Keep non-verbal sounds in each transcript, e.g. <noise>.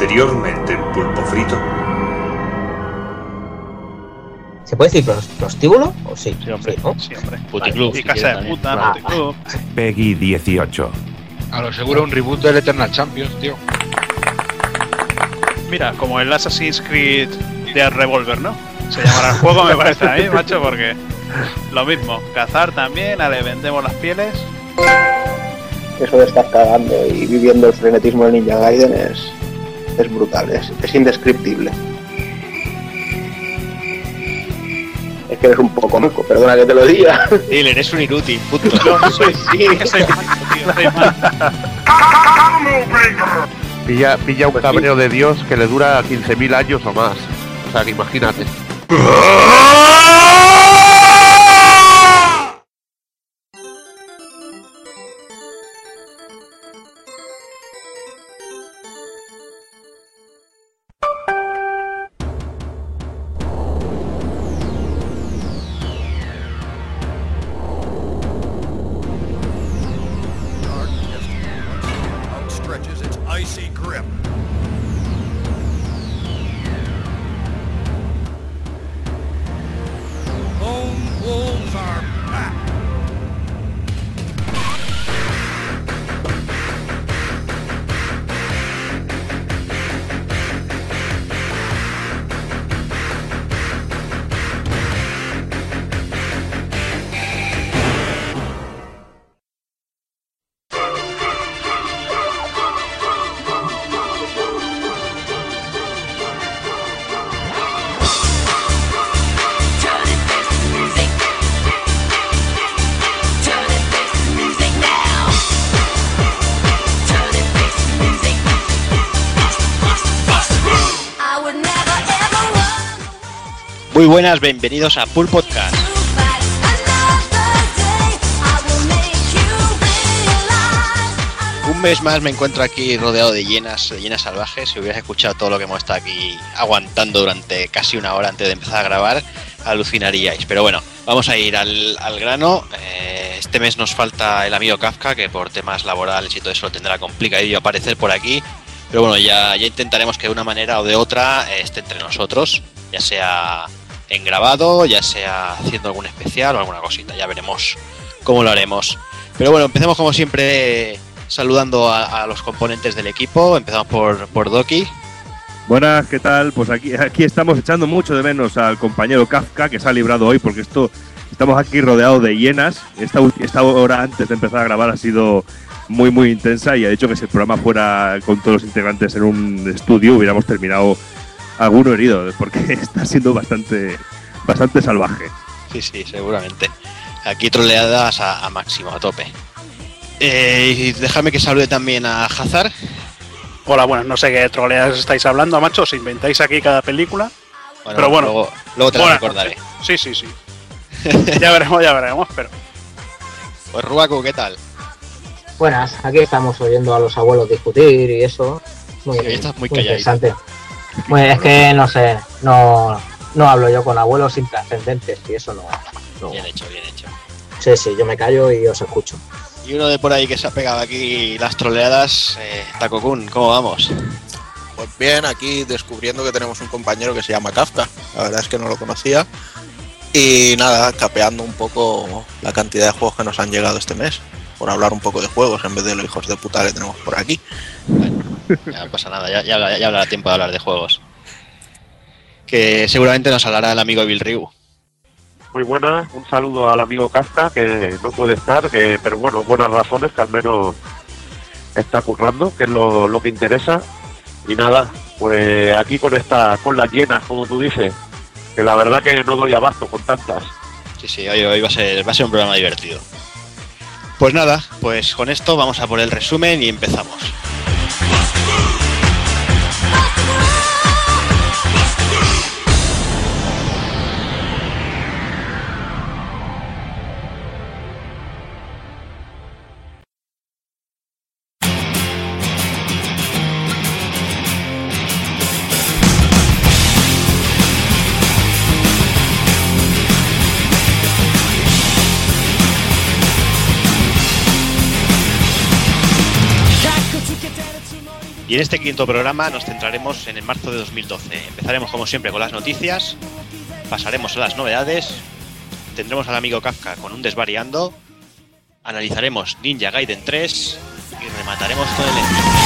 Anteriormente en Pulpo Frito. ¿Se puede decir pros- prostíbulo? ¿O sí? Sí, hombre. ¿no? Sí, hombre. Puticlub, Y si casa de puta, Ah, puticlub. Peggy 18. A lo seguro un reboot del Eternal Champions, tío. Mira, como el Assassin's Creed de Revolver, ¿no? Se llamará el juego, me parece a mí, <laughs> macho, porque lo mismo. Cazar también, a le vendemos las pieles. Eso de estar cagando y viviendo el frenetismo del Ninja Gaiden es, es brutal, es, es indescriptible. Es que eres un poco loco, perdona que te lo diga. <laughs> Dile, eres un inútil, puto. No, soy, <laughs> sí, soy tío, soy. Pilla, pilla un Pues sí. cabreo de Dios que le dura 15.000 años o más. O sea, que imagínate. <laughs> Buenas, bienvenidos a Pool Podcast. Un mes más me encuentro aquí rodeado de hienas, de salvajes. Si hubieras escuchado todo lo que hemos estado aquí aguantando durante casi una hora antes de empezar a grabar, alucinaríais. Pero bueno, vamos a ir al, al grano. Eh, este mes nos falta el amigo Kafka, que por temas laborales y todo eso lo tendrá complicadillo aparecer por aquí. Pero bueno, ya, ya intentaremos que de una manera o de otra eh, esté entre nosotros, ya sea en grabado, ya sea haciendo algún especial o alguna cosita. Ya veremos cómo lo haremos. Pero bueno, empecemos como siempre saludando a, a los componentes del equipo. Empezamos por, por Doki. Buenas, ¿qué tal? Pues aquí, aquí estamos echando mucho de menos al compañero Kafka que se ha librado hoy porque esto estamos aquí rodeados de hienas. Esta, esta hora antes de empezar a grabar ha sido muy muy intensa y ha dicho que si el programa fuera con todos los integrantes en un estudio hubiéramos terminado alguno herido porque <laughs> está siendo bastante bastante salvaje. Sí, sí, seguramente. Aquí troleadas a, a máximo, a tope. Eh, y dejadme que salude también a Hazard. Hola, buenas, no sé qué troleas estáis hablando, macho, os inventáis aquí cada película. Pero bueno. luego, luego te lo Buenas recordaré. Sí, sí, sí. <laughs> ya veremos, ya veremos, pero. Pues Ruaku, ¿qué tal? Buenas, aquí estamos oyendo a los abuelos discutir y eso. Muy, Sí, estás muy calladito. interesante. Bueno, es que no sé, no, no hablo yo con abuelos intrascendentes y eso no, no. Bien hecho, bien hecho. Sí, sí, yo me callo y os escucho. Y uno de por ahí que se ha pegado aquí las troleadas, eh, Takokun, ¿cómo vamos? Pues bien, aquí descubriendo que tenemos un compañero que se llama Kafka. La verdad es que no lo conocía. Y nada, capeando un poco la cantidad de juegos que nos han llegado este mes. Por hablar un poco de juegos en vez de los hijos de puta que tenemos por aquí. Ya no pasa nada, ya, ya, ya habrá tiempo de hablar de juegos. Que seguramente nos hablará el amigo Bill Ryu. Muy buena, un saludo al amigo Kafka que no puede estar, que, pero bueno, buenas razones que al menos está currando, que es lo, lo que interesa. Y nada, pues aquí con esta, con las llenas, como tú dices, que la verdad que no doy abasto con tantas. Sí, sí, hoy, hoy va, a ser, va a ser un programa divertido. Pues nada, pues con esto vamos a por el resumen y empezamos. En este quinto programa nos centraremos en el marzo de 2012. Empezaremos como siempre con las noticias, pasaremos a las novedades, tendremos al amigo Kafka con un desvariando, analizaremos Ninja Gaiden 3 y remataremos con el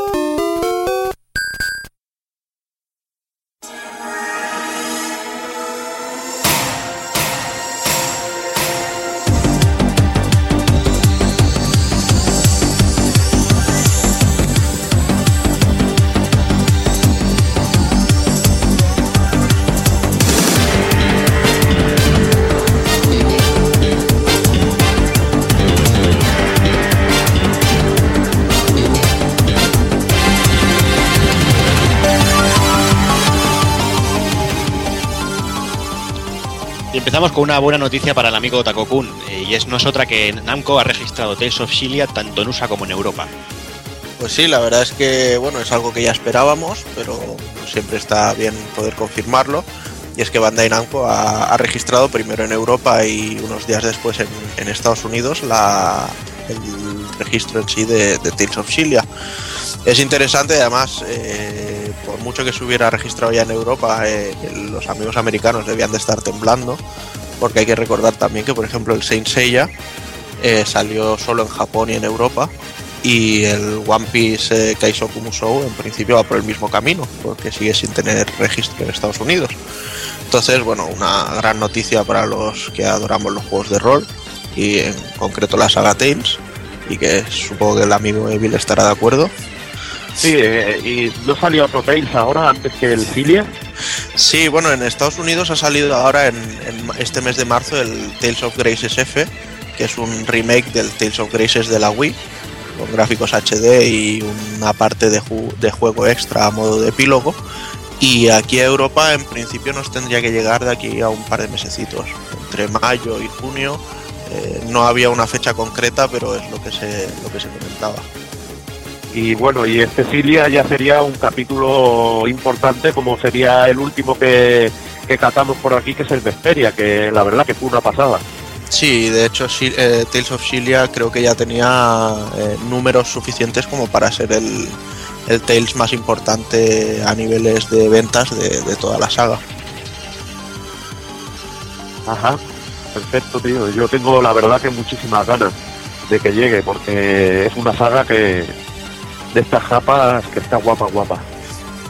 Con una buena noticia para el amigo Takokun, eh, y es no es otra que Namco ha registrado Tales of Xillia tanto en USA como en Europa. Pues sí, la verdad es que bueno, es algo que ya esperábamos, pero siempre está bien poder confirmarlo. Y es que Bandai Namco ha, ha registrado primero en Europa y unos días después en, en Estados Unidos la, el registro en sí de, de Tales of Xillia. Es interesante, además, eh, por mucho que se hubiera registrado ya en Europa, eh, los amigos americanos debían de estar temblando, porque hay que recordar también que, por ejemplo, el Saint Seiya eh, salió solo en Japón y en Europa, y el One Piece eh, Kaizoku Musou en principio va por el mismo camino, porque sigue sin tener registro en Estados Unidos. Entonces, bueno, una gran noticia para los que adoramos los juegos de rol, y en concreto la saga Tales, y que supongo que el amigo Evil estará de acuerdo. Sí, eh, y no salió otro Tales ahora antes que el Cilia. Sí, bueno, en Estados Unidos ha salido ahora en, este mes de marzo el Tales of Graces F, que es un remake del Tales of Graces de la Wii, con gráficos HD y una parte de juego extra a modo de epílogo. Y aquí a Europa en principio nos tendría que llegar de aquí a un par de mesecitos, entre mayo y junio. Eh, no había una fecha concreta, pero es lo que se, lo que se comentaba. Y bueno, y este Cilia ya sería un capítulo importante, como sería el último que, que catamos por aquí, que es el Vesperia, que la verdad que fue una pasada. Sí, de hecho, eh, Tales of Xillia creo que ya tenía eh, números suficientes como para ser el, el Tales más importante a niveles de ventas de, de toda la saga. Ajá, perfecto, tío. Yo tengo la verdad que muchísimas ganas de que llegue, porque es una saga que de estas japas que está guapa, guapa.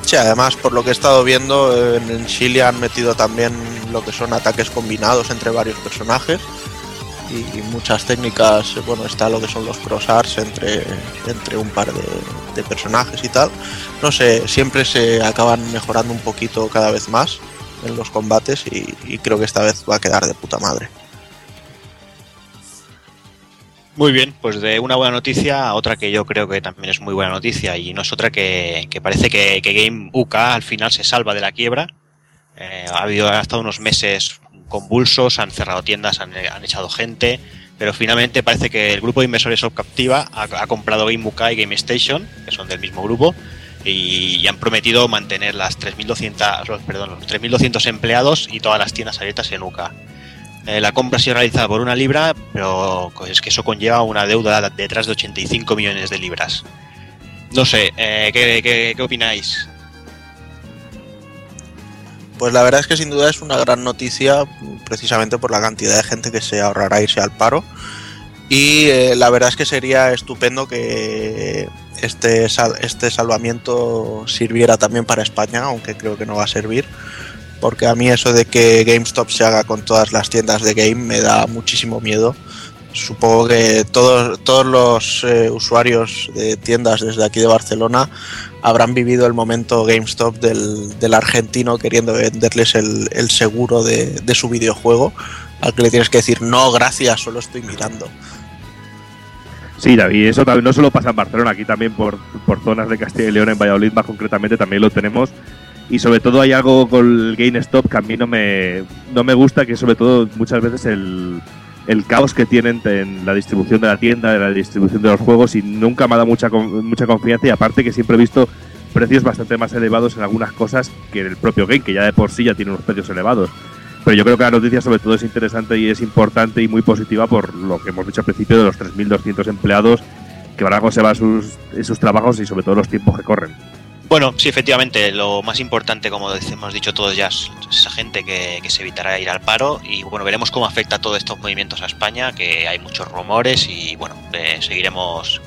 Sí, además, por lo que he estado viendo, en Xillia han metido también lo que son ataques combinados entre varios personajes y, muchas técnicas. Bueno, está lo que son los cross arts entre, entre un par de, personajes y tal. No sé, siempre se acaban mejorando un poquito cada vez más en los combates y creo que esta vez va a quedar de puta madre. Muy bien, pues de una buena noticia a otra que yo creo que también es muy buena noticia y no es otra que, parece que, Game UK al final se salva de la quiebra. Eh, ha habido ha estado unos meses convulsos, han cerrado tiendas, han, echado gente, pero finalmente parece que el grupo de inversores Captiva ha, ha comprado Game UK y Game Station, que son del mismo grupo, y, han prometido mantener las 3.200, los- perdón, los 3.200 empleados y todas las tiendas abiertas en UK. Eh, la compra ha sido realizada por una libra, pero es que eso conlleva una deuda detrás de 85 millones de libras. No sé, eh, ¿qué, qué, qué opináis? Pues la verdad es que sin duda es una gran noticia precisamente por la cantidad de gente que se ahorrará irse al paro. Y eh, la verdad es que sería estupendo que este, sal- este salvamiento sirviera también para España, aunque creo que no va a servir. Porque a mí eso de que GameStop se haga con todas las tiendas de game me da muchísimo miedo. Supongo que todos, todos los eh, usuarios de tiendas desde aquí de Barcelona habrán vivido el momento GameStop del, del argentino queriendo venderles el, el seguro de, de su videojuego, al que le tienes que decir, no, gracias, solo estoy mirando. Sí, David, eso también no solo pasa en Barcelona, aquí también por, por zonas de Castilla y León, en Valladolid más concretamente, también lo tenemos. Y sobre todo hay algo con el GameStop que a mí no me, no me gusta, que sobre todo muchas veces el, el caos que tienen en la distribución de la tienda, en la distribución de los juegos y nunca me ha dado mucha, mucha confianza y aparte que siempre he visto precios bastante más elevados en algunas cosas que en el propio game, que ya de por sí ya tiene unos precios elevados. Pero yo creo que la noticia sobre todo es interesante y es importante y muy positiva por lo que hemos dicho al principio de los 3.200 empleados que para algo se va a sus, sus trabajos y sobre todo los tiempos que corren. Bueno, sí, efectivamente, lo más importante, como hemos dicho todos ya, es esa gente que, se evitará ir al paro y bueno, veremos cómo afecta todos estos movimientos a España, que hay muchos rumores y bueno, eh, seguiremos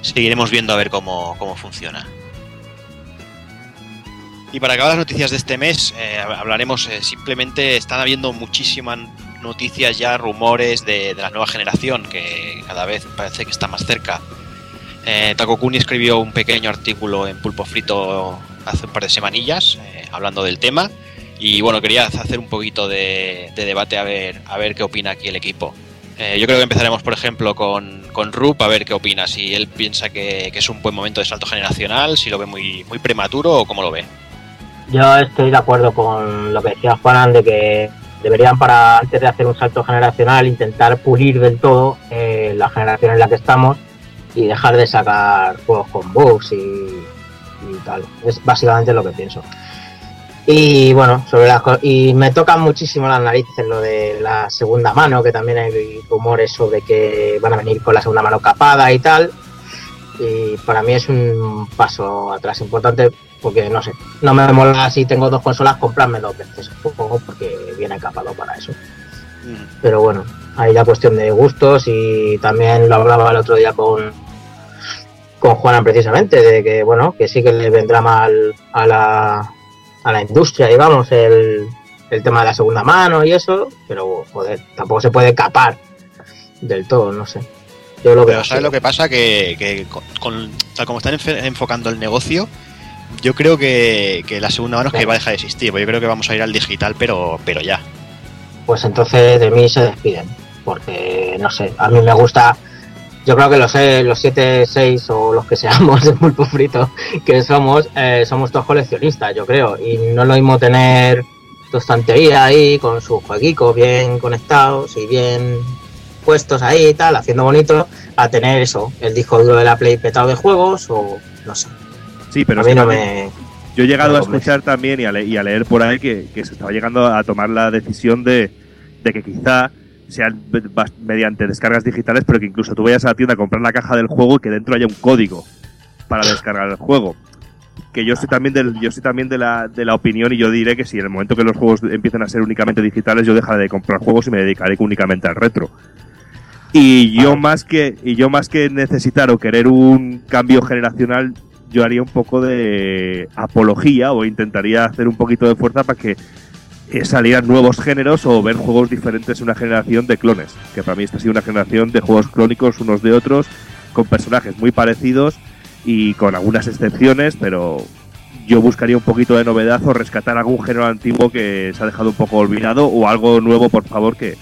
seguiremos viendo a ver cómo, cómo funciona. Y para acabar las noticias de este mes, eh, hablaremos eh, simplemente, están habiendo muchísimas noticias ya, rumores de la nueva generación, que cada vez parece que está más cerca. Eh, escribió un pequeño artículo en Pulpo Frito hace un par de semanillas eh, hablando del tema y bueno, quería hacer un poquito de, de debate a ver, a ver qué opina aquí el equipo. Eh, yo creo que empezaremos, por ejemplo, con, con Rup, a ver qué opina, si él piensa que, que es un buen momento de salto generacional, si lo ve muy, muy prematuro o cómo lo ve. Yo estoy de acuerdo con lo que decía Juanan de que deberían para antes de hacer un salto generacional intentar pulir del todo eh, la generación en la que estamos y dejar de sacar juegos con bugs y, y tal. Es básicamente lo que pienso. Y bueno, sobre las y me tocan muchísimo las narices lo de la segunda mano, que también hay rumores sobre que van a venir con la segunda mano capada y tal. Y para mí es un paso atrás importante porque no sé, no me mola si tengo dos consolas comprarme dos veces juego porque viene capado para eso. Pero bueno, hay la cuestión de gustos y también lo hablaba el otro día con con Juanan precisamente, de que bueno, que sí que le vendrá mal a la, a la industria, digamos, el, el tema de la segunda mano y eso, pero joder, tampoco se puede capar del todo, no sé. Yo lo veo Pero. ¿sabes lo que pasa? Que, que con, tal como están enfocando el negocio, yo creo que, que la segunda mano es que va a dejar de existir. porque Yo creo que vamos a ir al digital, pero, pero ya. pues entonces de mí se despiden. Porque, no sé, a mí me gusta. Yo creo que los, eh, los 7, 6 o los que seamos de pulpo frito que somos, eh, somos todos coleccionistas, yo creo. Y no es lo mismo tener tu estantería ahí con sus jueguicos bien conectados y bien puestos ahí y tal, haciendo bonito, a tener eso, el disco duro de la Play petado de juegos o no sé. Sí, pero a mí no me. Yo he llegado a escuchar también y a, le- y a leer por ahí que, que se estaba llegando a tomar la decisión de, de que quizá sean mediante descargas digitales, pero que incluso tú vayas a la tienda a comprar la caja del juego y que dentro haya un código para descargar el juego. Que yo estoy también del, yo estoy también de la, de la opinión y yo diré que si en el momento que los juegos empiecen a ser únicamente digitales, yo dejaré de comprar juegos y me dedicaré únicamente al retro. Y yo más que y yo más que necesitar o querer un cambio generacional, yo haría un poco de apología o intentaría hacer un poquito de fuerza para que salieran nuevos géneros o ver juegos diferentes en una generación de clones. Que para mí esta ha sido una generación de juegos clónicos unos de otros, con personajes muy parecidos y con algunas excepciones, pero yo buscaría un poquito de novedad o rescatar algún género antiguo que se ha dejado un poco olvidado o algo nuevo, por favor, que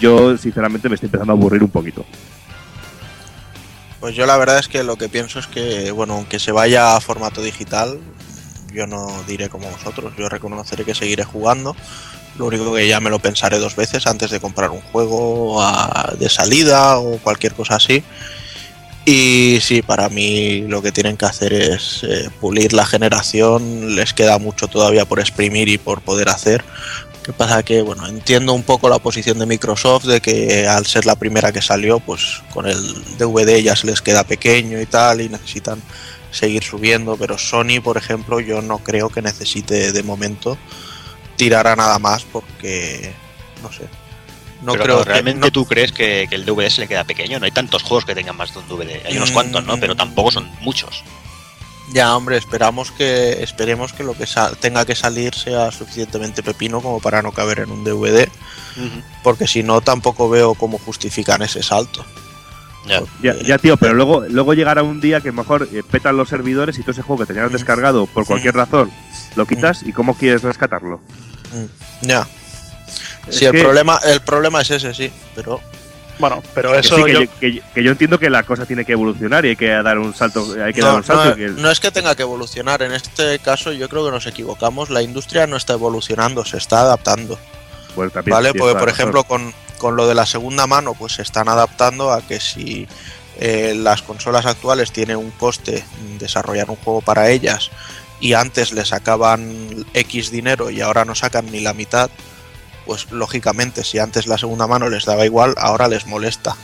yo sinceramente me estoy empezando a aburrir un poquito. Pues yo la verdad es que lo que pienso es que, bueno, aunque se vaya a formato digital, yo no diré como vosotros, yo reconoceré que seguiré jugando. Lo único que ya me lo pensaré dos veces antes de comprar un juego de salida o cualquier cosa así. Y sí, para mí lo que tienen que hacer es eh, pulir la generación, les queda mucho todavía por exprimir y por poder hacer. ¿Qué pasa? Que, bueno, entiendo un poco la posición de Microsoft de que al ser la primera que salió, pues con el DVD ya se les queda pequeño y tal y necesitan seguir subiendo, pero Sony, por ejemplo, yo no creo que necesite de momento tirar a nada más porque, no sé, no pero creo que- realmente no- tú crees que, que el DVD se le queda pequeño. No hay tantos juegos que tengan más de un DVD. Hay unos Mm. cuantos, ¿no? Pero tampoco son muchos. Ya, hombre, esperamos que esperemos que lo que sal- tenga que salir sea suficientemente pepino como para no caber en un DVD, porque si no tampoco veo cómo justifican ese salto. Ya, ya, tío, pero luego, luego llegará un día que mejor eh, petan los servidores y todo ese juego que tenías descargado por cualquier razón lo quitas y cómo quieres rescatarlo. Mm, Ya. Es Sí, el que- problema el problema es ese, sí, pero Bueno, pero Que eso sí, que, yo- yo, que- que yo entiendo que la cosa tiene que evolucionar y hay que dar un salto, hay que no, dar un salto. no- no es que tenga que evolucionar, en este caso yo creo que nos equivocamos, la industria no está evolucionando, se está adaptando. También ¿Vale? Porque, por ejemplo, con, con lo de la segunda mano, pues se están adaptando a que si eh, las consolas actuales tienen un coste mm, desarrollar un juego para ellas y antes le sacaban X dinero y ahora no sacan ni la mitad, pues lógicamente si antes la segunda mano les daba igual, ahora les molesta.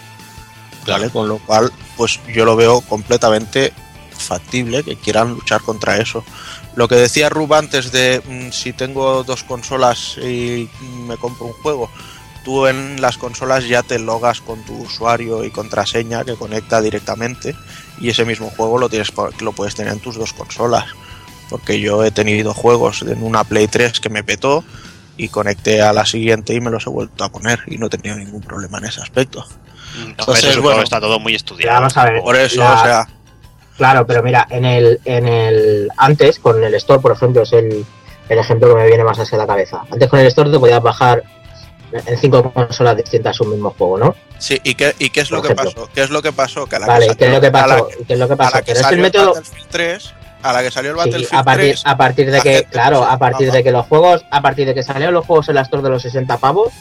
¿Vale? Con lo cual, pues yo lo veo completamente factible que quieran luchar contra eso. Lo que decía Rub antes de mm, si tengo dos consolas y me compro un juego, tú en las consolas ya te logas con tu usuario y contraseña que conecta directamente y ese mismo juego lo tienes lo puedes tener en tus dos consolas. Porque yo he tenido juegos en una Play 3 que me petó y conecté a la siguiente y me los he vuelto a poner y no he tenido ningún problema en ese aspecto. No, Entonces, eso supongo bueno, que está todo muy estudiado. Vamos a ver. Por eso, La- o sea, Claro, pero mira, en el, en el antes con el store, por ejemplo, es el, el ejemplo que me viene más hacia la cabeza. Antes con el store te podías bajar en cinco consolas distintas un mismo juego, ¿no? sí, ¿y qué, y qué es lo que pasó? ¿Qué es lo que pasó? Que a la Vale, que ¿qué es lo que a la pasó? ¿Qué es lo que a pasó? la que Pero es el salió el método. Battlefield 3, a la que salió el Sí, Battlefield a partir, 3, a partir de que, claro, a partir de que los juegos, a partir de que salieron los juegos en la store de los 60 pavos,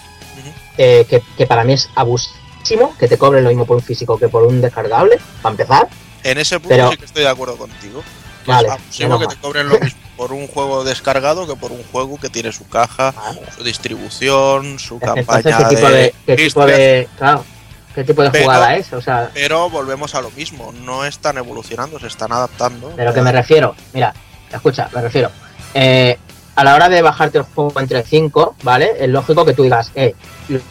eh, que, que para mí es abusísimo que te cobren lo mismo por un físico que por un descargable, para empezar. en ese punto pero- sí que estoy de acuerdo contigo. Que Vale, es abusivo menos que te cobren lo mismo por un juego descargado que por un juego que tiene su caja, su distribución, su Entonces, campaña ¿qué tipo de, qué tipo de, claro, qué tipo de Pero- jugada es? O sea, Pero volvemos a lo mismo, no están evolucionando, se están adaptando. de lo que me refiero, mira, escucha, me refiero. eh, a la hora de bajarte el juego entre 5, ¿vale? Es lógico que tú digas, eh,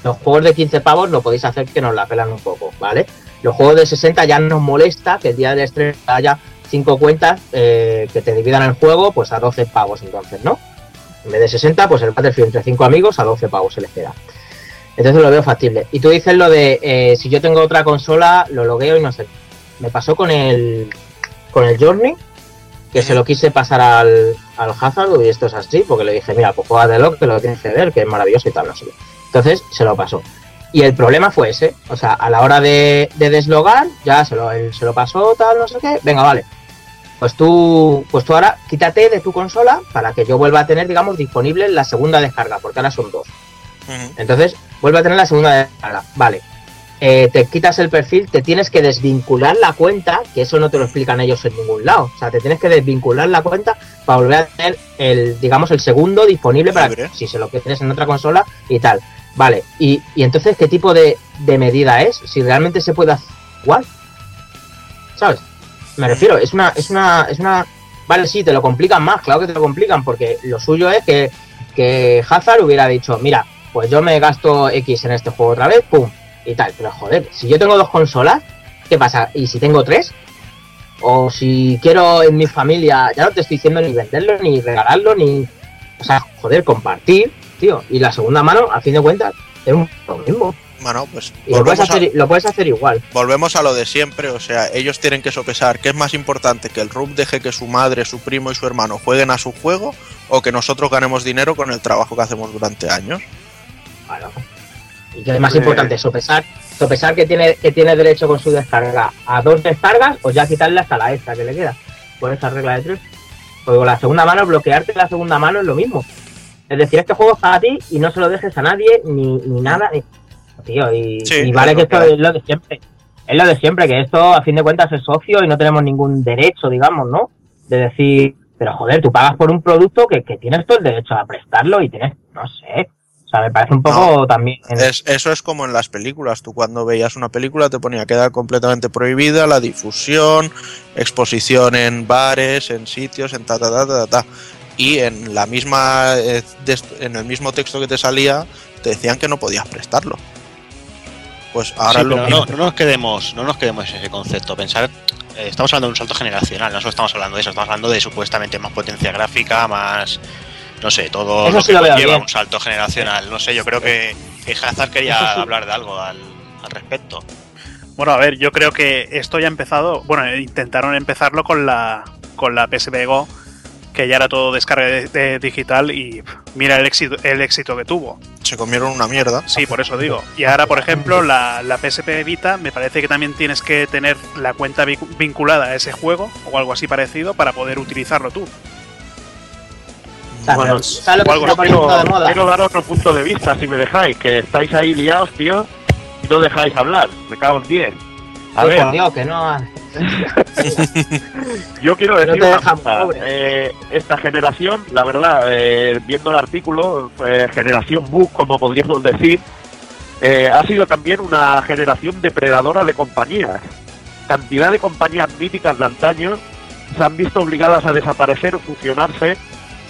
los juegos de 15 pavos lo podéis hacer que nos la pelan un poco, ¿vale? Los juegos de 60 ya nos molesta que el día del estreno haya 5 cuentas eh, que te dividan el juego pues a 12 pavos entonces, ¿no? En vez de 60, pues el Battlefield entre 5 amigos a 12 pavos se les queda. Entonces lo veo factible. Y tú dices lo de eh, si yo tengo otra consola, lo logueo y no sé. Me pasó con el con el Journey, que se lo quise pasar al, al Hazard y esto es así, porque le dije, mira, pues juégatelo, que lo tienes que ver, que es maravilloso y tal, no sé. Entonces se lo pasó. Y el problema fue ese, o sea, a la hora de, de deslogar, ya se lo, él se lo pasó, tal, no sé qué, venga, vale. Pues tú, pues tú ahora quítate de tu consola para que yo vuelva a tener, digamos, disponible la segunda descarga, porque ahora son dos. Entonces, vuelve a tener la segunda descarga. Vale. Eh, te quitas el perfil, te tienes que desvincular la cuenta, que eso no te lo explican ellos en ningún lado. O sea, te tienes que desvincular la cuenta para volver a tener el, digamos, el segundo disponible para Libre. si se lo quieres en otra consola y tal. Vale. Y, y entonces, ¿qué tipo de, de medida es? Si realmente se puede hacer igual. ¿Sabes? Me refiero, es una, es una, es una. Vale, sí, te lo complican más, claro que te lo complican, porque lo suyo es que, que Hazard hubiera dicho, mira, pues yo me gasto X en este juego otra vez, pum, y tal. Pero joder, si yo tengo dos consolas, ¿qué pasa? ¿Y si tengo tres? O si quiero en mi familia, ya no te estoy diciendo ni venderlo, ni regalarlo, ni. O sea, joder, compartir, tío. Y la segunda mano, a fin de cuentas, es lo mismo. Bueno, pues Y lo puedes, a- hacer, lo puedes hacer igual. volvemos a lo de siempre, o sea, ellos tienen que sopesar qué es más importante, que el RUB deje que su madre, su primo y su hermano jueguen a su juego o que nosotros ganemos dinero con el trabajo que hacemos durante años. Claro. Y que es más importante, sopesar, sopesar que tiene, que tiene derecho con su descarga a dos descargas o ya quitarle hasta la extra que le queda. Por esa regla de tres. Porque con la segunda mano, bloquearte la segunda mano es lo mismo. Es decir, este juego es para ti y no se lo dejes a nadie, ni, ni nada. ni- Tío, y, Sí, y es vale que esto que es lo de siempre. Es lo de siempre, que esto a fin de cuentas es socio y no tenemos ningún derecho, digamos, ¿no? De decir, pero joder, tú pagas por un producto que, que tienes todo el derecho a prestarlo y tienes, no sé. O sea, me parece un poco también. Es, eso es como en las películas. Tú cuando veías una película te ponía queda completamente prohibida la difusión, exposición en bares, en sitios, en ta ta ta ta ta. Y en la misma eh, en el mismo texto que te salía te decían que no podías prestarlo. Pues ahora Sí, lo pero no, no nos quedemos, no nos quedemos en ese concepto. Pensar, eh, estamos hablando de un salto generacional, no solo estamos hablando de eso, estamos hablando de supuestamente más potencia gráfica, más no sé, todo Eso lo sí que bien. un salto generacional. No sé, yo creo que, que Hazard quería sí. hablar de algo al, al respecto. Bueno, a ver, yo creo que esto ya ha empezado. Bueno, intentaron empezarlo con la con la PSP Go, que ya era todo descarga de- de digital y mira el éxito el éxito que tuvo. Se comieron una mierda. Sí, por eso digo. Y ahora, por ejemplo, la, la PSP Vita, me parece que también tienes que tener la cuenta vi- vinculada a ese juego o algo así parecido para poder utilizarlo tú. Bueno, ¿sabes lo que o se algo está poniendo quiero, de moda? quiero dar otro punto de vista, si me dejáis, que estáis ahí liados, tío, y no dejáis hablar. Me cago en 10. A Sí, ver, Dios, que no. <laughs> yo quiero decir una cosa. Eh, esta generación, la verdad, eh, viendo el artículo, eh, generación bug, como podríamos decir, eh, ha sido también una generación depredadora de compañías. Cantidad de compañías míticas de antaño se han visto obligadas a desaparecer o fusionarse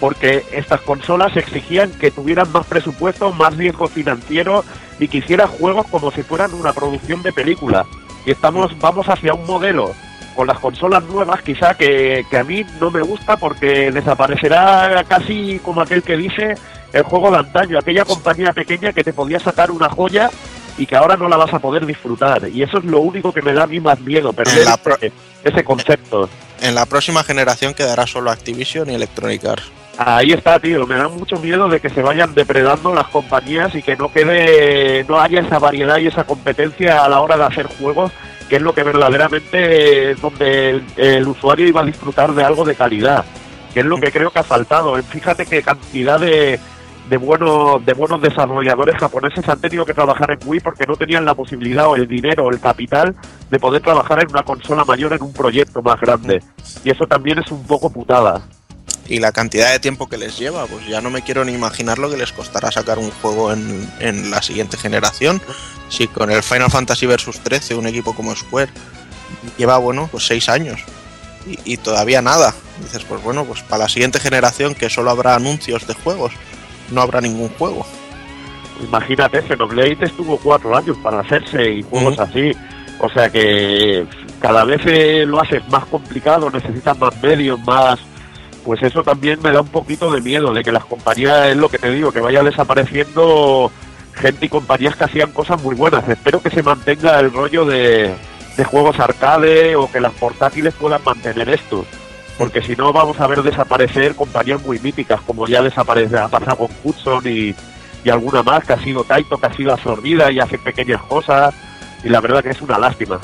porque estas consolas exigían que tuvieran más presupuesto, más riesgo financiero y que hicieran juegos como si fueran una producción de película. Y estamos, vamos hacia un modelo con las consolas nuevas quizá que, que a mí no me gusta porque desaparecerá casi como aquel que dice el juego de antaño, aquella compañía pequeña que te podía sacar una joya y que ahora no la vas a poder disfrutar. Y eso es lo único que me da a mí más miedo, pero pro- ese concepto. En la próxima generación quedará solo Activision y Electronic Arts. Ahí está, tío. Me da mucho miedo de que se vayan depredando las compañías y que no quede, no haya esa variedad y esa competencia a la hora de hacer juegos, que es lo que verdaderamente es donde el, el usuario iba a disfrutar de algo de calidad, que es lo que creo que ha faltado. Fíjate qué cantidad de, de buenos de buenos desarrolladores japoneses han tenido que trabajar en Wii porque no tenían la posibilidad o el dinero o el capital de poder trabajar en una consola mayor en un proyecto más grande. Y eso también es un poco putada. Y la cantidad de tiempo que les lleva, pues ya no me quiero ni imaginar lo que les costará sacar un juego en, en la siguiente generación. Si con el Final Fantasy Versus 13 un equipo como Square lleva, bueno, pues seis años y, y todavía nada. Dices, pues bueno, pues para la siguiente generación que solo habrá anuncios de juegos, no habrá ningún juego. Imagínate, Xenoblade estuvo cuatro años para hacerse y juegos así. O sea que cada vez lo haces más complicado, necesitas más medios, más... Pues eso también me da un poquito de miedo, de que las compañías, es lo que te digo, que vaya desapareciendo gente y compañías que hacían cosas muy buenas. Espero que se mantenga el rollo de, juegos arcade o que las portátiles puedan mantener esto. Porque si no vamos a ver desaparecer compañías muy míticas, como ya desaparece, ha pasado con Hudson y, y alguna más que ha sido Taito, que ha sido absorbida y hace pequeñas cosas. Y la verdad que es una lástima.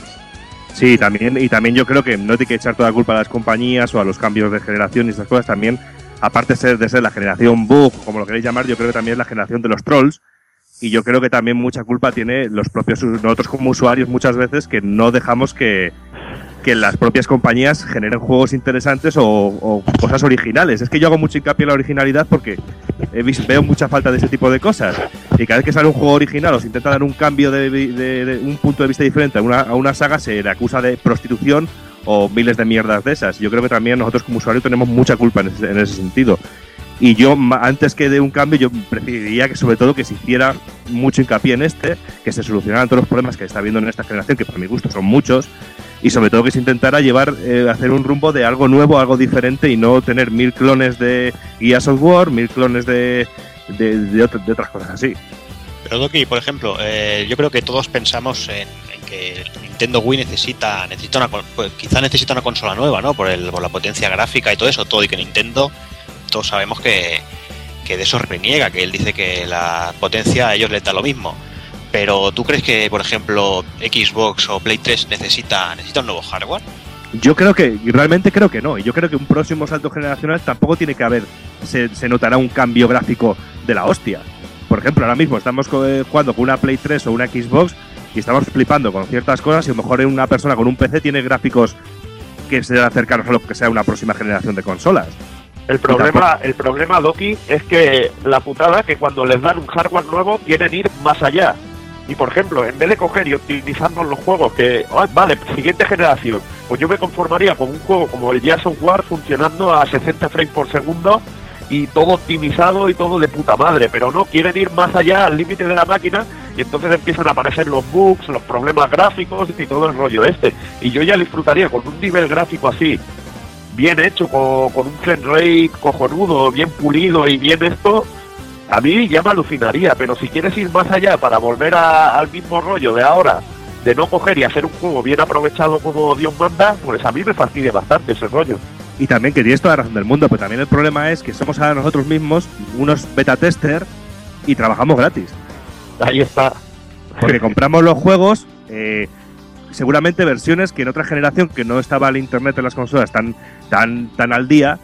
Sí, también, y también yo creo que no hay que echar toda la culpa a las compañías o a los cambios de generación y esas cosas. También, aparte de ser, de ser la generación bug, como lo queréis llamar, yo creo que también es la generación de los trolls. Y yo creo que también mucha culpa tiene los propios nosotros como usuarios muchas veces que no dejamos que, que las propias compañías generen juegos interesantes o, cosas originales. Es que yo hago mucho hincapié en la originalidad porque he veo mucha falta de ese tipo de cosas. Y cada vez que sale un juego original o se intenta dar un cambio de, de- de un punto de vista diferente a una, a una saga, se le acusa de prostitución o miles de mierdas de esas. Yo creo que también nosotros como usuarios tenemos mucha culpa en ese, en ese sentido. Y yo, antes que de un cambio, yo preferiría que sobre todo que se hiciera mucho hincapié en este, que se solucionaran todos los problemas que está habiendo en esta generación, que para mi gusto son muchos, y sobre todo que se intentara llevar, eh, hacer un rumbo de algo nuevo, algo diferente y no tener mil clones de Guía Software, mil clones de, de, de ot- de otras cosas así. Pero Doki, por ejemplo, eh, yo creo que todos pensamos en, que Nintendo Wii necesita, necesita una, pues, quizá necesita una consola nueva, ¿no? Por, el, por la potencia gráfica y todo eso, todo, y que Nintendo, todos sabemos que, que de eso reniega, que él dice que la potencia a ellos les da lo mismo. Pero ¿tú crees que, por ejemplo, Xbox o Play 3 necesita, necesita un nuevo hardware? Yo creo que, realmente creo que no. Y yo creo que un próximo salto generacional tampoco tiene que haber, se, se notará un cambio gráfico de la hostia. Por ejemplo, ahora mismo estamos eh, jugando con una Play 3 o una Xbox y estamos flipando con ciertas cosas y a lo mejor una persona con un PC tiene gráficos que serán cercanos a lo que sea una próxima generación de consolas. El problema, el problema, Doki, es que la putada que cuando les dan un hardware nuevo quieren ir más allá. Y por ejemplo, en vez de coger y optimizarnos los juegos, que ah, vale, siguiente generación, pues yo me conformaría con un juego como el Gears of War funcionando a 60 frames por segundo y todo optimizado y todo de puta madre, pero no quieren ir más allá al límite de la máquina y entonces empiezan a aparecer los bugs, los problemas gráficos y todo el rollo este. Y yo ya disfrutaría con un nivel gráfico así, bien hecho, con, con un frame rate cojonudo, bien pulido y bien esto, a mí ya me alucinaría, pero si quieres ir más allá para volver a- al mismo rollo de ahora, de no coger y hacer un juego bien aprovechado como Dios manda, pues a mí me fastidia bastante ese rollo. Y también que tienes toda la razón del mundo, pero también el problema es que somos ahora nosotros mismos unos beta tester y trabajamos gratis. Ahí está. Porque <laughs> compramos los juegos, eh, seguramente versiones que en otra generación que no estaba el internet en las consolas tan, tan, tan al día,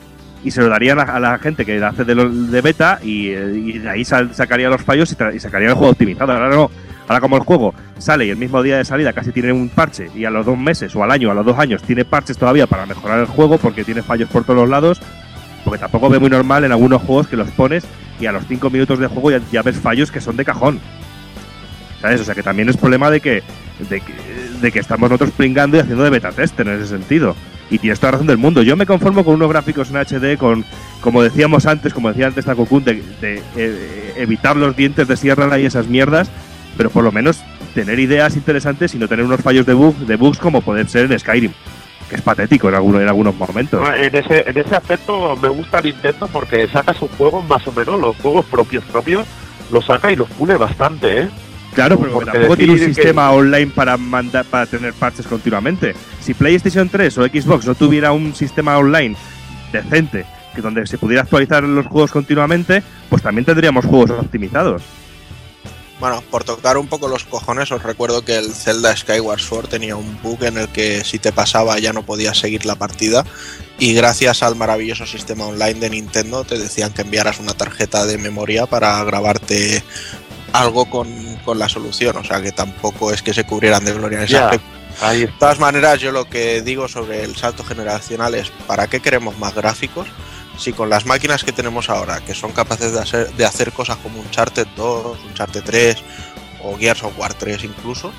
y se lo darían a, la gente que hace de, los- de beta y, eh, de ahí sal- sacaría los fallos y, y sacaría el juego optimizado. Ahora no. Ahora como el juego sale y el mismo día de salida casi tiene un parche y a los dos meses o al año a los dos años tiene parches todavía para mejorar el juego porque tiene fallos por todos los lados, porque tampoco ve muy normal en algunos juegos que los pones y a los cinco minutos de juego ya, ya ves fallos que son de cajón. ¿Sabes? O sea que también es problema de que, de que, de que estamos nosotros pringando y haciendo de beta tester en ese sentido. Y tienes toda la razón del mundo. Yo me conformo con unos gráficos en HD, con, como decíamos antes, como decía antes Takokun, de, de, eh, evitar los dientes de sierra y esas mierdas, pero por lo menos tener ideas interesantes y no tener unos fallos de, bug, de bugs como poder ser en Skyrim, que es patético en, alguno, en algunos momentos. No, En ese, en ese aspecto me gusta Nintendo porque saca sus juegos más o menos, los juegos propios propios, los saca y los pule bastante, ¿eh? Claro, pero Porque tampoco tiene un que- sistema online para mandar para tener parches continuamente. Si PlayStation 3 o Xbox no tuviera un sistema online decente, que donde se pudiera actualizar los juegos continuamente, pues también tendríamos juegos optimizados. Bueno, por tocar un poco los cojones, os recuerdo que el Zelda Skyward Sword tenía un bug en el que si te pasaba ya no podías seguir la partida y gracias al maravilloso sistema online de Nintendo te decían que enviaras una tarjeta de memoria para grabarte algo con, con la solución, o sea que tampoco es que se cubrieran de gloria en ese Ya, aspecto. De todas maneras, yo lo que digo sobre el salto generacional es ¿para qué queremos más gráficos? Si con las máquinas que tenemos ahora, que son capaces de hacer, de hacer cosas como Uncharted 2, Uncharted 3 o Gears of War 3 incluso,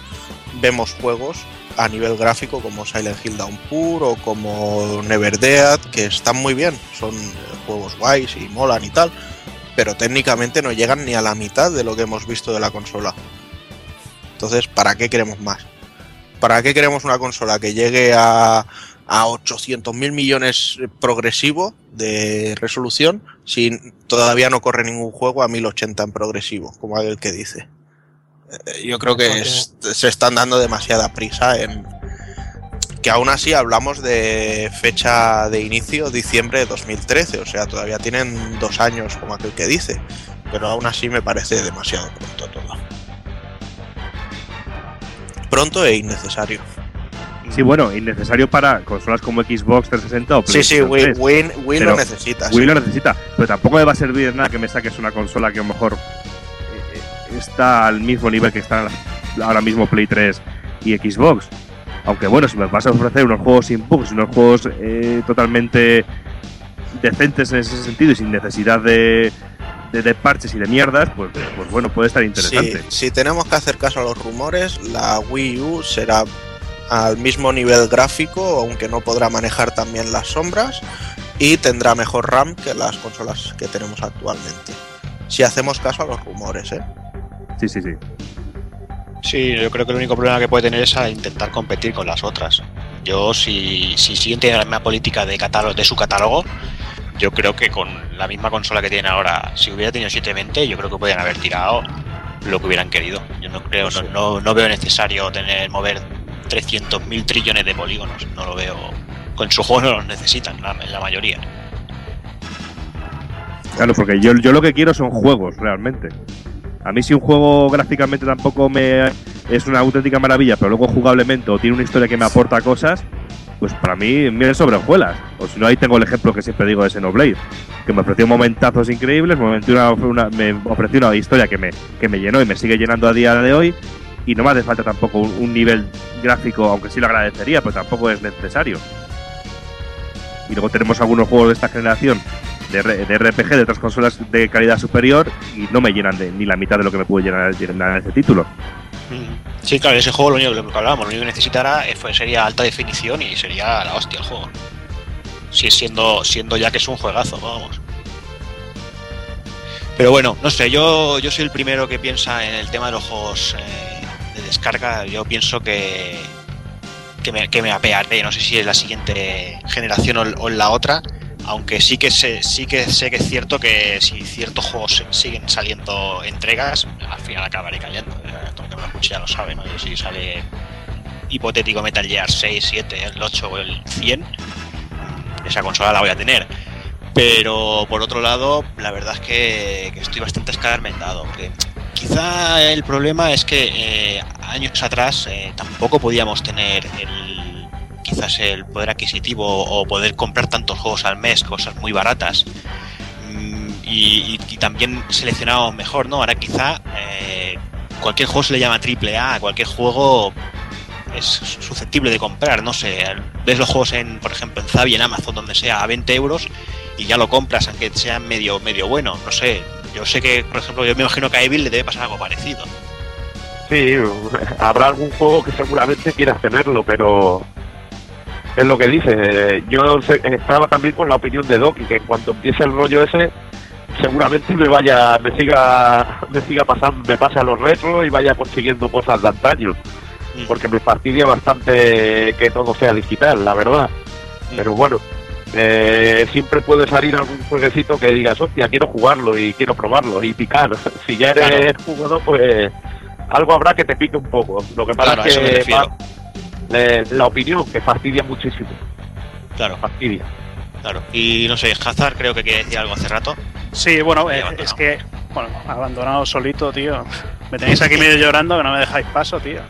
vemos juegos a nivel gráfico como Silent Hill Downpour o como Never Dead, que están muy bien, son juegos guays y molan y tal, pero técnicamente no llegan ni a la mitad de lo que hemos visto de la consola. Entonces, ¿para qué queremos más? ¿Para qué queremos una consola que llegue a, a 800 mil millones eh, progresivo de resolución si todavía no corre ningún juego a 1080 en progresivo, como aquel que dice? Eh, Yo creo que es- se están dando demasiada prisa en que aún así hablamos de fecha de inicio diciembre de 2013, o sea, todavía tienen dos años como aquel que dice, pero aún así me parece demasiado pronto todo. Pronto e innecesario. Sí, bueno, innecesario para consolas como Xbox 360 o Sí, sí, PlayStation Wii, 3. Wii- Wii Pero lo necesita. Wii sí. lo necesita, pero tampoco me va a servir de nada que me saques una consola que a lo mejor eh, eh, está al mismo nivel que están ahora mismo Play 3 y Xbox. Aunque bueno, si me vas a ofrecer unos juegos sin bugs, unos juegos eh, totalmente decentes en ese sentido y sin necesidad de, de, de parches y de mierdas, pues, pues bueno, puede estar interesante. Si tenemos que hacer caso a los rumores, la Wii U será al mismo nivel gráfico, aunque no podrá manejar también las sombras, y tendrá mejor RAM que las consolas que tenemos actualmente. Si hacemos caso a los rumores, ¿eh? Sí, sí, sí. Sí, yo creo que el único problema que puede tener es a intentar competir con las otras. Yo, si, si siguen teniendo la misma política de, catálogo, de su catálogo, yo creo que con la misma consola que tienen ahora, si hubiera tenido 720, yo creo que podrían haber tirado lo que hubieran querido. Yo no creo, no, no, no veo necesario tener mover 300.000 trillones de polígonos. No lo veo. Con su juego no los necesitan, la, la mayoría. Claro, porque yo, yo lo que quiero son juegos, realmente. A mí si un juego gráficamente tampoco me es una auténtica maravilla, pero luego jugablemente o tiene una historia que me aporta cosas, pues para mí me sobre hojuelas. O si no, ahí tengo el ejemplo que siempre digo de Xenoblade, que me ofreció momentazos increíbles, me ofreció una, me ofreció una historia que me, que me llenó y me sigue llenando a día de hoy, y no me hace falta tampoco un nivel gráfico, aunque sí lo agradecería, pero tampoco es necesario. Y luego tenemos algunos juegos de esta generación de, de RPG de otras consolas de calidad superior y no me llenan de, ni la mitad de lo que me puede llenar, llenar ese título. Sí, claro, ese juego lo único lo que hablábamos, lo único que necesitara eh, sería alta definición y sería la hostia el juego. Si siendo, siendo ya que es un juegazo, vamos. Pero bueno, no sé, yo, yo soy el primero que piensa en el tema de los juegos eh, de descarga. Yo pienso que, que, me, que me apearé, no sé si es la siguiente generación o, o la otra. Aunque sí que sé, sí que sé que es cierto que si ciertos juegos siguen saliendo entregas, al final acabaré cayendo. Todo que me escuche ya lo sabe, ¿no? Y si sale hipotético Metal Gear 6, 7, el 8 o el 100, esa consola la voy a tener. Pero por otro lado, la verdad es que, que estoy bastante escarmentado. Porque quizá el problema es que eh, años atrás eh, tampoco podíamos tener el quizás el poder adquisitivo o poder comprar tantos juegos al mes, cosas muy baratas. Mm, Y, también seleccionados mejor, ¿no? Ahora quizá eh, cualquier juego se le llama triple A, cualquier juego es susceptible de comprar, no sé, ves los juegos en, por ejemplo, en Zavi, en Amazon, donde sea a 20 euros y ya lo compras, aunque sea medio, medio bueno, no sé. Yo sé que, por ejemplo, yo me imagino que a Evil le debe pasar algo parecido. Sí, <laughs> habrá algún juego que seguramente quieras tenerlo, pero es lo que dice. Yo estaba también con la opinión de Doki, que en cuanto empiece el rollo ese, seguramente me vaya, me siga, me siga pasando, me pase a los retros y vaya consiguiendo cosas de antaño, porque me fastidia bastante que todo sea digital, la verdad. Pero bueno, eh, siempre puede salir algún jueguecito que digas, hostia, quiero jugarlo y quiero probarlo y picar. <laughs> Si ya eres jugador, pues algo habrá que te pique un poco. Lo que pasa Claro, es que eh, la opinión que fastidia muchísimo. Claro. Fastidia. Claro. Y no sé, Hazard creo que quería decir algo hace rato. Sí, bueno, eh, es que, bueno, abandonado solito, tío. Me tenéis aquí medio llorando que no me dejáis paso, tío.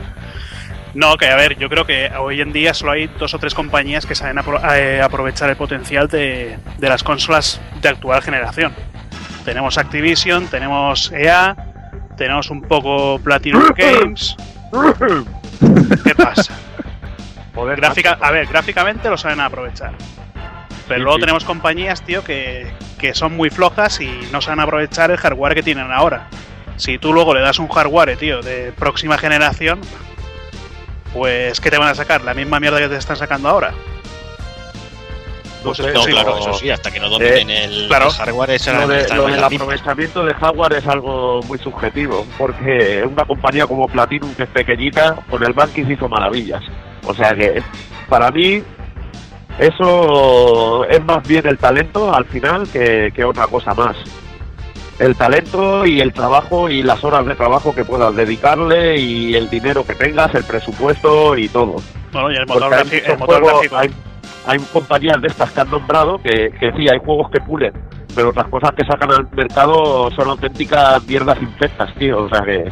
No, que a ver, yo creo que hoy en día solo hay dos o tres compañías que saben apro- eh, aprovechar el potencial de, de las consolas de actual generación. Tenemos Activision, tenemos EA, tenemos un poco Platinum <laughs> Games. <laughs> ¿Qué pasa? Joder, Gráfica, macho. a ver, gráficamente lo saben aprovechar. Pero Sí, luego sí. tenemos compañías, tío, que, que son muy flojas y no saben aprovechar el hardware que tienen ahora. Si tú luego le das un hardware, tío, de próxima generación, pues ¿qué te van a sacar? ¿La misma mierda que te están sacando ahora? Pues No sí, claro, eso sí, hasta que no dominen el, claro. el hardware, Lo, de- del aprovechamiento de hardware es algo muy subjetivo, porque una compañía como Platinum, que es pequeñita, con el Bankis hizo maravillas. O sea que, para mí, eso es más bien el talento al final que, que otra cosa más. El talento y el trabajo y las horas de trabajo que puedas dedicarle y el dinero que tengas, el presupuesto y todo. Bueno, y el motor, Porque hay el motor gráfico. hay, hay compañías de estas que han nombrado que, que sí, hay juegos que pulen, pero otras cosas que sacan al mercado son auténticas mierdas infectas, tío. O sea que.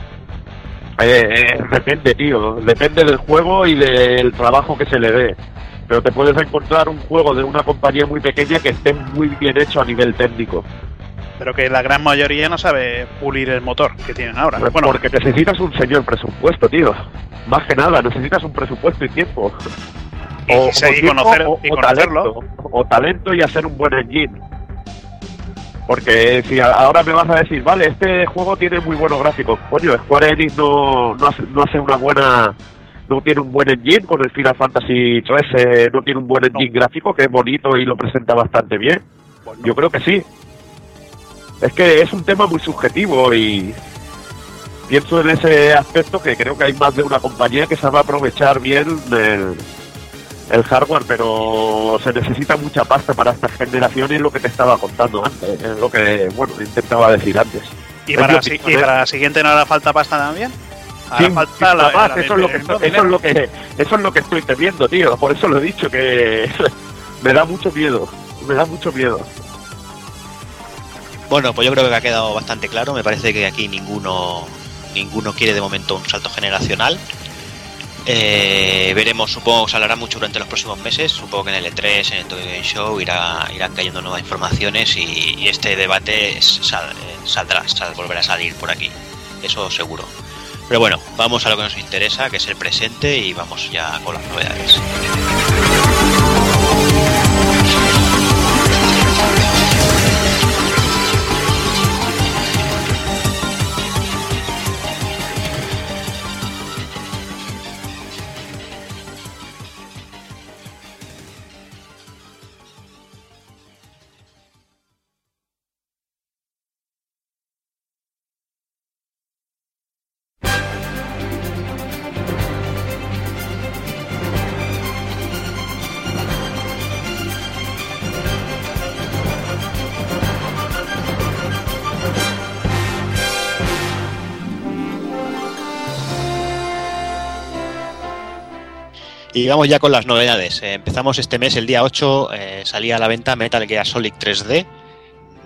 Eh, eh, depende, tío. Depende del juego y del trabajo que se le dé. Pero te puedes encontrar un juego de una compañía muy pequeña que esté muy bien hecho a nivel técnico. Pero que la gran mayoría no sabe pulir el motor que tienen ahora. Pues Bueno, Porque necesitas un señor presupuesto, tío. Más que nada, necesitas un presupuesto y tiempo. Y sí, y tiempo conocer- o- y o conocerlo. talento, o talento y hacer un buen engine. Porque si a- ahora me vas a decir, vale, este juego tiene muy buenos gráficos, coño, Square Enix no, no, hace, no hace una buena. No tiene un buen engine con el Final Fantasy XIII, no tiene un buen engine gráfico que es bonito y lo presenta bastante bien. Yo creo que sí. Es que es un tema muy subjetivo y pienso en ese aspecto que creo que hay más de una compañía que sabe aprovechar bien el, el hardware, pero se necesita mucha pasta para esta generación y es lo que te estaba contando antes, es lo que, bueno, intentaba decir antes. y, para, la si- opinión, y para la siguiente no hará falta pasta también. Hará Sí, falta la, la- eso, es lo que eso es lo que eso es lo que estoy temiendo, tío. Por eso lo he dicho que <laughs> me da mucho miedo, me da mucho miedo. Bueno, pues yo creo que ha quedado bastante claro. Me parece que aquí ninguno ninguno quiere de momento un salto generacional. Eh, veremos, supongo que se hablará mucho durante los próximos meses. Supongo que en el E3, en el Tokyo Game Show, irá, irán cayendo nuevas informaciones y, este debate eh, saldrá, sal- volverá a salir por aquí. Eso seguro. Pero bueno, vamos a lo que nos interesa, que es el presente, y vamos ya con las novedades. Y vamos ya con las novedades. Eh, empezamos este mes, el día 8, eh, salía a la venta Metal Gear Solid 3D.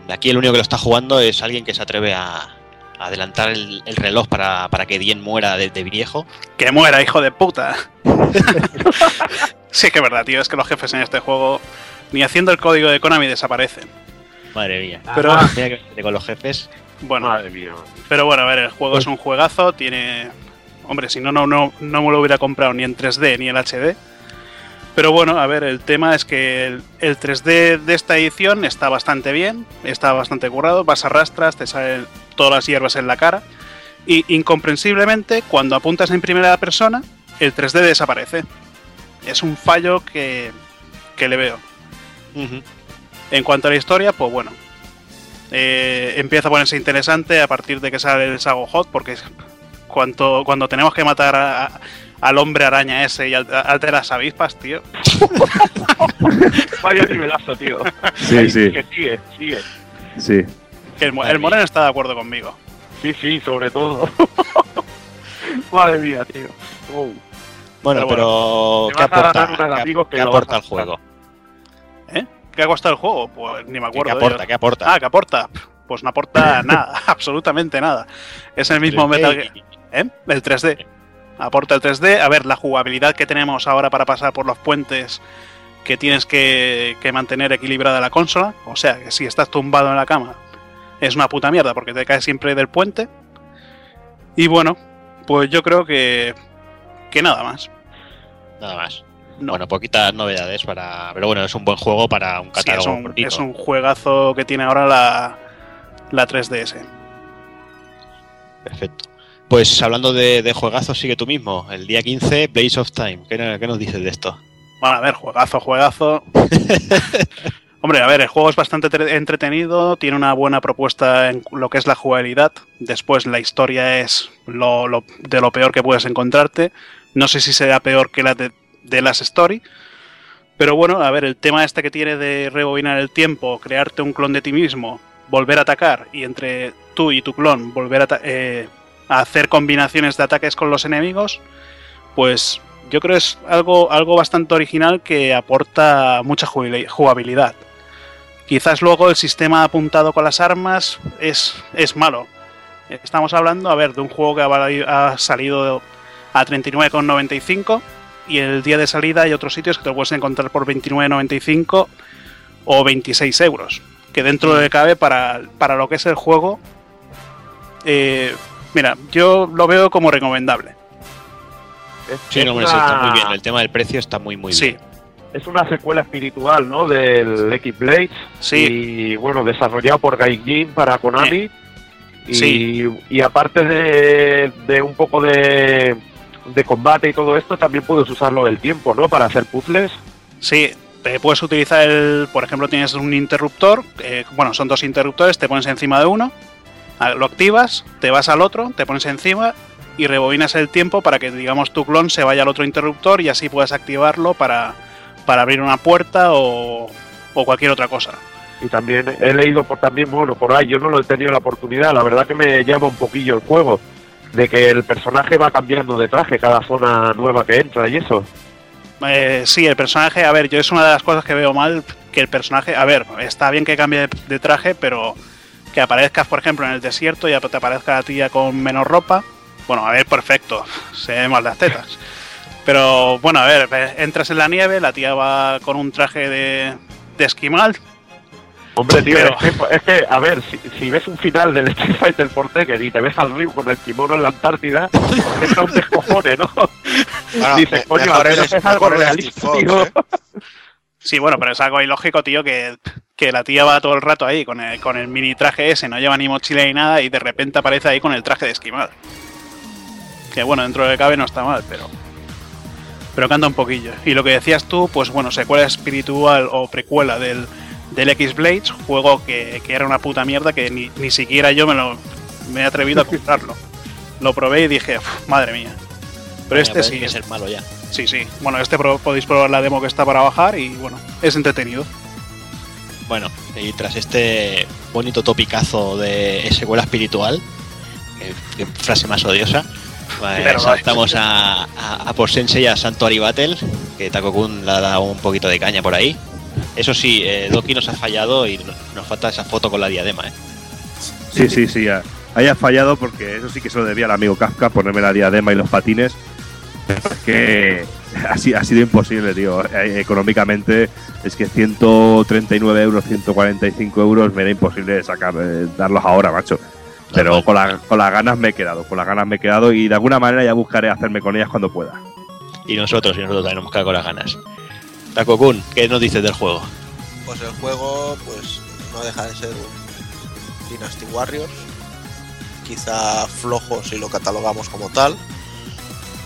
Aquí el único que lo está jugando es alguien que se atreve a, a adelantar el, el reloj para, para que Dien muera de, de viejo. Que muera, hijo de puta. <laughs> Sí, que es verdad, tío. Es que los jefes en este juego, ni haciendo el código de Konami, desaparecen. Madre mía. Pero- Mira que me mete con los jefes. Bueno, Madre mía. pero bueno, a ver, el juego es un juegazo. Tiene. Hombre, si no, no, no, no me lo hubiera comprado ni en 3D ni en HD. Pero bueno, a ver, el tema es que el, el 3D de esta edición está bastante bien, está bastante currado, vas a rastras, te salen todas las hierbas en la cara. Y incomprensiblemente, cuando apuntas en primera persona, el 3D desaparece. Es un fallo que, que le veo. En cuanto a la historia, pues bueno. eh, empieza a ponerse interesante a partir de que sale el Sago Hot, porque es cuanto, cuando tenemos que matar a- al hombre araña ese y al, al de las avispas, tío. <laughs> Vaya nivelazo, tío. Sí, Ahí, sí. Sigue, sigue, sigue. Sí. Que el, el Moreno está de acuerdo conmigo. Sí, sí, sobre todo. <laughs> Madre mía, tío. Oh. Bueno, Pero ¿qué aporta, qué- aporta el juego? ¿Eh? ¿Qué ha costado el juego? Pues ni me ¿Qué, acuerdo. qué aporta? ¿Qué aporta? Ah, ¿qué aporta? Pues no aporta <laughs> nada, absolutamente nada. Es el mismo 3D Metal Gear. ¿Eh? El 3D. Aporta el 3D. A ver, la jugabilidad que tenemos ahora para pasar por los puentes que tienes que, que mantener equilibrada la consola. O sea, que si estás tumbado en la cama es una puta mierda porque te caes siempre del puente. Y bueno, pues yo creo que, que nada más. Nada más. No. Bueno, poquitas novedades para. Pero bueno, es un buen juego para un Sí, es, catálogo un, es un juegazo que tiene ahora la, la 3DS. Perfecto. Pues hablando de, de juegazos, sigue tú mismo. El día 15, Blaze of Time. ¿Qué, qué nos dices de esto? Bueno, a ver, juegazo, juegazo. <laughs> Hombre, a ver, el juego es bastante tre- entretenido, tiene una buena propuesta en lo que es la jugabilidad. Después la historia es lo, lo- de lo peor que puedes encontrarte. No sé si será peor que la de, de Last Story. Pero bueno, a ver, el tema este que tiene de rebobinar el tiempo, crearte un clon de ti mismo, volver a atacar y entre tú y tu clon volver a, eh, a hacer combinaciones de ataques con los enemigos, pues yo creo es algo, algo bastante original que aporta mucha jugabilidad. Quizás luego el sistema apuntado con las armas es, es malo. Estamos hablando, a ver, de un juego que ha salido a 39,95 y el día de salida hay otros sitios que te lo puedes encontrar por 29,95 o 26 euros. Que dentro de cabe para, para lo que es el juego, eh, mira, yo lo veo como recomendable. Es, Sí, es no, una, sí, está muy bien. El tema del precio está muy, muy Sí, bien. es una secuela espiritual, ¿no? Del X-Blade. sí. Y bueno, desarrollado por Gaijin para Konami. Y, Sí. y aparte de, de un poco de, de combate y todo esto, también puedes usarlo del tiempo, ¿no? Para hacer puzzles. Sí, te puedes utilizar el, por ejemplo, tienes un interruptor, eh, bueno, son dos interruptores, te pones encima de uno, lo activas, te vas al otro, te pones encima y rebobinas el tiempo para que, digamos, tu clon se vaya al otro interruptor y así puedas activarlo para, para abrir una puerta o, o cualquier otra cosa. Y también he leído por también, bueno, por ahí, yo no lo he tenido la oportunidad, la verdad que me llama un poquillo el juego, de que el personaje va cambiando de traje cada zona nueva que entra y eso. Eh, sí, el personaje, a ver, yo es una de las cosas que veo mal, que el personaje, a ver, está bien que cambie de, de traje, pero que aparezcas, por ejemplo, en el desierto y te aparezca la tía con menos ropa, bueno, a ver, perfecto, <laughs> se ven más las tetas. Pero bueno, a ver, entras en la nieve, la tía va con un traje de, de esquimal, Hombre, tío, Pero- es, que, es que, a ver, si, si ves un final del Street Fighter por Tekken y te ves al Ryu con el kimono en la Antártida, <laughs> es un descojone, ¿no? Bueno, Dices, coño, menos el- es algo realista, tío. ¿eh? <laughs> Sí, bueno, pero es algo ilógico, tío, que, que la tía va todo el rato ahí con el, con el mini traje ese, no lleva ni mochila ni nada, y de repente aparece ahí con el traje de esquimal. Que bueno, dentro de cabe no está mal, pero. Pero canta un poquillo. Y lo que decías tú, pues bueno, secuela espiritual o precuela del, del X-Blades, juego que, que era una puta mierda que ni, ni siquiera yo me lo me he atrevido a <laughs> comprarlo. Lo probé y dije, "Uf, madre mía. Pero Vaya, este parece sí, que ser malo ya. Sí, sí. Bueno, este podéis probar la demo que está para bajar y bueno, es entretenido. Bueno, y tras este bonito topicazo de secuela espiritual, eh, qué frase más odiosa, pues, Pero no, saltamos a, a, a por Sensei y a Sanctuary Battle, que Takokun le ha dado un poquito de caña por ahí. Eso sí, eh, Doki nos ha fallado y no- nos falta esa foto con la diadema, ¿eh? Sí, sí, sí. ya. Haya fallado porque eso sí que se lo debía al amigo Kafka, ponerme la diadema y los patines. Es que ha, si- ha sido imposible, tío. Eh, Económicamente es que 139 euros, 145 euros me era imposible sacar, eh, darlos ahora, macho. Pero con, la- con las ganas me he quedado, con las ganas me he quedado y de alguna manera ya buscaré hacerme con ellas cuando pueda. Y nosotros, y nosotros también nos hemos quedado con las ganas. Takokun, ¿qué nos dices del juego? Pues el juego, pues no deja de ser un Dynasty Warriors. Quizá flojo si lo catalogamos como tal,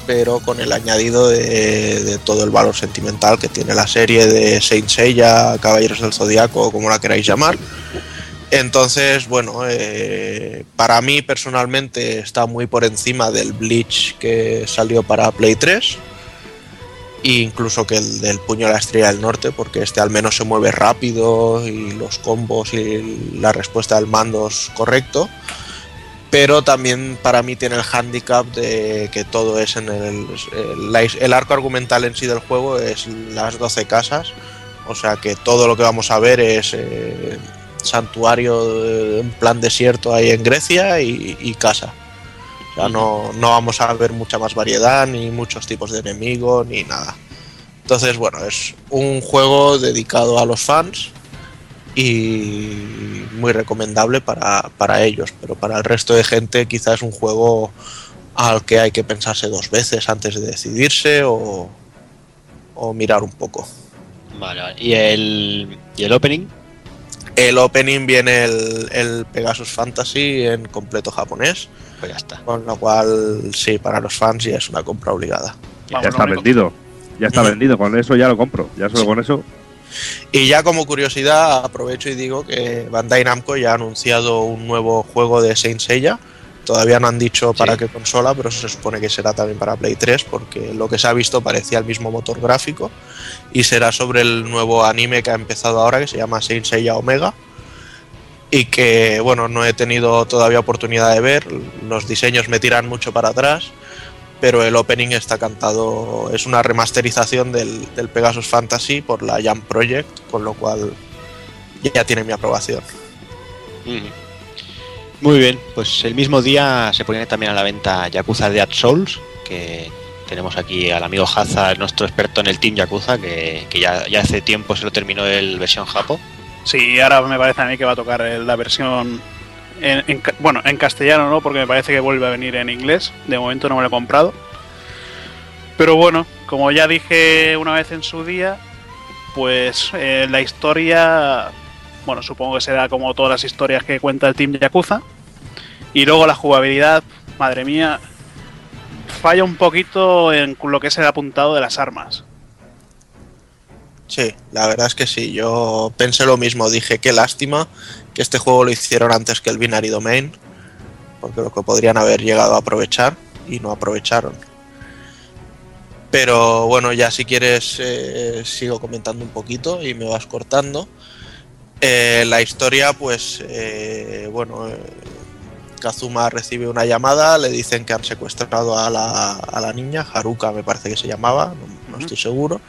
pero con el añadido de, de todo el valor sentimental que tiene la serie de Saint Seiya, Caballeros del Zodiaco, como la queráis llamar. Entonces, bueno, eh, para mí personalmente está muy por encima del Bleach que salió para Play 3 e incluso que el del puño de la estrella del norte, porque este al menos se mueve rápido y los combos y la respuesta del mando es correcto. Pero también para mí tiene el handicap de que todo es en el, el, arco argumental en sí del juego es las 12 casas. O sea que todo lo que vamos a ver es eh, santuario eh, en plan desierto ahí en Grecia y, y casa. O sea, no, no vamos a ver mucha más variedad, ni muchos tipos de enemigos, ni nada. Entonces, bueno, es un juego dedicado a los fans y muy recomendable para, para ellos, pero para el resto de gente quizás es un juego al que hay que pensarse dos veces antes de decidirse o, o mirar un poco. Vale, vale. ¿Y el, ¿Y el opening? El opening viene el, el Pegasus Fantasy en completo japonés, Pues ya está. con lo cual sí, para los fans ya es una compra obligada. ya Vamos, está vendido. Ya está vendido. Con eso ya lo compro. Ya solo con eso. Y ya como curiosidad aprovecho y digo que Bandai Namco ya ha anunciado un nuevo juego de Saint Seiya. Todavía no han dicho para Sí. qué consola, pero se supone que será también para Play 3 porque lo que se ha visto parecía el mismo motor gráfico y será sobre el nuevo anime que ha empezado ahora que se llama Saint Seiya Omega y que bueno, no he tenido todavía oportunidad de ver, los diseños me tiran mucho para atrás, pero el opening está cantado, es una remasterización del, del Pegasus Fantasy por la Jump Project, con lo cual ya tiene mi aprobación. Ujú. Muy bien, pues el mismo día se ponía también a la venta Yakuza Dead Souls, que tenemos aquí al amigo Haza, nuestro experto en el Team Yakuza, que, que ya, ya hace tiempo se lo terminó el versión Japo. Sí, ahora me parece a mí que va a tocar la versión. En, en bueno, en castellano no, porque me parece que vuelve a venir en inglés. De momento no me lo he comprado. Pero bueno, como ya dije una vez en su día, pues eh, la historia. Bueno, supongo que será como todas las historias que cuenta el Team Yakuza. Y luego la jugabilidad, madre mía, falla un poquito en lo que es el apuntado de las armas. Sí, la verdad es que sí, yo pensé lo mismo, dije qué lástima que este juego lo hicieron antes que el Binary Domain, porque lo que podrían haber llegado a aprovechar y no aprovecharon. Pero bueno, ya si quieres eh, sigo comentando un poquito y me vas cortando. Eh, la historia, pues, eh, bueno, Kazuma recibe una llamada, le dicen que han secuestrado a la, a la niña, Haruka me parece que se llamaba, no- no estoy seguro.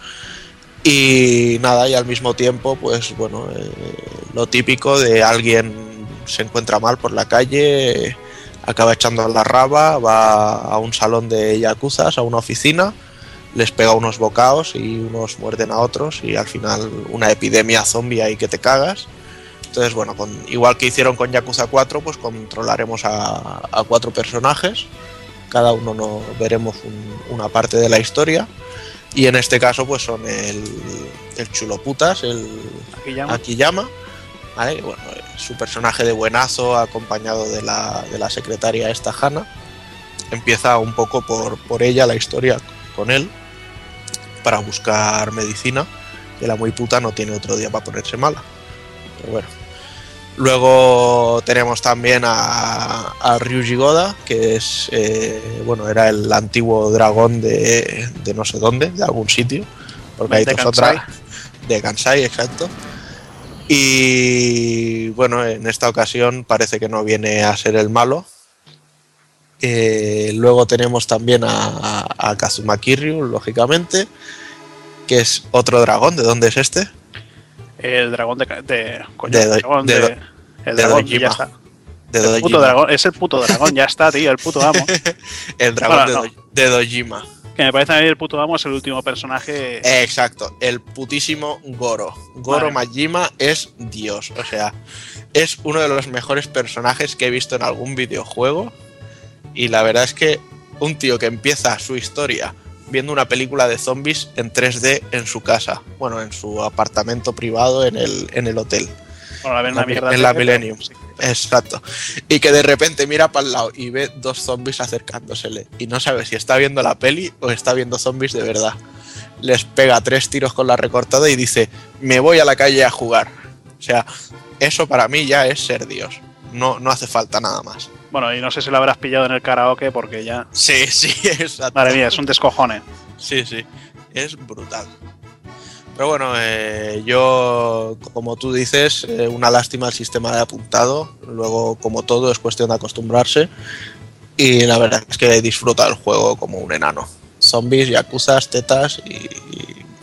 Y nada, y al mismo tiempo, pues bueno, eh, lo típico de alguien se encuentra mal por la calle, acaba echando la raba, va a un salón de yakuzas, a una oficina, les pega unos bocaos y unos muerden a otros y al final una epidemia zombie ahí que te cagas. Entonces, bueno, con, igual que hicieron con Yakuza 4, pues controlaremos a, cuatro personajes. Cada uno no veremos un- una parte de la historia. Y en este caso, pues son el, el chulo putas, el. Akiyama, ¿vale? Bueno, su personaje de buenazo, acompañado de la, de la secretaria esta Hana. Empieza un poco por, por ella la historia con él para buscar medicina, que la muy puta no tiene otro día para ponerse mala. Pero bueno. Luego tenemos también a, a Ryuji Goda, que es, eh, bueno, era el antiguo dragón de, de no sé dónde, de algún sitio, porque hay De dos Kansai. otras de Kansai, exacto. Y bueno, en esta ocasión parece que no viene a ser el malo. Eh, luego tenemos también a, a, a Kazuma Kiryu, lógicamente, que es otro dragón. ¿De dónde es este? El dragón de. de coño, De el dragón de el dragón, y ya está. De El puto dragón, es el puto dragón, ya está, tío, el puto amo. <laughs> El dragón Bueno, de, Do- de Dojima. Que me parece a mí el puto amo es el último personaje. Exacto, el putísimo Goro. Goro Vale. Majima es Dios. O sea, es uno de los mejores personajes que he visto en algún videojuego. Y la verdad es que un tío que empieza su historia viendo una película de zombies en 3D en su casa. Bueno, en su apartamento privado en el, en el hotel. Bueno, la ven la- mierda en la Millennium. Exacto. Y que de repente mira para el lado y ve dos zombies acercándosele. Y no sabe si está viendo la peli o está viendo zombies de verdad. Les pega tres tiros con la recortada y dice, me voy a la calle a jugar. O sea, eso para mí ya es ser Dios. No, no hace falta nada más. Bueno, y no sé si lo habrás pillado en el karaoke porque ya. Sí, sí, <laughs> exacto. Madre mía, es un descojone. Sí, sí, es brutal. Pero bueno, eh, yo, como tú dices, eh, una lástima el sistema de apuntado. Luego, como todo, es cuestión de acostumbrarse. Y la verdad es que disfruta el juego como un enano. Zombies, yakuzas, tetas y,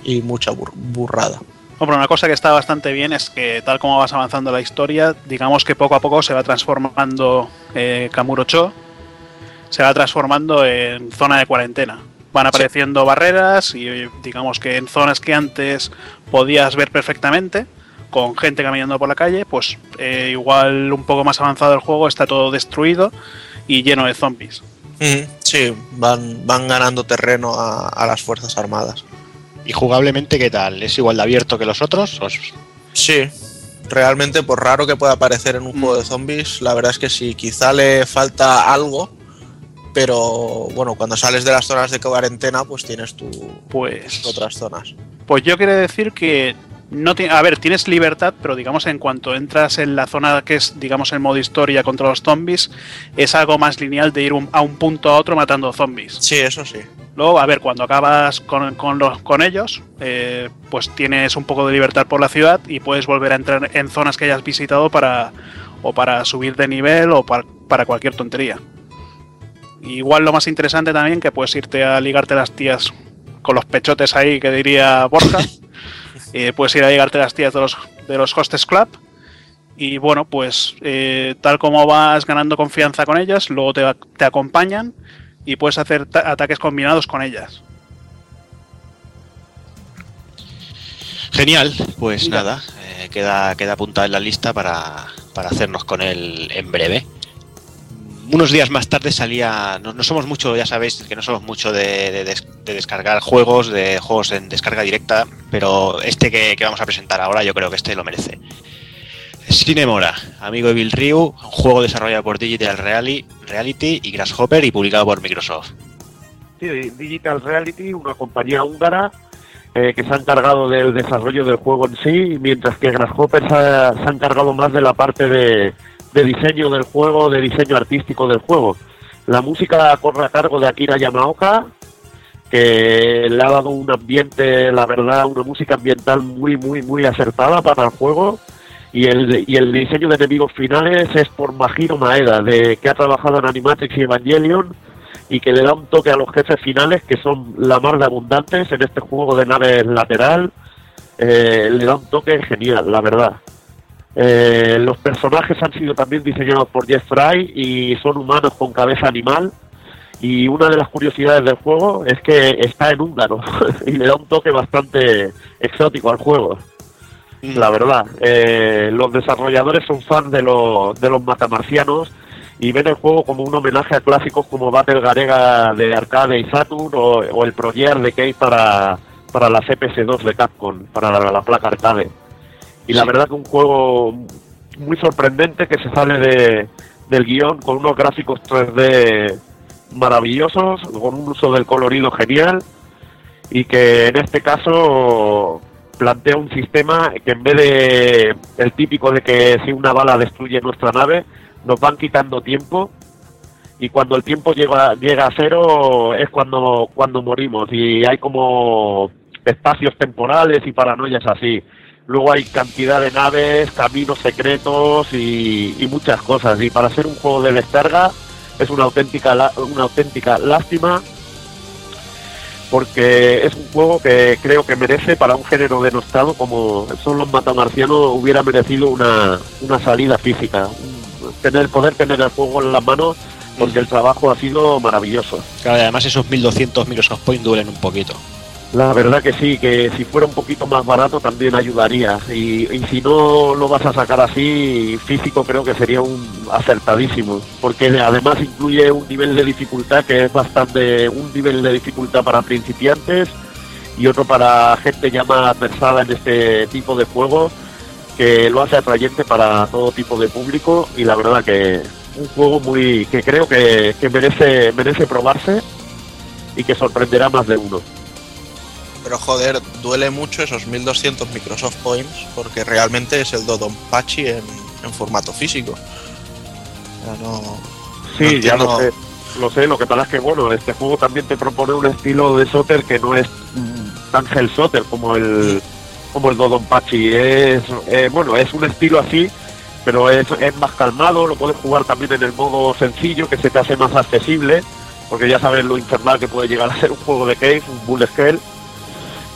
y- y mucha bur- burrada. Una cosa que está bastante bien es que tal como vas avanzando la historia, digamos que poco a poco se va transformando eh, Kamurocho, se va transformando en zona de cuarentena. Van apareciendo barreras y digamos que en zonas que antes podías ver perfectamente, con gente caminando por la calle, pues eh, igual un poco más avanzado el juego está todo destruido y lleno de zombies. Sí, van, van ganando terreno a, a las Fuerzas Armadas. ¿Y jugablemente qué tal? ¿Es igual de abierto que los otros? ¿O es- Sí, realmente por raro que pueda aparecer en un juego de zombies, la verdad es que sí, quizá le falta algo, pero bueno, cuando sales de las zonas de cuarentena, pues tienes tu Pues otras zonas. Pues yo quiero decir que no tiene, a ver, tienes libertad, pero digamos en cuanto entras en la zona que es, digamos, el modo historia contra los zombies, es algo más lineal de ir un- a un punto a otro matando zombies. Sí, eso sí. Luego, a ver, cuando acabas con, con los- con ellos, eh, pues tienes un poco de libertad por la ciudad y puedes volver a entrar en zonas que hayas visitado para o para subir de nivel o para, para cualquier tontería. Igual lo más interesante también que puedes irte a ligarte las tías con los pechotes ahí que diría Borja. <laughs> Eh, puedes ir a ligarte las tías de los, de los Hostess Club. Y bueno, pues eh, tal como vas ganando confianza con ellas, luego te, te acompañan y puedes hacer ta- ataques combinados con ellas. Genial, pues nada, eh, queda, queda apuntada en la lista para, para hacernos con él en breve. Unos días más tarde salía, no, no somos mucho, ya sabéis que no somos mucho de, de des- de descargar juegos, de juegos en descarga directa, pero este que, que vamos a presentar ahora yo creo que este lo merece. Cinemora, amigo de Bill Ryu, un juego desarrollado por Digital Reali- Reality y Grasshopper y publicado por Microsoft. Sí, Digital Reality, una compañía húngara eh, que se ha encargado del desarrollo del juego en sí, mientras que Grasshopper se ha, se ha encargado más de la parte de, de diseño del juego, de diseño artístico del juego. La música corre a cargo de Akira Yamaoka, que le ha dado un ambiente, la verdad, una música ambiental muy, muy, muy acertada para el juego. Y el, y el diseño de enemigos finales es por Mahiro Maeda, de, que ha trabajado en Animatrix y Evangelion, y que le da un toque a los jefes finales, que son la mar de abundantes en este juego de naves lateral. Eh, le da un toque genial, la verdad. Eh, los personajes han sido también diseñados por Jeff Fry y son humanos con cabeza animal. Y una de las curiosidades del juego es que está en húngaro <laughs> y le da un toque bastante exótico al juego. La verdad, eh, los desarrolladores son fans de, los de los matamarcianos y ven el juego como un homenaje a clásicos como Battle Garega de arcade y Saturn o, o el Project de Case para, para la CPS2 de Capcom, para la, la placa arcade. Y la verdad que un juego muy sorprendente que se sale de, del guion con unos gráficos 3D maravillosos, con un uso del colorido genial y que en este caso plantea un sistema que en vez de el típico de que si una bala destruye nuestra nave, nos van quitando tiempo y cuando el tiempo llega, llega a cero es cuando, cuando morimos y hay como espacios temporales y paranoias así. Luego hay cantidad de naves, caminos secretos y, muchas cosas. Y para ser un juego de descarga es una auténtica, una auténtica lástima porque es un juego que creo que merece para un género denostado como son los matamarcianos hubiera merecido una, una salida física. Tener, poder tener el juego en las manos porque el trabajo ha sido maravilloso. Claro, y además esos 1200 Microsoft Points duelen un poquito. La verdad que sí, que si fuera un poquito más barato también ayudaría. Y, y si no lo vas a sacar así, físico creo que sería un acertadísimo. Porque además incluye un nivel de dificultad que es bastante, un nivel de dificultad para principiantes y otro para gente ya más versada en este tipo de juegos, que lo hace atrayente para todo tipo de público y la verdad que un juego muy que creo que, que merece merece probarse y que sorprenderá más de uno. Pero joder, duele mucho esos 1200 Microsoft Points porque realmente es el Dodonpachi en, en formato físico. Ya no, Sí, no ya lo sé. Lo sé, lo que pasa es que bueno, este juego también te propone un estilo de Soter que no es mm, tan Hell Soter como el como el Dodonpachi. Es eh, bueno, es un estilo así, pero es, es más calmado, lo puedes jugar también en el modo sencillo que se te hace más accesible, porque ya sabes lo infernal que puede llegar a ser un juego de cave, un bullet hell.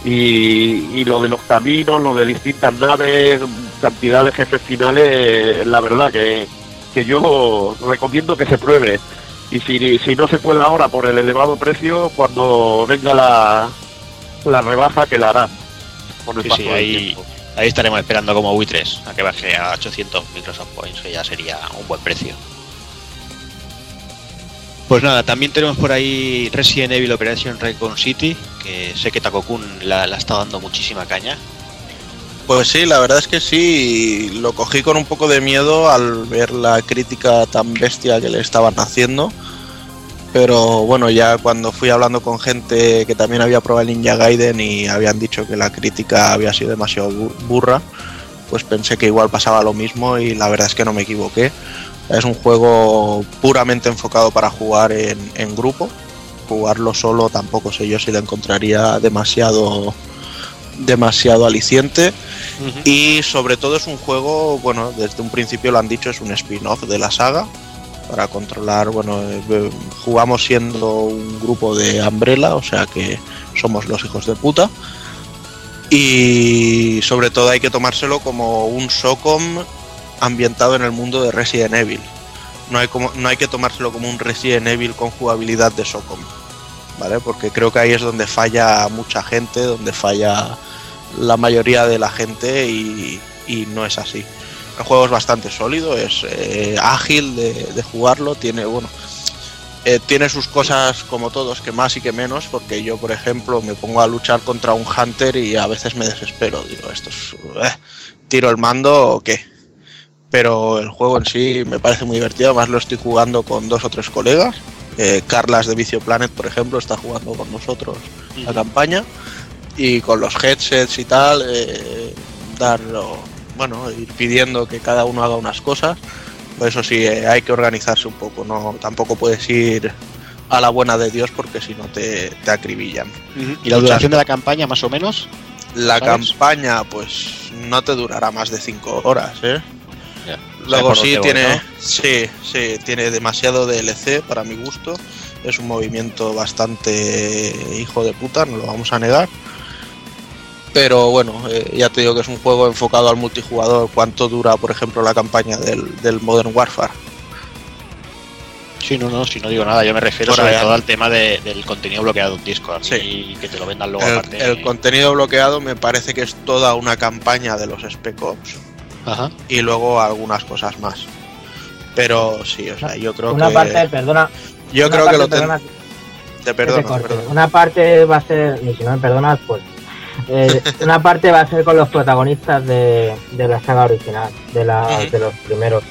Y, y lo de los caminos, lo de distintas naves, cantidad de jefes finales, la verdad que, que yo recomiendo que se pruebe. Y si, si no se puede ahora por el elevado precio, cuando venga la, la rebaja que la hará. Con el Sí, paso sí, del ahí, ahí estaremos esperando como 3 a que baje a 800 Microsoft Points, que ya sería un buen precio. Pues nada, también tenemos por ahí Resident Evil Operation Raccoon City, que sé que Takokun la, está dando muchísima caña. Pues sí, la verdad es que sí, lo cogí con un poco de miedo al ver la crítica tan bestia que le estaban haciendo. Pero bueno, ya cuando fui hablando con gente que también había probado el Ninja Gaiden y habían dicho que la crítica había sido demasiado bu- burra, pues pensé que igual pasaba lo mismo y la verdad es que no me equivoqué. Es un juego puramente enfocado para jugar en, en grupo. Jugarlo solo tampoco sé yo si lo encontraría demasiado demasiado aliciente. Y sobre todo es un juego, bueno, desde un principio lo han dicho, es un spin-off de la saga. Para controlar, bueno, eh, jugamos siendo un grupo de Umbrella, o sea que somos los hijos de puta. Y sobre todo hay que tomárselo como un SOCOM ambientado en el mundo de Resident Evil. No hay, como, no hay que tomárselo como un Resident Evil con jugabilidad de SOCOM, ¿vale? Porque creo que ahí es donde falla mucha gente, donde falla la mayoría de la gente y, no es así. El juego es bastante sólido, es eh, ágil de, de jugarlo, tiene, bueno, eh, tiene sus cosas como todos, que más y que menos, porque yo, por ejemplo, me pongo a luchar contra un hunter y a veces me desespero. Digo, esto es. eh, ¿Tiro el mando o qué? Pero el juego en sí me parece muy divertido, además lo estoy jugando con dos o tres colegas. Eh, Carlas de Vicio Planet, por ejemplo, está jugando con nosotros la campaña. Y con los headsets y tal, eh, darlo, bueno, ir pidiendo que cada uno haga unas cosas. Por eso sí, eh, hay que organizarse un poco, no tampoco puedes ir a la buena de Dios porque si no te, te acribillan. ¿Y la duración de la campaña, más o menos? La ¿Sabes? campaña, pues no te durará más de 5 horas, ¿eh? Ya. Luego sí tiene, voy, ¿no? sí, sí, tiene demasiado DLC para mi gusto. Es un movimiento bastante hijo de puta, no lo vamos a negar. Pero bueno, eh, ya te digo que es un juego enfocado al multijugador. ¿Cuánto dura, por ejemplo, la campaña del, del Modern Warfare? Sí, no, no, si no digo nada, yo me refiero Por sobre todo al tema de- del contenido bloqueado en Discord Sí. y que te lo vendan luego El, aparte. el contenido bloqueado me parece que es toda una campaña de los Spec Ops Ajá. y luego algunas cosas más. Pero sí, o sea, yo creo Una que. parte, perdona. yo una creo que parte, lo ten- perdona, Te perdono, perdono. Una parte va a ser, y si no me perdonas, pues. eh, <laughs> una parte va a ser con los protagonistas de, de la saga original, de, la, de los primeros.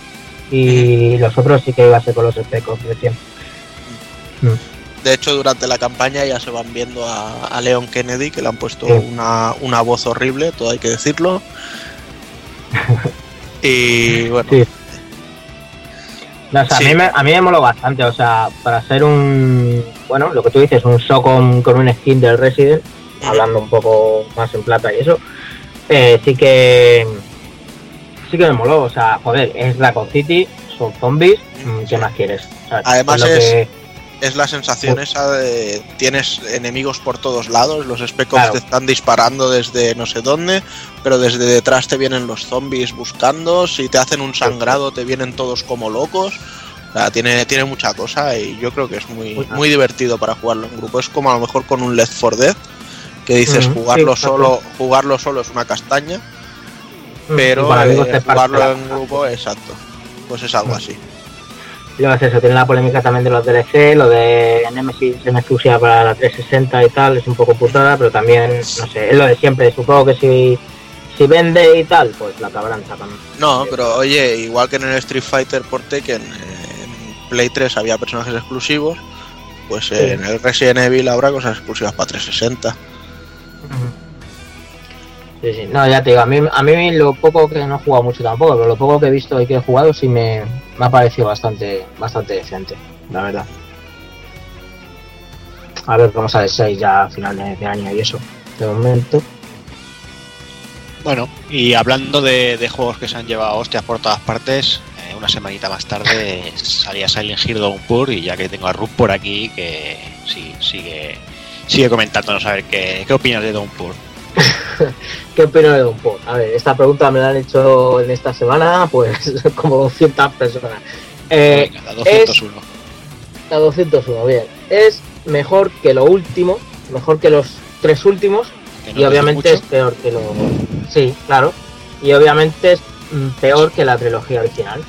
Y los otros sí que iba a ser con los especos recién. De hecho, durante la campaña ya se van viendo a, a Leon Kennedy, que le han puesto Sí. una, una voz horrible, todo hay que decirlo. <laughs> y bueno, Sí. No, o sea, Sí. a, mí me, a mí me moló bastante, o sea, para ser un, bueno, lo que tú dices, un show con, un skin del Resident, hablando un poco más en plata y eso, eh, sí que sí que me moló, o sea, joder, es Raccoon City, son zombies, mm, ¿qué más quieres? O sea, Además es- es la sensación esa de tienes enemigos por todos lados, los Claro. te están disparando desde no sé dónde, pero desde detrás te vienen los zombies buscando, si te hacen un sangrado te vienen todos como locos. O sea, tiene, tiene mucha cosa y yo creo que es muy, muy divertido para jugarlo en grupo. Es como a lo mejor con un Left 4 Dead, que dices jugarlo sí, solo, jugarlo solo es una castaña, pero eh, jugarlo en grupo, exacto. Pues es algo así. Y es eso, tiene la polémica también de los DLC, lo de Nemesis en exclusiva para la 360 y tal, es un poco putada, pero también, no sé, es lo de siempre, supongo que si, si vende y tal, pues la acabarán sacando. No, pero oye, igual que en el Street Fighter por Tekken, en Play 3 había personajes exclusivos, pues Sí. en el Resident Evil habrá cosas exclusivas para 360. Sí, sí, no, ya te digo, a mí, a mí lo poco que no he jugado mucho tampoco, pero lo poco que he visto y que he jugado sí me, me ha parecido bastante, bastante decente, la verdad. A ver cómo sale 6 ya a final de, año y eso. De momento. Bueno, y hablando de, juegos que se han llevado hostias por todas partes, eh, una semanita más tarde salía Silent Hill Downpour y ya que tengo a Rup por aquí, que sí, sigue, sigue comentándonos a ver qué, qué opinas de Downpour. <laughs> ¿Qué opino de Don Paul? A ver, esta pregunta me la han hecho en esta semana, pues <laughs> como 200 personas. Eh, Venga, la 201. La 201, bien. Es mejor que lo último, mejor que los tres últimos, no y te obviamente es peor que lo. Sí, claro. Y obviamente es mm, peor que la trilogía original.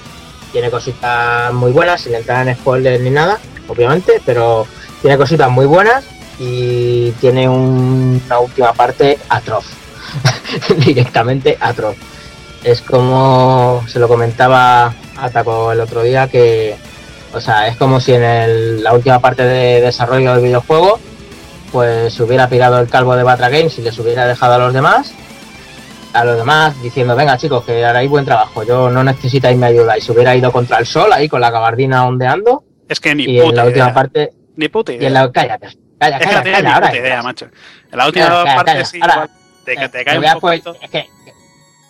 Tiene cositas muy buenas, sin entrar en spoilers ni nada, obviamente, pero tiene cositas muy buenas y tiene un- una última parte atroz. <laughs> Directamente atroz. Es como se lo comentaba Ataco el otro día que, o sea, es como si en el- la última parte de desarrollo del videojuego pues se hubiera pirado el calvo de Batra Games y les hubiera dejado a los demás, a los demás diciendo, venga chicos, que haréis buen trabajo, yo no necesitáis mi ayuda, y se hubiera ido contra el sol ahí con la gabardina ondeando, Es que ni y en la última idea. parte, Ni puta y en la, cállate, calla, es que calla, calla, ahora puta idea, macho. En la última Calla, calla, parte calla. sí, Ahora, te, que te cae voy un poquito. es que,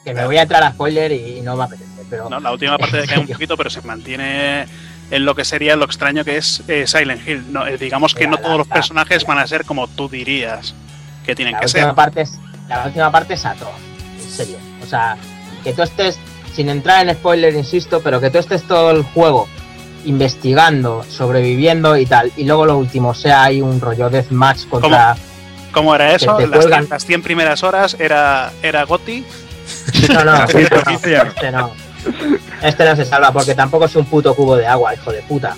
que me voy a entrar a spoiler y no me apetece, pero No, la última parte te cae un <laughs> poquito, pero se mantiene en lo que sería lo extraño que es eh, Silent Hill. No, eh, digamos que Mira, no la- todos los la- personajes van a ser como tú dirías que tienen la que última ser. parte es la última parte es atroz en serio o sea que tú estés sin entrar en spoiler insisto pero que tú estés todo el juego investigando sobreviviendo y tal y luego lo último sea ahí un rollo deathmatch contra ¿Cómo era eso? Las, cuelgan. 100, las 100 primeras horas era, era Gotti. no no, <laughs> este no, este no este no se salva porque tampoco es un puto cubo de agua hijo de puta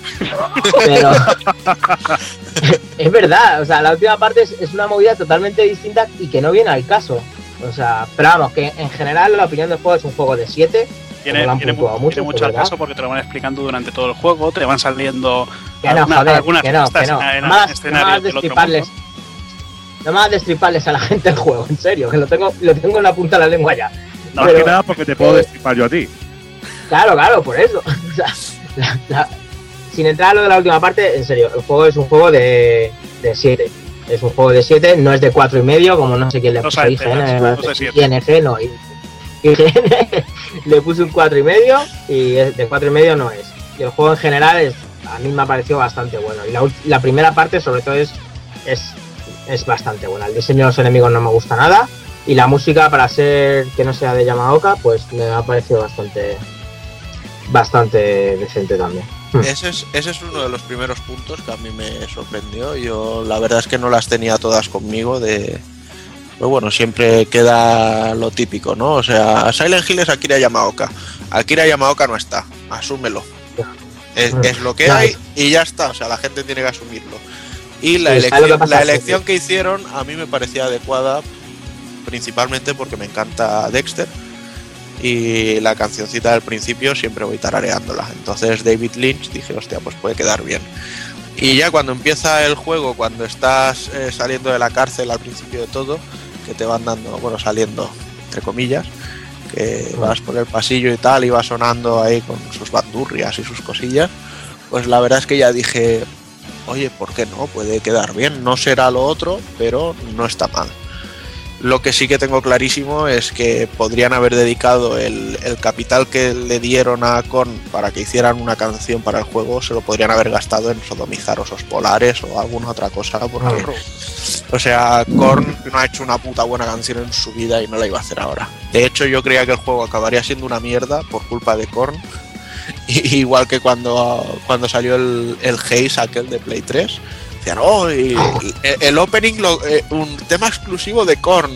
pero <laughs> es verdad o sea la última parte es, es una movida totalmente distinta y que no viene al caso o sea, pero vamos, que en general la opinión del juego es un juego de 7. Tiene, tiene, puntuado mu- mucho, tiene mucho al caso porque te lo van explicando durante todo el juego, te van saliendo Que no, alguna- joder, algunas que no, que no. en- en No más, no más destriparles. No más destriparles a la gente el juego, en serio, que lo tengo, lo tengo en la punta de la lengua ya. Más Pero- que nada porque te puedo eh, destripar yo a ti. Claro, claro, por eso. <laughs> O sea, la- la- sin entrar a lo de la última parte, en serio, el juego es un juego de 7. Es un juego de 7, no es de cuatro y medio, como no sé quién le puso IGN, de. ING, no, I- IGN <laughs> le puso un cuatro y medio y de cuatro y medio no es. Y el juego en general es, a mí me ha parecido bastante bueno. Y la, la primera parte, sobre todo, es, es, es bastante buena. El diseño de los enemigos no me gusta nada. Y la música, para ser que no sea de Yamaoka, pues me ha parecido bastante bastante decente también. Ese es, ese es uno de los primeros puntos que a mí me sorprendió. Yo la verdad es que no las tenía todas conmigo de... Pero bueno, siempre queda lo típico, ¿no? O sea, Silent Hill es Akira Yamaoka. Akira Yamaoka no está, asúmelo. Es, es lo que hay y ya está, o sea, la gente tiene que asumirlo. Y la Sí, ¿sabes lo que elección, la Que- elección que hicieron a mí me parecía adecuada, principalmente porque me encanta Dexter y la cancioncita del principio siempre voy tarareándola. Entonces David Lynch dije, hostia, pues puede quedar bien. Y ya cuando empieza el juego, cuando estás eh, saliendo de la cárcel al principio de todo, que te van dando, bueno, saliendo, entre comillas, que vas por el pasillo y tal, y va sonando ahí con sus bandurrias y sus cosillas, pues la verdad es que ya dije, oye, ¿por qué no? Puede quedar bien, no será lo otro, pero no está mal. Lo que sí que tengo clarísimo es que podrían haber dedicado el, el capital que le dieron a Korn para que hicieran una canción para el juego, se lo podrían haber gastado en sodomizar osos polares o alguna otra cosa, porque, o sea, Korn no ha hecho una puta buena canción en su vida y no la iba a hacer ahora. De hecho, yo creía que el juego acabaría siendo una mierda por culpa de Korn <laughs> igual que cuando, cuando salió el, el Haze aquel de Play 3, oh, y el, opening, lo- eh, un tema exclusivo de Korn.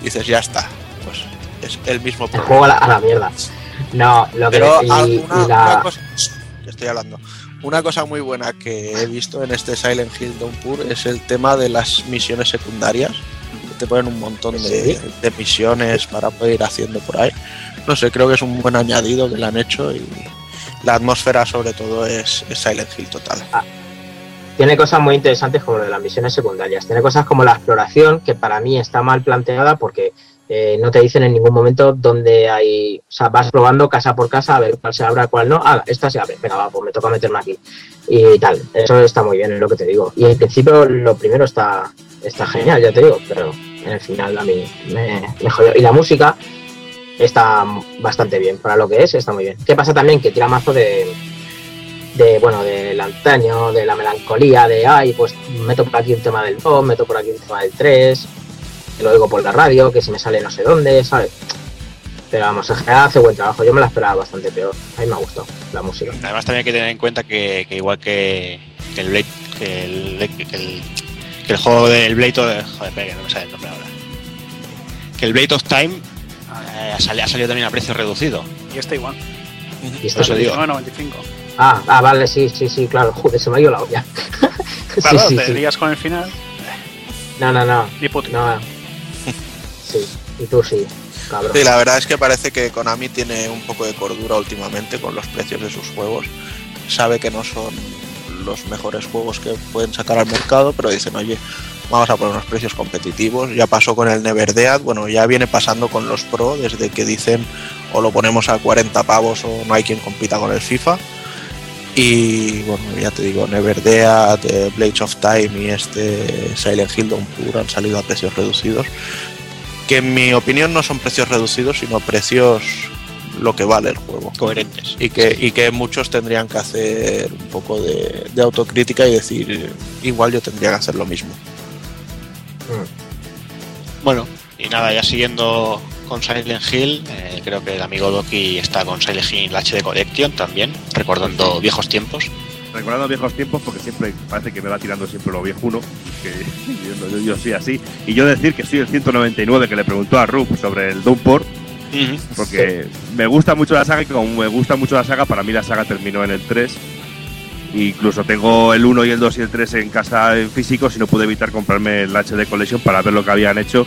Y dices, ya está, pues es el mismo El juego a la, a la mierda. No, lo que Pero y- alguna- y la- una cosa, estoy hablando. Una cosa muy buena que he visto en este Silent Hill Downpour es el tema de las misiones secundarias. Te ponen un montón de, Sí. de misiones para poder ir haciendo por ahí. No sé, creo que es un buen añadido que le han hecho y la atmósfera sobre todo es, es Silent Hill total. Tiene cosas muy interesantes como lo de las misiones secundarias. Tiene cosas como la exploración, que para mí está mal planteada porque eh, no te dicen en ningún momento dónde hay. O sea, vas probando casa por casa a ver cuál se abre, cuál no. Ah, esta se abre. Venga, va, pues me toca meterme aquí. Y tal. Eso está muy bien, es lo que te digo. Y en principio lo primero está, está genial, ya te digo, pero en el final a mí me, me jodió. Y la música está bastante bien. Para lo que es, está muy bien. ¿Qué pasa también? Que tira mazo de de bueno del antaño, de la melancolía, de ay, pues meto por aquí un tema del 2, meto por aquí un tema del 3, que lo oigo por la radio, que si me sale no sé dónde, ¿sabes? Pero vamos, en general hace buen trabajo, yo me la esperaba bastante peor, a mí me ha gustado la música. Además también hay que tener en cuenta que, que igual que, que el Blade, que el, que el, que el juego del Blade of, joder, espera, que no me sale el nombre ahora. Que el Blade of Time eh, ha, sali- ha salido también a precio reducido. Y este igual. Y Por eso digo. 19.95. Ah, ah, vale, sí, sí, sí, claro, <laughs> joder, se me ha ido la olla. Claro, <laughs> sí, sí, te sí. lías con el final. No, no, no, Ni puto. no. Sí, y tú sí, cabrón. Sí, la verdad es que parece que Konami tiene un poco de cordura últimamente con los precios de sus juegos. Sabe que no son los mejores juegos que pueden sacar al mercado, pero dicen, oye, vamos a poner unos precios competitivos. Ya pasó con el Never Dead, bueno, ya viene pasando con los Pro desde que dicen o lo ponemos a 40 pavos o no hay quien compita con el FIFA. Y bueno, ya te digo, Never Dead, eh, Blades of Time y este Silent Hill Downpour han salido a precios reducidos que en mi opinión no son precios reducidos, sino precios lo que vale el juego. Coherentes. Y que, y que muchos tendrían que hacer un poco de, de autocrítica y decir, igual yo tendría que hacer lo mismo. Bueno, y nada, ya siguiendo con Silent Hill, eh, creo que el amigo Doki está con Silent Hill HD Collection también, recordando viejos tiempos. Recordando viejos tiempos, porque siempre parece que me va tirando siempre lo viejuno, que <laughs> yo, yo- yo soy así. Y yo decir que soy el 199 que le preguntó a Rup sobre el Downpour, porque me gusta mucho la saga y como me gusta mucho la saga, para mí la saga terminó en el 3. Incluso tengo el 1 y el 2 y el 3 en casa en físico, si no pude evitar comprarme el HD Collection para ver lo que habían hecho.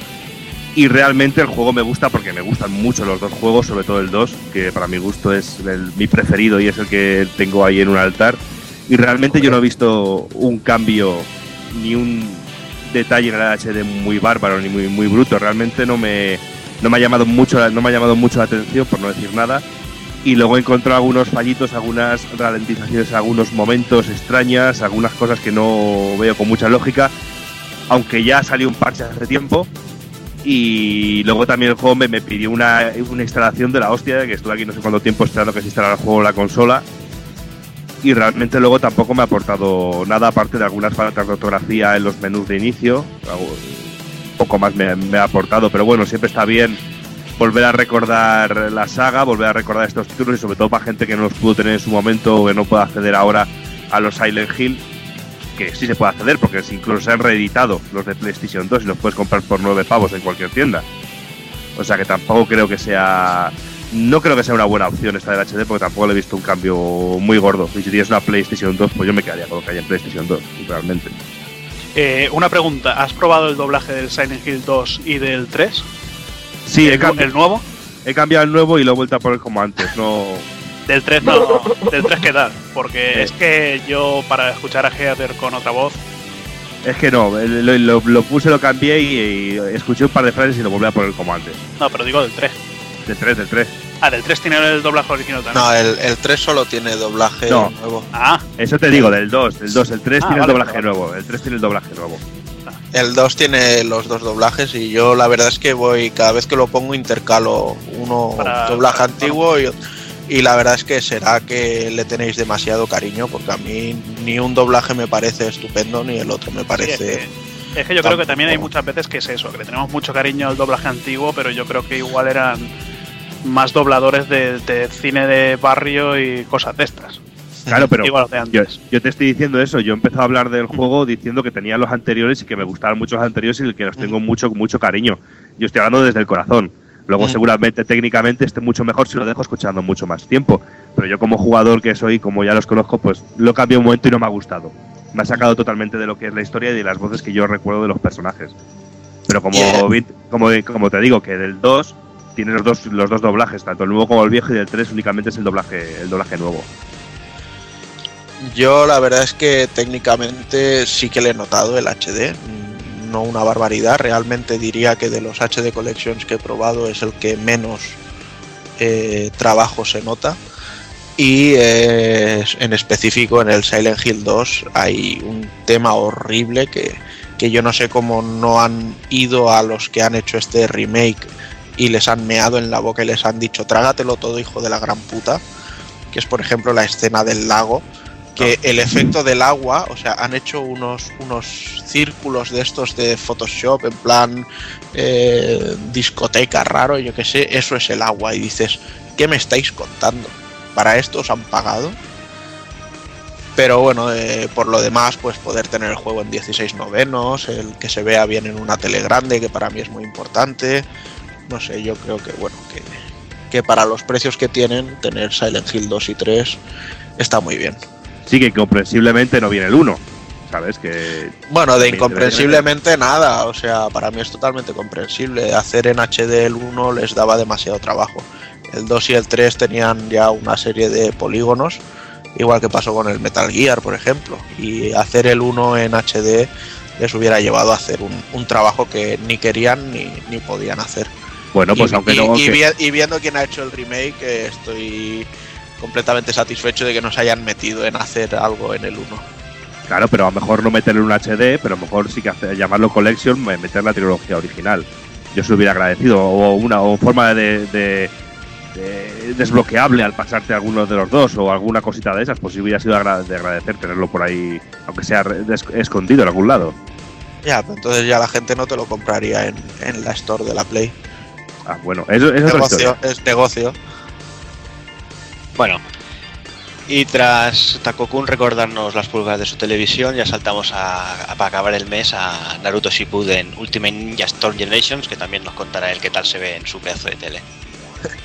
Y realmente el juego me gusta porque me gustan mucho los dos juegos, sobre todo el 2, que para mi gusto es el- mi preferido y es el que tengo ahí en un altar. Y realmente yo no he visto un cambio ni un detalle en el HD muy bárbaro ni muy, muy bruto. Realmente no me, no me ha llamado mucho no me ha llamado mucho la atención, por no decir nada. Y luego he encontrado algunos fallitos, algunas ralentizaciones, algunos momentos extrañas, algunas cosas que no veo con mucha lógica. Aunque ya salió un parche hace tiempo. Y luego también el juego me, pidió una, una instalación de la hostia, que estuve aquí no sé cuánto tiempo esperando que se instalara el juego en la consola y realmente luego tampoco me ha aportado nada aparte de algunas faltas de ortografía en los menús de inicio. Poco más me, me ha aportado, pero bueno, siempre está bien volver a recordar la saga, volver a recordar estos títulos y sobre todo para gente que no los pudo tener en su momento o que no pueda acceder ahora a los Silent Hill, que sí se puede acceder porque incluso se han reeditado los de PlayStation 2 y los puedes comprar por 9 pavos en cualquier tienda. O sea que tampoco creo que sea no creo que sea una buena opción esta del HD porque tampoco le he visto un cambio muy gordo. Y si tienes una PlayStation 2, pues yo me quedaría con lo que hay en PlayStation 2, realmente. Eh, una pregunta, ¿has probado el doblaje del Silent Hill 2 y del 3? Sí, he, ¿El, cambi- el nuevo? he cambiado el nuevo y lo he vuelto a poner como antes. No, Del 3 no, del 3 qué tal, porque es que yo para escuchar a Heather con otra voz, es que no, lo, lo- lo puse, lo cambié y, y escuché un par de frases y lo volví a poner como antes. no, pero digo del 3. Del 3, del 3. Ah, del 3 tiene el doblaje original también. No, el, el 3 solo tiene doblaje No. nuevo. Ah, Eso te digo, del 2, del 2. El 3 Ah, tiene vale, el doblaje vale. nuevo. El 3 tiene el doblaje nuevo. El 2 tiene los dos doblajes y yo la verdad es que voy, cada vez que lo pongo intercalo uno Para- doblaje para- antiguo y, y la verdad es que será que le tenéis demasiado cariño porque a mí ni un doblaje me parece estupendo ni el otro me sí, es, parece... que, es que yo creo que también hay muchas veces que es eso, que le tenemos mucho cariño al doblaje antiguo, pero yo creo que igual eran más dobladores de, de cine de barrio y cosas de estas. Claro, pero yo, te estoy diciendo eso. Yo empecé a hablar del juego diciendo que tenía los anteriores y que me gustaban mucho los anteriores y que los tengo mucho, mucho cariño. Yo estoy hablando desde el corazón. Luego, Mm. seguramente, técnicamente esté mucho mejor si lo dejo escuchando mucho más tiempo. Pero yo, como jugador que soy, como ya los conozco, pues lo cambié un momento y no me ha gustado. Me ha sacado totalmente de lo que es la historia y de las voces que yo recuerdo de los personajes. Pero como, Yeah. como, como te digo, que del 2 tiene los dos, los dos doblajes, tanto el nuevo como el viejo, y del 3 únicamente es el doblaje, el doblaje nuevo. Yo la verdad es que técnicamente sí que le he notado el HD, no una barbaridad, realmente diría que de los HD Collections que he probado es el que menos eh, trabajo se nota. Y eh, en específico en el Silent Hill 2 hay un tema horrible que, que yo no sé cómo no han ido a los que han hecho este remake y les han meado en la boca y les han dicho trágatelo todo hijo de la gran puta que es por ejemplo la escena del lago que el efecto del agua, o sea, han hecho unos, unos círculos de estos de Photoshop en plan eh, discoteca raro, yo que sé, eso es el agua y dices, ¿qué me estáis contando? ¿Para esto os han pagado? Pero bueno, eh, por lo demás, pues poder tener el juego en 16 novenos, el que se vea bien en una tele grande, que para mí es muy importante. No sé, yo creo que bueno, que para los precios que tienen, tener Silent Hill 2 y 3 está muy bien. Sí, que comprensiblemente no viene el 1. ¿Sabes? Que. Bueno, de incomprensiblemente nada, o sea, para mí es totalmente comprensible. Hacer en HD el 1 les daba demasiado trabajo. El 2 y el 3 tenían ya una serie de polígonos, igual que pasó con el Metal Gear, por ejemplo. Y hacer el 1 en HD les hubiera llevado a hacer un, un trabajo que ni querían ni, ni podían hacer. Bueno, pues y, aunque y- no. y que- vi- y viendo quién ha hecho el remake, eh, estoy completamente satisfecho de que nos hayan metido en hacer algo en el 1. Claro, pero a lo mejor no meterle un HD, pero a lo mejor sí que hacer- llamarlo Collection, me- meter la trilogía original. Yo se lo hubiera agradecido. O una o forma de, de- de desbloqueable al pasarte alguno de los dos o alguna cosita de esas, pues sí hubiera sido de agradecer tenerlo por ahí, aunque sea escondido en algún lado. Ya, pero entonces ya la gente no te lo compraría en, en la store de la Play. Ah, bueno, eso, eso negocio, es negocio. Bueno, y tras Takokun recordarnos las pulgas de su televisión, ya saltamos a, a- para acabar el mes a Naruto Shippuden Ultimate Ninja Storm Generations, que también nos contará él qué tal se ve en su pedazo de tele. <laughs>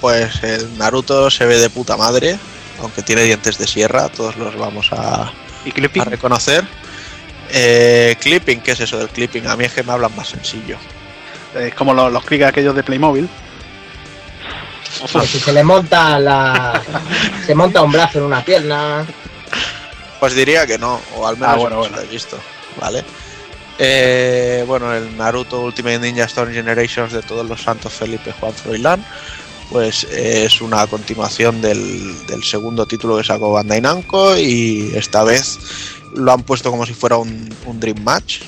Pues el Naruto se ve de puta madre, aunque tiene dientes de sierra, todos los vamos a, ¿Y clipping? a reconocer. Eh, clipping, ¿qué es eso del clipping? A mí es que me hablan más sencillo. Es como los, los clics aquellos de Playmobil. Pues si se le monta la. se monta un brazo en una pierna. Pues diría que no, o al menos Ah, bueno, no bueno. lo he visto, ¿vale? Eh, bueno, el Naruto Ultimate Ninja Storm Generations de todos los santos Felipe Juan Froilán, pues eh, es una continuación del, del segundo título que sacó Bandai Namco y esta vez lo han puesto como si fuera un, un Dream Match,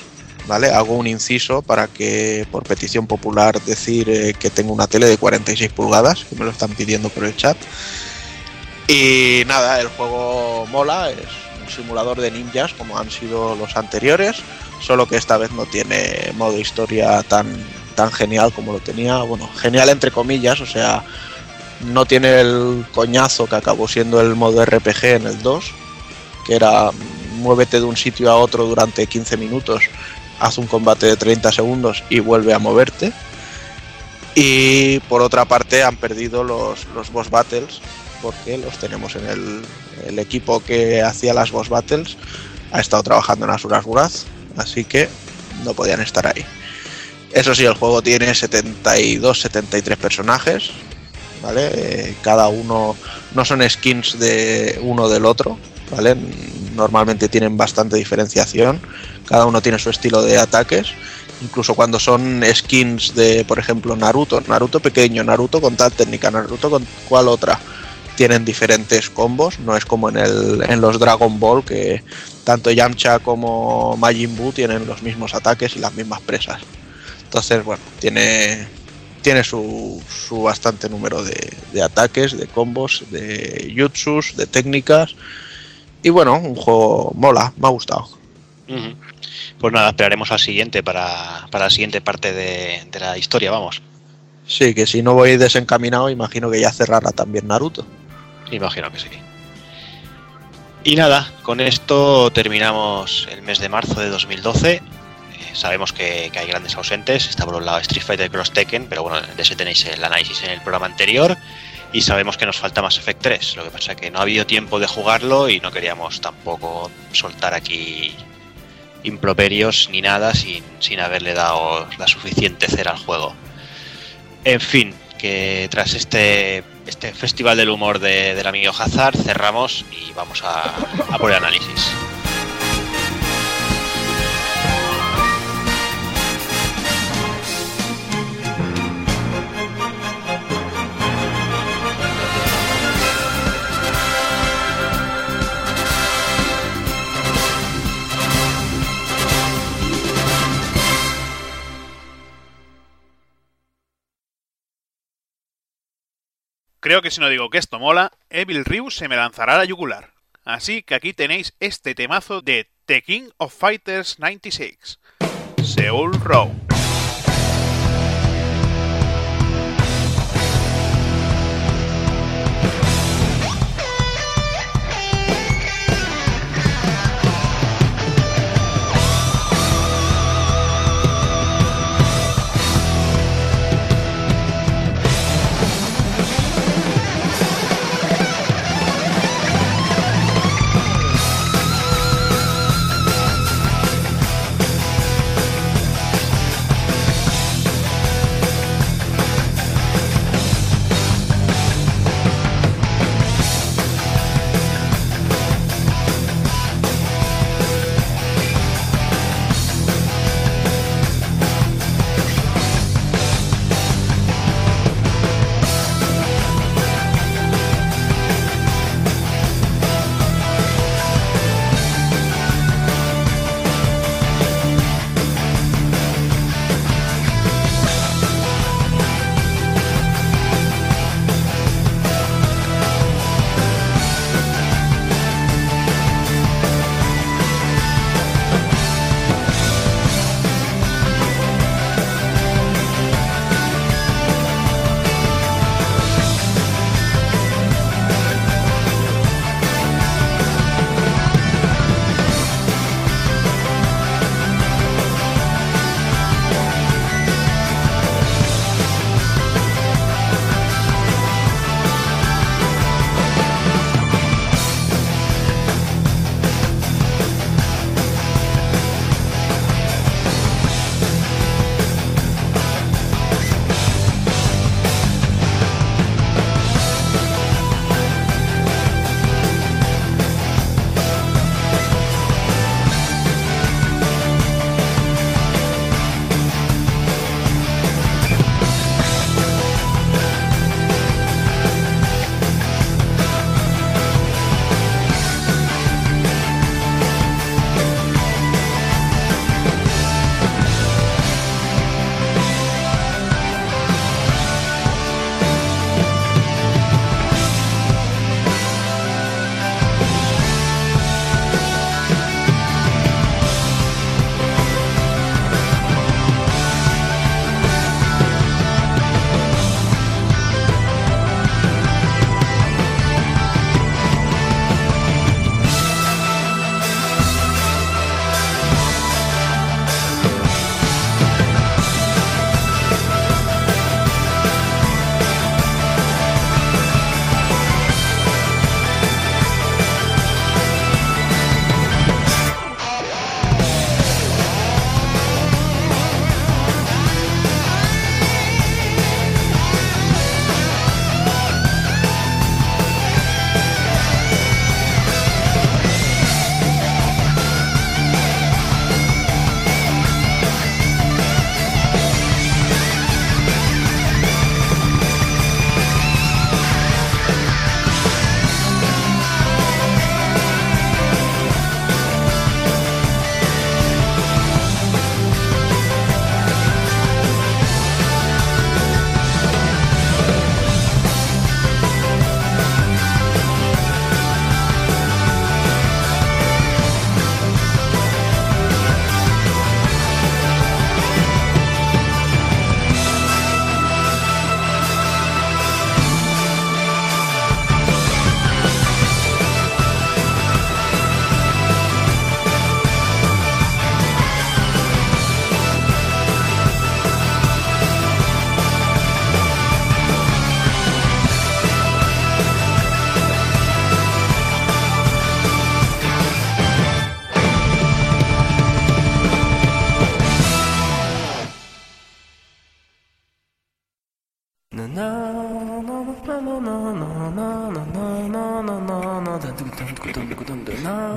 ¿vale? Hago un inciso para que, por petición popular, decir eh, que tengo una tele de 46 pulgadas, que me lo están pidiendo por el chat. Y nada, el juego mola, es un simulador de ninjas como han sido los anteriores, solo que esta vez no tiene modo historia tan, tan genial como lo tenía, bueno, genial entre comillas, o sea, no tiene el coñazo que acabó siendo el modo RPG en el 2, que era mm, muévete de un sitio a otro durante 15 minutos, haz un combate de 30 segundos y vuelve a moverte. Y por otra parte han perdido los, los boss battles porque los tenemos en el, el equipo que hacía las boss battles ha estado trabajando en Asuras Wrath, así que no podían estar ahí. Eso sí, el juego tiene 72, 73 personajes, ¿vale? Cada uno no son skins de uno del otro, ¿vale? Normalmente tienen bastante diferenciación, cada uno tiene su estilo de ataques, incluso cuando son skins de, por ejemplo, Naruto, Naruto pequeño, Naruto con tal técnica, Naruto con cual otra, tienen diferentes combos, no es como en, el, en los Dragon Ball que tanto Yamcha como Majin Buu tienen los mismos ataques y las mismas presas. Entonces, bueno, tiene, tiene su, su bastante número de, ataques, de combos, de jutsus, de técnicas. Y bueno, un juego mola, me ha gustado. Pues nada, esperaremos al siguiente para, para la siguiente parte de, de la historia, vamos. Sí, que si no voy desencaminado, imagino que ya cerrará también Naruto. Imagino que sí. Y nada, con esto terminamos el mes de marzo de 2012. Eh, sabemos que, que hay grandes ausentes. Está por un lado Street Fighter Cross Tekken, pero bueno, de ese tenéis el análisis en el programa anterior. Y sabemos que nos falta Mass Effect 3. Lo que pasa es que no ha habido tiempo de jugarlo y no queríamos tampoco soltar aquí improperios ni nada sin, sin haberle dado la suficiente cera al juego. En fin, que tras este, este festival del humor de- del amigo Hazard cerramos y vamos a, a por el análisis. Creo que si no digo que esto mola, Evil Ryu se me lanzará a la yugular. Así que aquí tenéis este temazo de The King of Fighters 96, Seoul Row.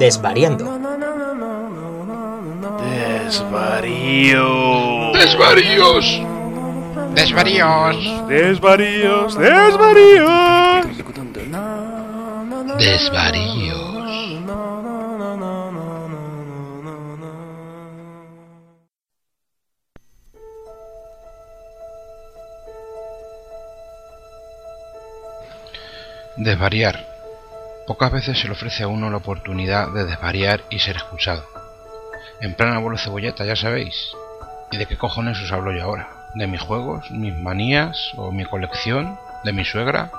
Desvariando. Desvarío. Desvaríos. Desvaríos. Desvaríos. Desvaríos. Desvaríos. Desvariar. Pocas veces se le ofrece a uno la oportunidad de desvariar y ser escuchado. En plan abuelo cebolleta, ya sabéis. ¿Y de qué cojones os hablo yo ahora? ¿De mis juegos, mis manías o mi colección? ¿De mi suegra?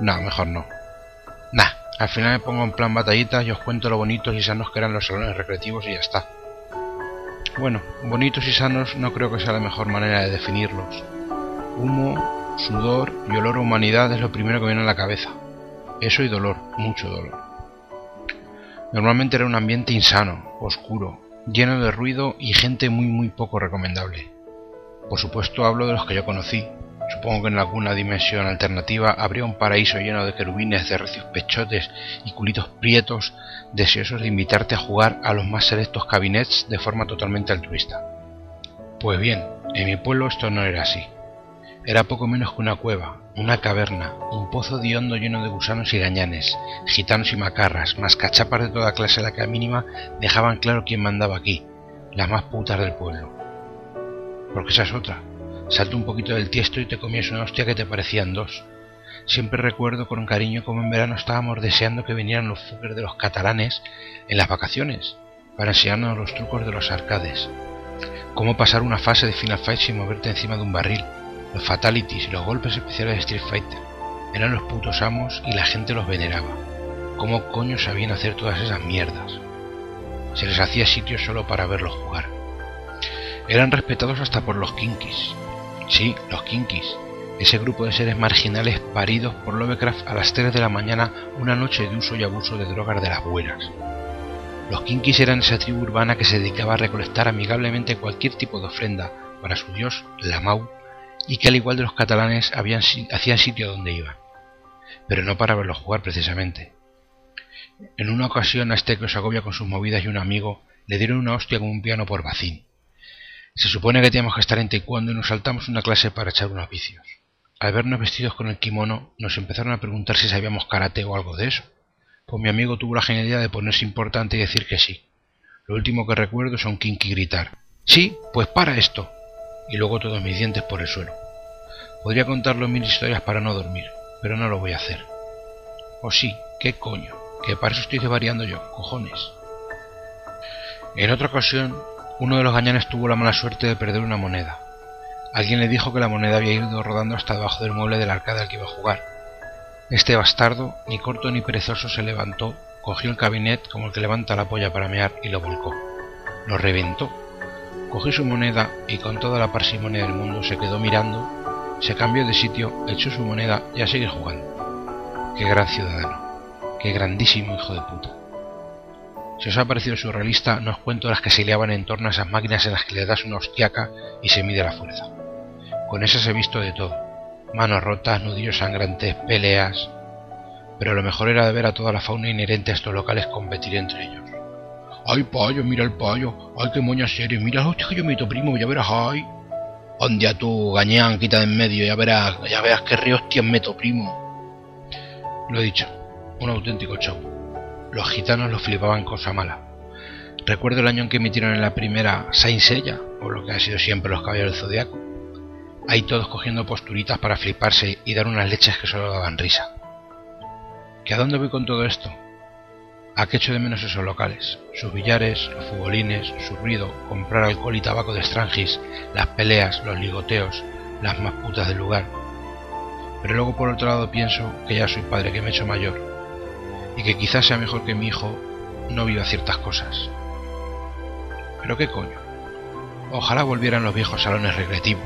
No, mejor no. Nah, al final me pongo en plan batallitas y os cuento lo bonitos y sanos que eran los salones recreativos y ya está. Bueno, bonitos y sanos no creo que sea la mejor manera de definirlos. Humo, sudor y olor a humanidad es lo primero que viene a la cabeza. Eso y dolor, mucho dolor. Normalmente era un ambiente insano, oscuro, lleno de ruido y gente muy muy poco recomendable. Por supuesto hablo de los que yo conocí. Supongo que en alguna dimensión alternativa habría un paraíso lleno de querubines de recios pechotes y culitos prietos deseosos de invitarte a jugar a los más selectos cabinets de forma totalmente altruista. Pues bien, en mi pueblo esto no era así. Era poco menos que una cueva, una caverna, un pozo de hondo lleno de gusanos y gañanes, gitanos y macarras, más cachapas de toda clase a la que a mínima dejaban claro quién mandaba aquí, las más putas del pueblo. Porque esa es otra. Salta un poquito del tiesto y te comías una hostia que te parecían dos. Siempre recuerdo con cariño como en verano estábamos deseando que vinieran los fuckers de los catalanes en las vacaciones, para enseñarnos los trucos de los arcades. Cómo pasar una fase de Final Fight sin moverte encima de un barril, los fatalities y los golpes especiales de Street Fighter. Eran los putos amos y la gente los veneraba. ¿Cómo coño sabían hacer todas esas mierdas? Se les hacía sitio solo para verlos jugar. Eran respetados hasta por los kinkis. Sí, los kinkis. Ese grupo de seres marginales paridos por Lovecraft a las 3 de la mañana una noche de uso y abuso de drogas de las buenas. Los kinkis eran esa tribu urbana que se dedicaba a recolectar amigablemente cualquier tipo de ofrenda para su dios, la Mau, y que al igual de los catalanes hacían sitio donde iban. Pero no para verlos jugar precisamente. En una ocasión a este que os agobia con sus movidas y un amigo le dieron una hostia con un piano por vacín. Se supone que teníamos que estar en taekwondo y nos saltamos una clase para echar unos vicios. Al vernos vestidos con el kimono, nos empezaron a preguntar si sabíamos karate o algo de eso. Pues mi amigo tuvo la genialidad de ponerse importante y decir que sí. Lo último que recuerdo un kinky gritar. Sí, pues para esto. Y luego todos mis dientes por el suelo. Podría contarlo mil historias para no dormir, pero no lo voy a hacer. O sí, qué coño, que para eso estoy desvariando yo, cojones. En otra ocasión, uno de los gañanes tuvo la mala suerte de perder una moneda. Alguien le dijo que la moneda había ido rodando hasta debajo del mueble del arcade al que iba a jugar. Este bastardo, ni corto ni perezoso, se levantó, cogió el cabinet como el que levanta la polla para mear y lo volcó. Lo reventó. Cogió su moneda y con toda la parsimonia del mundo se quedó mirando, se cambió de sitio, echó su moneda y a seguir jugando. Qué gran ciudadano. Qué grandísimo hijo de puta. Si os ha parecido surrealista, no os cuento las que se liaban en torno a esas máquinas en las que le das una hostiaca y se mide la fuerza. Con esas he visto de todo. Manos rotas, nudillos sangrantes, peleas... Pero lo mejor era de ver a toda la fauna inherente a estos locales competir entre ellos. ¡Ay, payo, mira el payo! ¡Ay, qué moña eres! ¡Mira hostia que yo meto, primo! ¡Ya verás, ay! ¡Ondia tú, gañán, quita de en medio! ¡Ya verás, ya verás qué río hostias meto, primo! Lo he dicho, un auténtico show. Los gitanos lo flipaban cosa mala. Recuerdo el año en que emitieron en la primera Saint Seiya, o lo que ha sido siempre los caballeros del Zodiaco. Ahí todos cogiendo posturitas para fliparse y dar unas leches que solo daban risa. ¿Que a dónde voy con todo esto? ¿A qué echo de menos esos locales? Sus billares, los futbolines, su ruido, comprar alcohol y tabaco de extranjis, las peleas, los ligoteos, las más putas del lugar. Pero luego por otro lado pienso que ya soy padre, que me he hecho mayor, y que quizás sea mejor que mi hijo no viva ciertas cosas. Pero qué coño. Ojalá volvieran los viejos salones recreativos.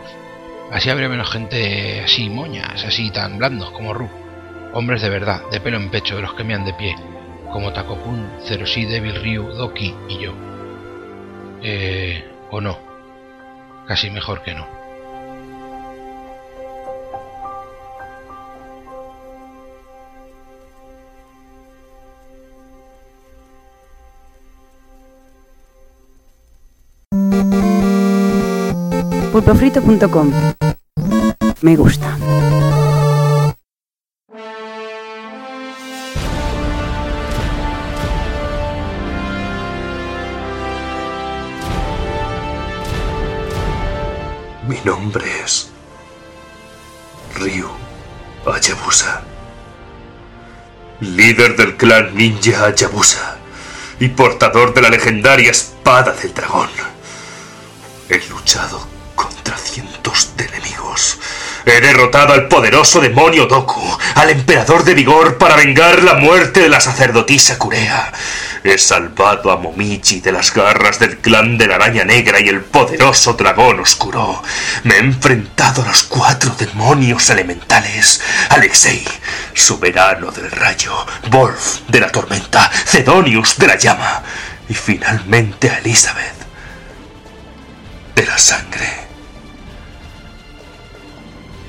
Así habría menos gente así moñas, así tan blandos como Ru. Hombres de verdad, de pelo en pecho, de los que mean de pie, como Takokun, Zeroshi Devil Ryu, Doki y yo. Eh, o no. Casi mejor que no. pulpofrito.com. Me gusta. Mi nombre es Ryu Hayabusa, líder del clan ninja Hayabusa y portador de la legendaria espada del dragón. He luchado contra cientos de enemigos. He derrotado al poderoso demonio Doku, al emperador de vigor para vengar la muerte de la sacerdotisa Kurea. He salvado a Momichi de las garras del clan de la araña negra y el poderoso dragón oscuro. Me he enfrentado a los cuatro demonios elementales. Alexei, soberano del rayo. Wolf de la tormenta. Cedonius de la llama. Y finalmente a Elizabeth de la sangre.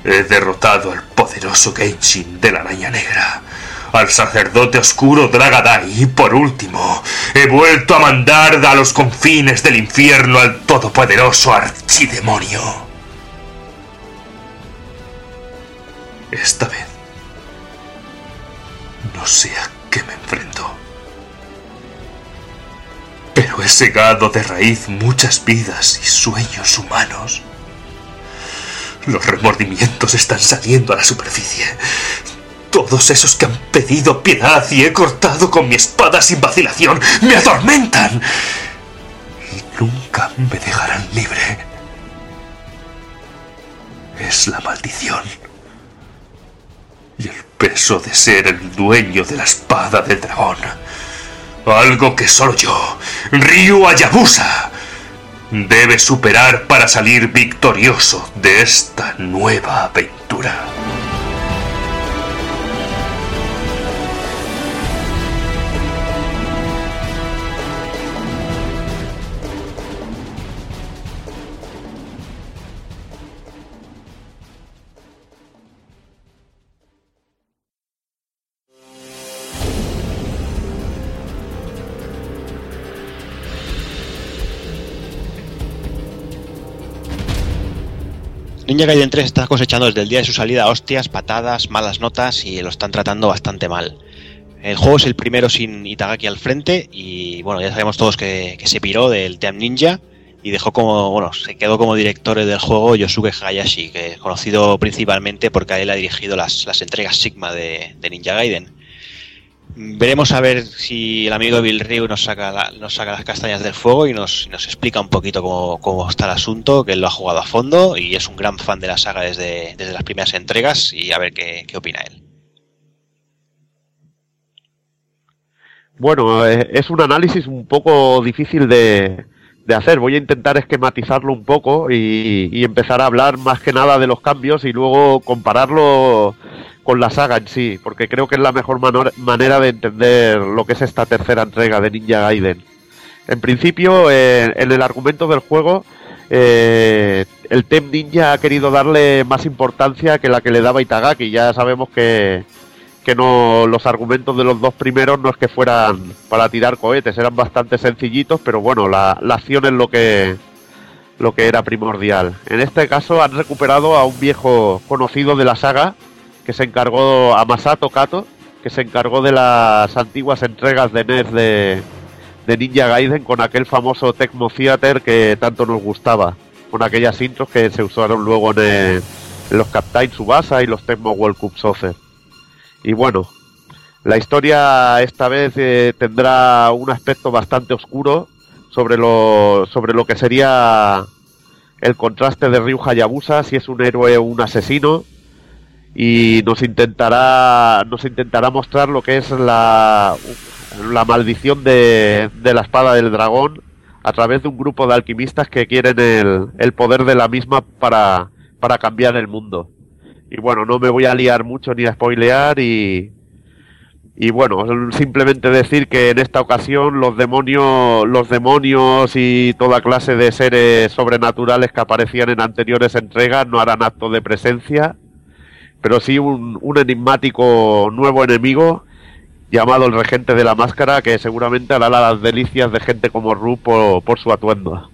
He derrotado al poderoso Genshin de la araña negra, al sacerdote oscuro Dragadai y por último, he vuelto a mandar a los confines del infierno al todopoderoso archidemonio. Esta vez, no sé a qué me enfrento. Pero he segado de raíz muchas vidas y sueños humanos. Los remordimientos están saliendo a la superficie. Todos esos que han pedido piedad y he cortado con mi espada sin vacilación me atormentan. Y nunca me dejarán libre. Es la maldición. Y el peso de ser el dueño de la espada del dragón. Algo que solo yo, Ryu Hayabusa, debe superar para salir victorioso de esta nueva aventura. Ninja Gaiden 3 está cosechando desde el día de su salida hostias, patadas, malas notas y lo están tratando bastante mal. El juego es el primero sin Itagaki al frente y bueno, ya sabemos todos que, que se piró del Team Ninja y dejó como, bueno, se quedó como director del juego Yosuke Hayashi, que es conocido principalmente porque a él ha dirigido las, las entregas Sigma de, de Ninja Gaiden. Veremos a ver si el amigo Bill Ryu nos saca, nos saca las castañas del fuego y nos, nos explica un poquito cómo, cómo está el asunto, que él lo ha jugado a fondo y es un gran fan de la saga desde, desde las primeras entregas y a ver qué, qué opina él. Bueno, eh, es un análisis un poco difícil de, de hacer. Voy a intentar esquematizarlo un poco y, empezar a hablar más que nada de los cambios y luego compararlo con la saga en sí, porque creo que es la mejor manera de entender lo que es esta tercera entrega de Ninja Gaiden. En principio, eh, en el argumento del juego, eh, el Tem Ninja ha querido darle más importancia que la que le daba Itagaki. Ya sabemos que, que no los argumentos de los dos primeros no es que fueran para tirar cohetes, eran bastante sencillitos, pero bueno, la, acción es lo que lo que era primordial. En este caso han recuperado a un viejo conocido de la saga que se encargó a Masato Kato, que se encargó de las antiguas entregas de NES de, Ninja Gaiden con aquel famoso Tecmo Theater que tanto nos gustaba, con aquellas intros que se usaron luego en los Captain Subasa y los Tecmo World Cup Soccer. Y bueno, la historia esta vez eh, tendrá un aspecto bastante oscuro sobre lo, sobre lo que sería el contraste de Ryu Hayabusa, si es un héroe o un asesino, y nos intentará, nos intentará mostrar lo que es la, la maldición de, de la espada del dragón a través de un grupo de alquimistas que quieren el, el poder de la misma para, para cambiar el mundo. Y bueno, no me voy a liar mucho ni a spoilear y, y bueno, simplemente decir que en esta ocasión los demonios, los demonios y toda clase de seres sobrenaturales que aparecían en anteriores entregas no harán acto de presencia, pero sí un, un enigmático nuevo enemigo llamado el Regente de la Máscara que seguramente hará las delicias de gente como Ru por, por su atuendo.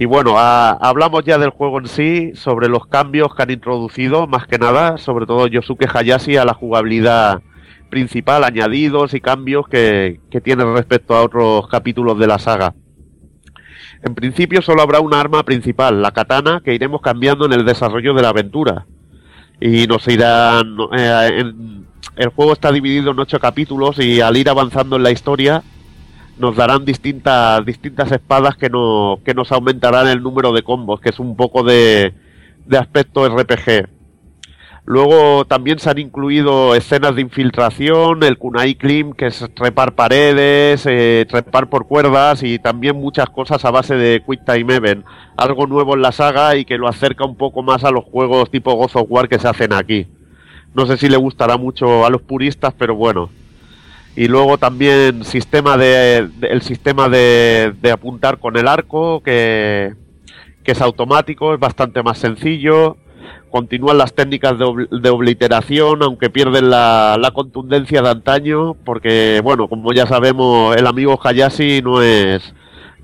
Y bueno, a- hablamos ya del juego en sí, sobre los cambios que han introducido, más que nada, sobre todo Yosuke Hayashi a la jugabilidad principal, añadidos y cambios que, que tiene respecto a otros capítulos de la saga. En principio solo habrá una arma principal, la katana, que iremos cambiando en el desarrollo de la aventura. Y nos irán... eh, el juego está dividido en ocho capítulos y al ir avanzando en la historia nos darán distintas distintas espadas que, no, que nos aumentarán el número de combos, que es un poco de, de aspecto RPG. Luego también se han incluido escenas de infiltración, el kunai climb, que es trepar paredes, eh, trepar por cuerdas y también muchas cosas a base de Quick Time Event. Algo nuevo en la saga y que lo acerca un poco más a los juegos tipo God of War que se hacen aquí. No sé si le gustará mucho a los puristas, pero bueno. Y luego también sistema de, el sistema de, de apuntar con el arco, que, es automático, es bastante más sencillo. Continúan las técnicas de, obl- de obliteración, aunque pierden la, contundencia de antaño, porque, bueno, como ya sabemos, el amigo Hayashi no es,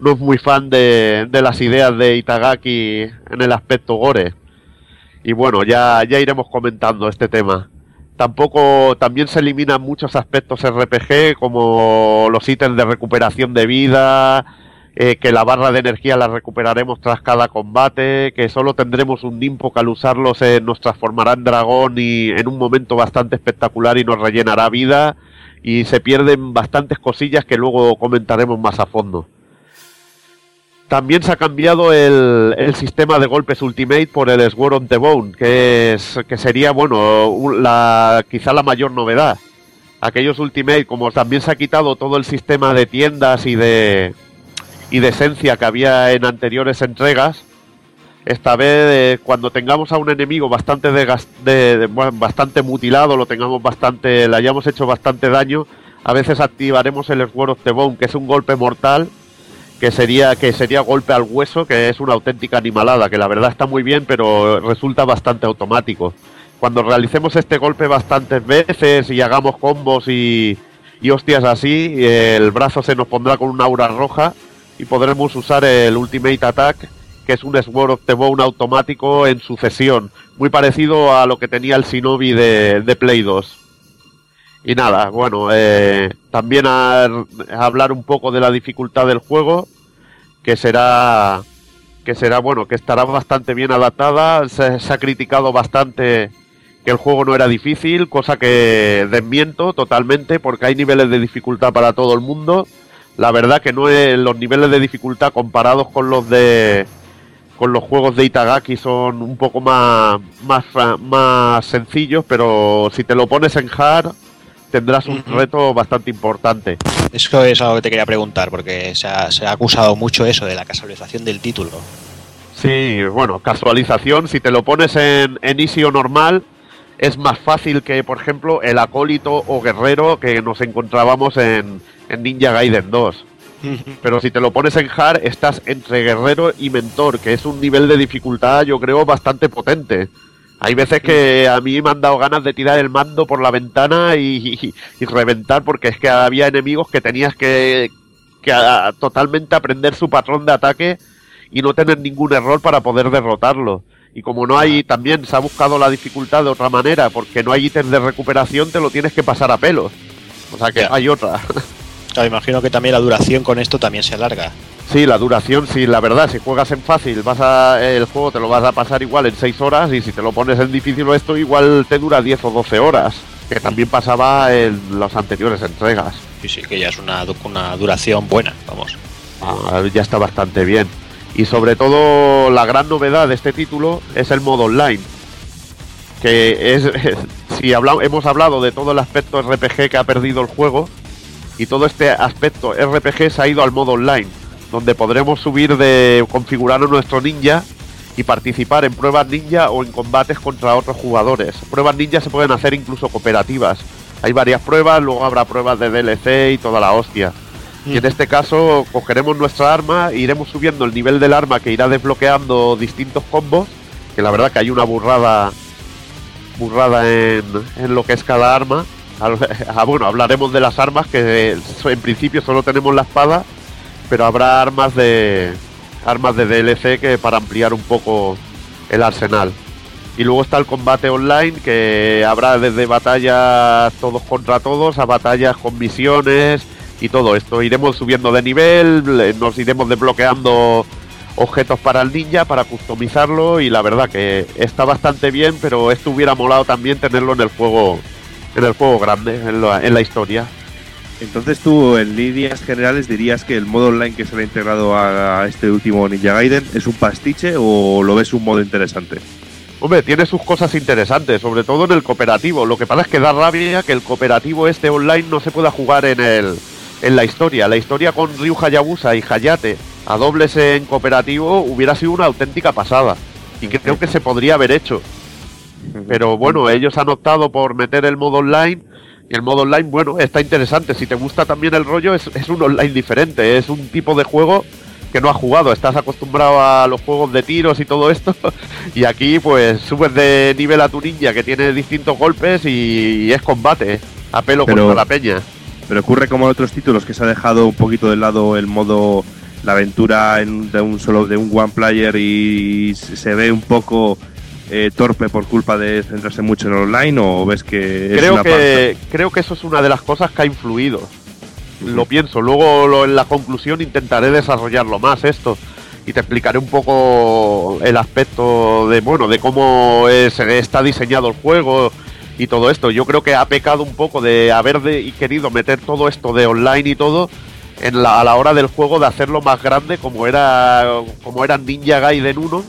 no es muy fan de, las ideas de Itagaki en el aspecto gore. Y bueno, ya iremos comentando este tema. Tampoco, también se eliminan muchos aspectos RPG, como los ítems de recuperación de vida, eh, que la barra de energía la recuperaremos tras cada combate, que solo tendremos un Nimpo que al usarlo se nos transformará en dragón y en un momento bastante espectacular y nos rellenará vida, y se pierden bastantes cosillas que luego comentaremos más a fondo. También se ha cambiado el, sistema de golpes Ultimate por el Sword on the Bone, que, es, que sería, bueno, la, quizá la mayor novedad. Aquellos Ultimate, como también se ha quitado todo el sistema de tiendas y de, y de esencia que había en anteriores entregas, esta vez eh, cuando tengamos a un enemigo bastante de- bastante mutilado, lo tengamos bastante, le hayamos hecho bastante daño, a veces activaremos el Sword of the Bone, que es un golpe mortal que sería que sería golpe al hueso, que es una auténtica animalada, que la verdad está muy bien, pero resulta bastante automático. Cuando realicemos este golpe bastantes veces y hagamos combos y, y hostias así, el brazo se nos pondrá con una aura roja y podremos usar el Ultimate Attack, que es un Sword of the Bone automático en sucesión, muy parecido a lo que tenía el Shinobi de, de Play 2. Y nada, bueno, eh, también a, hablar un poco de la dificultad del juego, que será, que será bueno, que estará bastante bien adaptada. Se, ha criticado bastante que el juego no era difícil, cosa que desmiento totalmente, porque hay niveles de dificultad para todo el mundo. La verdad que no es, los niveles de dificultad comparados con los de con los juegos de Itagaki son un poco más más, más sencillos, pero si te lo pones en hard tendrás un reto bastante importante. Eso es algo que te quería preguntar, porque se ha, se ha acusado mucho eso de la casualización del título. Sí, bueno, casualización, si te lo pones en, en easy o normal, es más fácil que, por ejemplo, el acólito o guerrero que nos encontrábamos en, en Ninja Gaiden 2. Pero si te lo pones en hard, estás entre guerrero y mentor, que es un nivel de dificultad, yo creo, bastante potente. Hay veces que a mí me han dado ganas de tirar el mando por la ventana y, y- y reventar, porque es que había enemigos que tenías que, que a- totalmente aprender su patrón de ataque y no tener ningún error para poder derrotarlo. Y como no hay, también se ha buscado la dificultad de otra manera, porque no hay ítems de recuperación, te lo tienes que pasar a pelos. O sea que hay otra. Claro, imagino que también la duración con esto también se alarga. Sí, la duración, sí, la verdad, si juegas en fácil, vas a, el juego te lo vas a pasar igual en 6 horas y si te lo pones en difícil o esto, igual te dura 10 o 12 horas, que también pasaba en las anteriores entregas. Sí, sí, que ya es una, una duración buena, vamos. Ah, ya está bastante bien. Y sobre todo, la gran novedad de este título es el modo online. Que es, <laughs> si habla- hemos hablado de todo el aspecto RPG que ha perdido el juego, y todo este aspecto RPG se ha ido al modo online, donde podremos subir de configurar a nuestro ninja y participar en pruebas ninja o en combates contra otros jugadores. Pruebas ninja se pueden hacer incluso cooperativas. Hay varias pruebas, luego habrá pruebas de DLC y toda la hostia. Y en este caso cogeremos nuestra arma e iremos subiendo el nivel del arma que irá desbloqueando distintos combos. Que la verdad que hay una burrada burrada en, en lo que es cada arma. <laughs> Ah, bueno, hablaremos de las armas que en principio solo tenemos la espada, pero habrá armas de armas de DLC que para ampliar un poco el arsenal. Y luego está el combate online, que habrá desde batallas todos contra todos a batallas con misiones y todo esto. Iremos subiendo de nivel, nos iremos desbloqueando objetos para el ninja, para customizarlo y la verdad que está bastante bien, pero esto hubiera molado también tenerlo en el juego, en el juego grande, en la, en la historia. Entonces tú, en líneas generales, dirías que el modo online que se le ha integrado a, a este último Ninja Gaiden es un pastiche o lo ves un modo interesante? Hombre, tiene sus cosas interesantes, sobre todo en el cooperativo. Lo que pasa es que da rabia que el cooperativo este online no se pueda jugar en el en la historia. La historia con Ryu Hayabusa y Hayate a dobles en cooperativo hubiera sido una auténtica pasada. Y creo que se podría haber hecho. Pero bueno, ellos han optado por meter el modo online. Y el modo online, bueno, está interesante. Si te gusta también el rollo, es, es un online diferente. Es un tipo de juego que no has jugado. Estás acostumbrado a los juegos de tiros y todo esto. <laughs> Y aquí, pues, subes de nivel a tu ninja que tiene distintos golpes y, es combate. A pelo Pero- contra la peña. Pero ocurre como en otros títulos que se ha dejado un poquito de lado el modo la aventura en- de un solo de un one player y se ve un poco eh, torpe por culpa de centrarse mucho en online o ves que es creo una que creo que eso es una de las cosas que ha influido. Lo pienso. Luego lo- en la conclusión intentaré desarrollarlo más esto y te explicaré un poco el aspecto de bueno de cómo es- está diseñado el juego y todo esto. Yo creo que ha pecado un poco de haber de- y querido meter todo esto de online y todo en la, a la hora del juego de hacerlo más grande como era como era Ninja Gaiden 1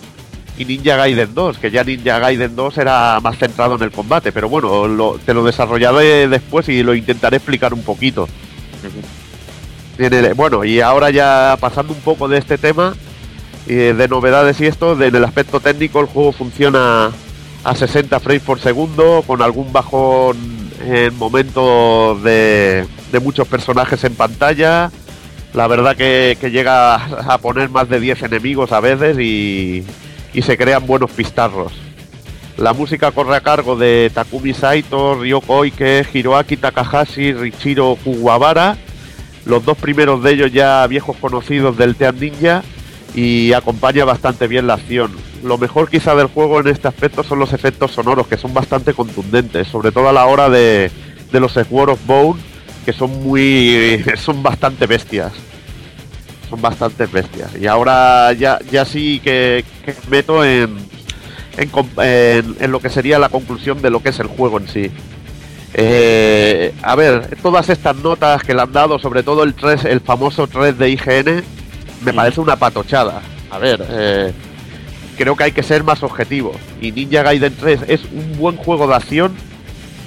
y Ninja Gaiden 2, que ya Ninja Gaiden 2 era más centrado en el combate, pero bueno, lo- te lo desarrollaré después y lo intentaré explicar un poquito. El- bueno, y ahora ya pasando un poco de este tema, eh, de novedades y esto, de- en el aspecto técnico el juego funciona a 60 frames por segundo, con algún bajón en momentos de, de muchos personajes en pantalla. La verdad que, que llega a poner más de 10 enemigos a veces y, y se crean buenos pistarros. La música corre a cargo de Takumi Saito, Ryoko Oike, Hiroaki Takahashi, Richiro Kuwabara, los dos primeros de ellos ya viejos conocidos del Team Ninja y acompaña bastante bien la acción. Lo mejor quizá del juego en este aspecto son los efectos sonoros que son bastante contundentes, sobre todo a la hora de, de los Sword of Bone que son muy <laughs> son bastante bestias. Son bastante bestias. Y ahora ya, ya sí que, que meto en, en, com- en- en lo que sería la conclusión de lo que es el juego en sí. Eh, a ver, todas estas notas que le han dado, sobre todo el 3, el famoso 3 de IGN, me parece una patochada. A ver, eh, creo que hay que ser más objetivo. Y Ninja Gaiden 3 es un buen juego de acción,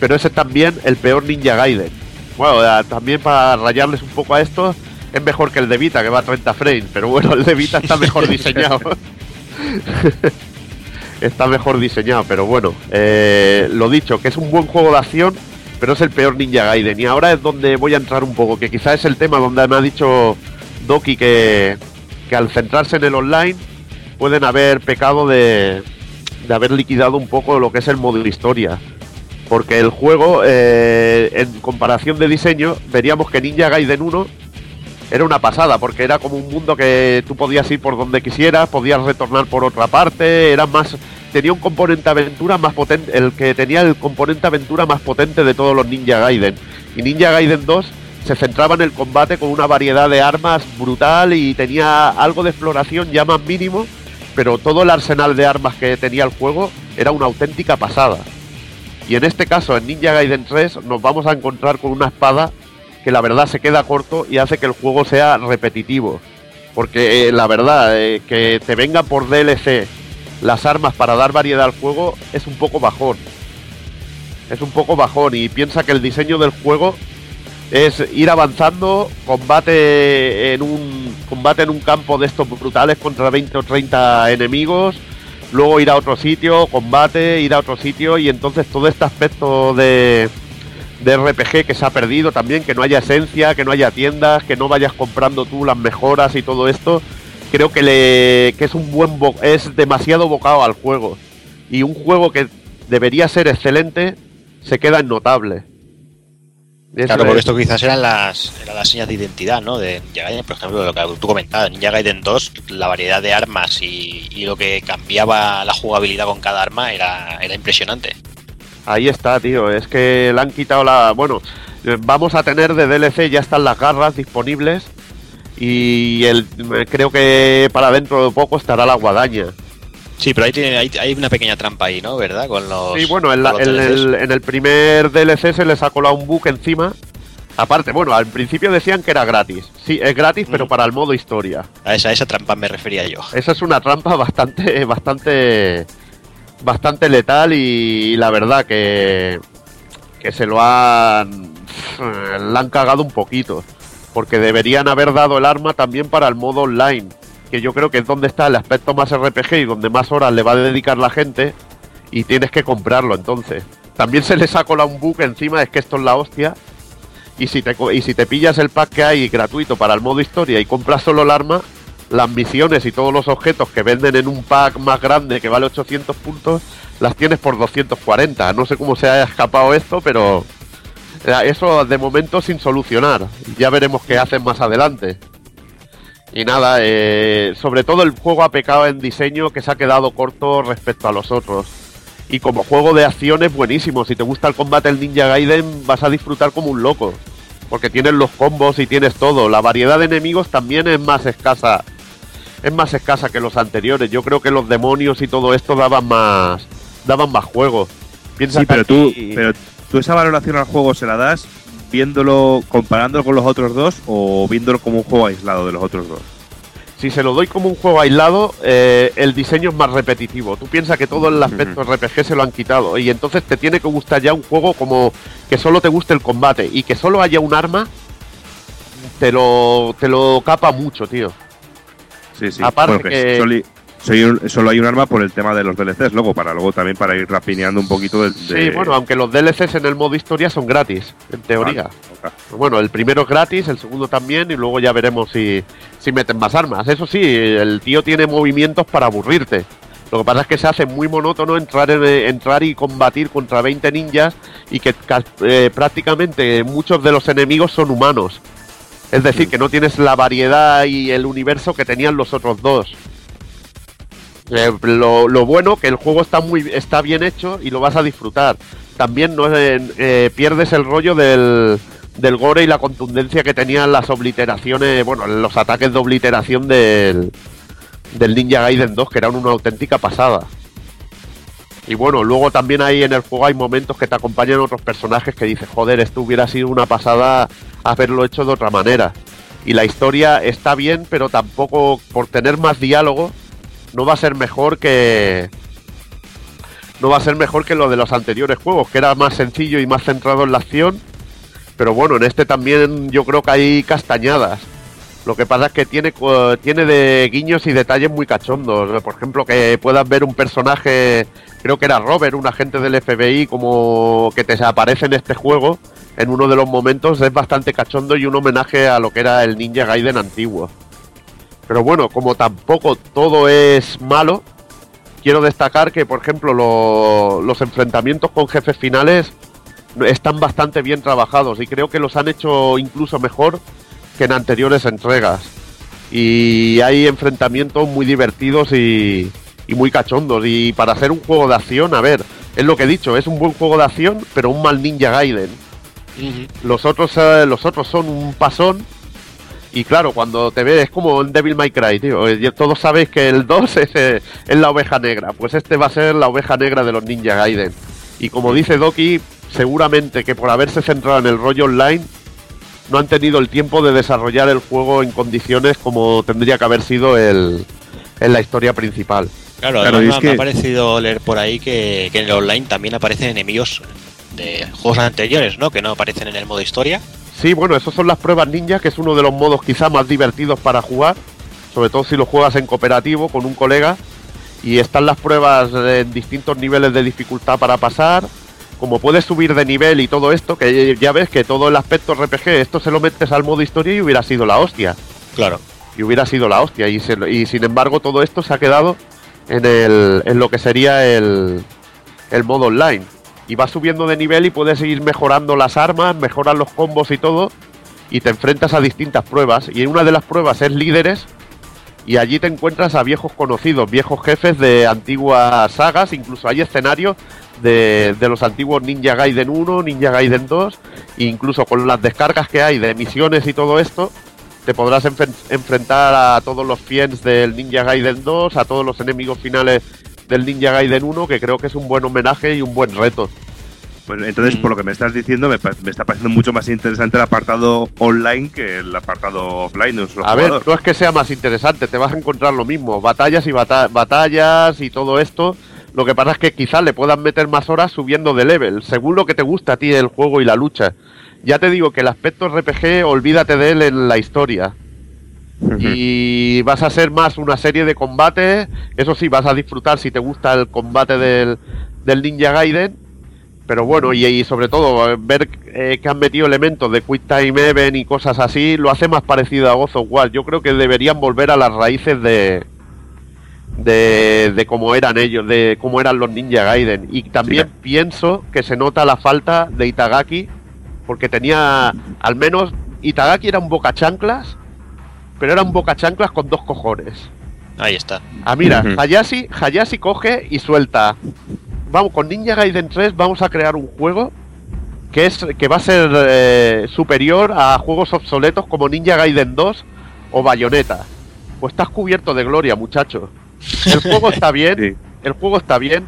pero ese es también el peor Ninja Gaiden. Bueno, también para rayarles un poco a esto, es mejor que el de Vita, que va a 30 frames, pero bueno, el de Vita está mejor <laughs> diseñado. <laughs> está mejor diseñado, pero bueno, eh, lo dicho, que es un buen juego de acción, pero es el peor Ninja Gaiden. Y ahora es donde voy a entrar un poco, que quizás es el tema donde me ha dicho Doki que, que al centrarse en el online pueden haber pecado de, de haber liquidado un poco lo que es el modo historia. Porque el juego, eh, en comparación de diseño, veríamos que Ninja Gaiden 1 era una pasada, porque era como un mundo que tú podías ir por donde quisieras, podías retornar por otra parte, era más tenía un componente aventura más potente, el que tenía el componente aventura más potente de todos los Ninja Gaiden. Y Ninja Gaiden 2 se centraba en el combate con una variedad de armas brutal y tenía algo de exploración ya más mínimo, pero todo el arsenal de armas que tenía el juego era una auténtica pasada. Y en este caso, en Ninja Gaiden 3, nos vamos a encontrar con una espada que la verdad se queda corto y hace que el juego sea repetitivo. Porque eh, la verdad, eh, que te venga por DLC las armas para dar variedad al juego es un poco bajón. Es un poco bajón y piensa que el diseño del juego es ir avanzando, combate en un combate en un campo de estos brutales contra 20 o 30 enemigos, luego ir a otro sitio, combate, ir a otro sitio y entonces todo este aspecto de de RPG que se ha perdido también, que no haya esencia, que no haya tiendas, que no vayas comprando tú las mejoras y todo esto, creo que le que es un buen bo- es demasiado bocado al juego y un juego que debería ser excelente se queda innotable. Eso Claro, es. porque esto quizás eran las, eran las señas de identidad, ¿no? De Ninja Gaiden, por ejemplo, lo que tú comentabas, Ninja Gaiden 2, la variedad de armas y, y lo que cambiaba la jugabilidad con cada arma era, era impresionante. Ahí está, tío. Es que le han quitado la. Bueno, eh, vamos a tener de DLC, ya están las garras disponibles. Y el, eh, creo que para dentro de poco estará la guadaña. Sí, pero ahí tiene, hay, hay una pequeña trampa ahí, ¿no? ¿Verdad? Con los. Sí, bueno, en, la- con los en DLCs. el, en el primer DLC se les ha colado un bug encima. Aparte, bueno, al principio decían que era gratis. Sí, es gratis, pero Mm. para el modo historia. A esa, a esa trampa me refería yo. Esa es una trampa <laughs> bastante, bastante, bastante letal y la verdad que, que se lo han, la han cagado un poquito, porque deberían haber dado el arma también para el modo online, que yo creo que es donde está el aspecto más RPG y donde más horas le va a dedicar la gente y tienes que comprarlo entonces. También se les ha colado un bug encima, es que esto es la hostia. Y si, te, y si te pillas el pack que hay gratuito para el modo historia y compras solo el arma, las misiones y todos los objetos que venden en un pack más grande que vale 800 puntos, las tienes por 240. No sé cómo se haya escapado esto, pero eso de momento sin solucionar. Ya veremos qué hacen más adelante. Y nada, eh, sobre todo el juego ha pecado en diseño que se ha quedado corto respecto a los otros. Y como juego de acción es buenísimo. Si te gusta el combate del Ninja Gaiden vas a disfrutar como un loco. Porque tienes los combos y tienes todo. La variedad de enemigos también es más escasa. Es más escasa que los anteriores. Yo creo que los demonios y todo esto daban más. daban más juego. Piensa Sí, pero tú, pero tú esa valoración al juego se la das viéndolo, comparándolo con los otros dos o viéndolo como un juego aislado de los otros dos. si se lo doy como un juego aislado, eh, el diseño es más repetitivo. Tú piensas que todo el aspecto RPG se lo han quitado y entonces te tiene que gustar ya un juego como que solo te guste el combate y que solo haya un arma, te lo, te lo capa mucho, tío. Sí, sí. Aparte Bueno, que que- soli- soy un- solo hay un arma por el tema de los DLCs, luego para luego también para ir rapineando un poquito de, Sí, de- bueno, aunque los DLCs en el modo historia son gratis, en teoría. Bueno, el primero es gratis, el segundo también, y luego ya veremos si, si meten más armas. Eso sí, el tío tiene movimientos para aburrirte. Lo que pasa es que se hace muy monótono entrar, en- entrar y combatir contra 20 ninjas y que eh, prácticamente muchos de los enemigos son humanos. Es decir, que no tienes la variedad y el universo que tenían los otros dos. Eh, lo, lo bueno que el juego está muy está bien hecho y lo vas a disfrutar. También no eh, eh, pierdes el rollo del, del gore y la contundencia que tenían las obliteraciones, bueno, los ataques de obliteración del, del Ninja Gaiden 2, que eran una auténtica pasada. Y bueno, luego también hay en el juego hay momentos que te acompañan otros personajes que dices, joder, esto hubiera sido una pasada haberlo hecho de otra manera. Y la historia está bien, pero tampoco por tener más diálogo no va a ser mejor que no va a ser mejor que lo de los anteriores juegos, que era más sencillo y más centrado en la acción. Pero bueno, en este también yo creo que hay castañadas. Lo que pasa es que tiene, tiene de guiños y detalles muy cachondos. Por ejemplo, que puedas ver un personaje, creo que era Robert, un agente del FBI, como que te aparece en este juego. En uno de los momentos es bastante cachondo y un homenaje a lo que era el Ninja Gaiden antiguo. Pero bueno, como tampoco todo es malo, quiero destacar que, por ejemplo, lo- los enfrentamientos con jefes finales están bastante bien trabajados y creo que los han hecho incluso mejor que en anteriores entregas. Y hay enfrentamientos muy divertidos y, y muy cachondos. Y para hacer un juego de acción, a ver, es lo que he dicho, es un buen juego de acción, pero un mal Ninja Gaiden. Los otros, eh, los otros son un pasón. Y claro, cuando te ves es como en Devil May Cry, tío. Todos sabéis que el 2 <laughs> es, eh, es la oveja negra. Pues este va a ser la oveja negra de los Ninja Gaiden. Y como dice Doki, seguramente que por haberse centrado en el rollo online, no han tenido el tiempo de desarrollar el juego en condiciones como tendría que haber sido el, en la historia principal. Claro, Claro, además me, ha- que- me ha parecido leer por ahí que, que en el online también aparecen enemigos de juegos anteriores, ¿no? Que no aparecen en el modo historia. Sí, bueno, esos son las pruebas ninja, que es uno de los modos quizá más divertidos para jugar, sobre todo si lo juegas en cooperativo con un colega. Y están las pruebas en distintos niveles de dificultad para pasar. Como puedes subir de nivel y todo esto, que ya ves que todo el aspecto RPG, esto se lo metes al modo historia y hubiera sido la hostia. Claro. Y hubiera sido la hostia. Y, se lo- y sin embargo todo esto se ha quedado en, el, en lo que sería el, el modo online. y vas subiendo de nivel y puedes ir mejorando las armas, mejoras los combos y todo, y te enfrentas a distintas pruebas. Y en una de las pruebas es líderes, y allí te encuentras a viejos conocidos, viejos jefes de antiguas sagas, incluso hay escenarios de, de los antiguos Ninja Gaiden 1, Ninja Gaiden 2, e incluso con las descargas que hay de misiones y todo esto, te podrás enfrentar a todos los fiends del Ninja Gaiden 2, a todos los enemigos finales del Ninja Gaiden 1, que creo que es un buen homenaje y un buen reto. Pues entonces, por lo que me estás diciendo, me, está pareciendo mucho más interesante el apartado online que el apartado offline A ver, no es que sea más interesante, te vas a encontrar lo mismo, batallas y bata- batallas y todo esto. Lo que pasa es que quizás le puedan meter más horas subiendo de level, según lo que te gusta a ti el juego y la lucha. Ya te digo que el aspecto RPG, olvídate de él en la historia. Y vas a ser más una serie de combates. Eso sí, vas a disfrutar si te gusta el combate del, del Ninja Gaiden. Pero bueno, y, y sobre todo, ver eh, que han metido elementos de Quick Time Event y cosas así, lo hace más parecido a God of War. Yo creo que deberían volver a las raíces de, de, de cómo eran ellos, de cómo eran los Ninja Gaiden. Y también pienso que se nota la falta de Itagaki, porque tenía, al menos, Itagaki era un boca chanclas, pero era un boca chanclas con dos cojones. Ahí está. Ah, mira, Ujú. Hayashi, Hayashi coge y suelta. Vamos, con Ninja Gaiden 3 vamos a crear un juego que es que va a ser eh, superior a juegos obsoletos como Ninja Gaiden 2 o Bayonetta. Pues estás cubierto de gloria, muchacho. El juego <laughs> está bien, el juego está bien,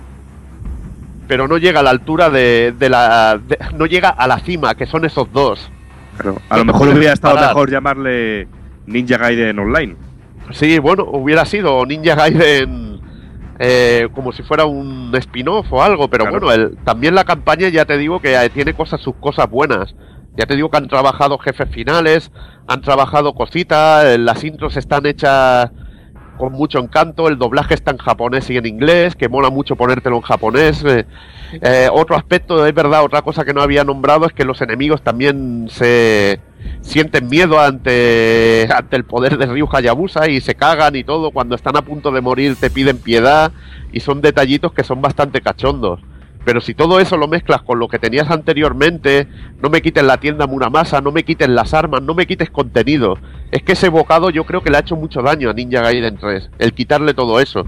pero no llega a la altura de, de la de- no llega a la cima, que son esos dos. Claro, a lo mejor hubiera estado mejor llamarle Ninja Gaiden Online. Sí, bueno, hubiera sido Ninja Gaiden eh, como si fuera un spin-off o algo, pero Claro. bueno, el, también la campaña ya te digo que eh, tiene cosas, sus cosas buenas. Ya te digo que han trabajado jefes finales, han trabajado cositas, eh, las intros están hechas con mucho encanto, el doblaje está en japonés y en inglés, que mola mucho ponértelo en japonés. eh. Eh, otro aspecto, es verdad, otra cosa que no había nombrado es que los enemigos también se sienten miedo ante, ante el poder de Ryu Hayabusa y se cagan y todo. Cuando están a punto de morir te piden piedad y son detallitos que son bastante cachondos. Pero si todo eso lo mezclas con lo que tenías anteriormente, no me quites la tienda Muramasa, no me quites las armas, no me quites contenido. Es que ese bocado yo creo que le ha hecho mucho daño a Ninja Gaiden 3, el quitarle todo eso.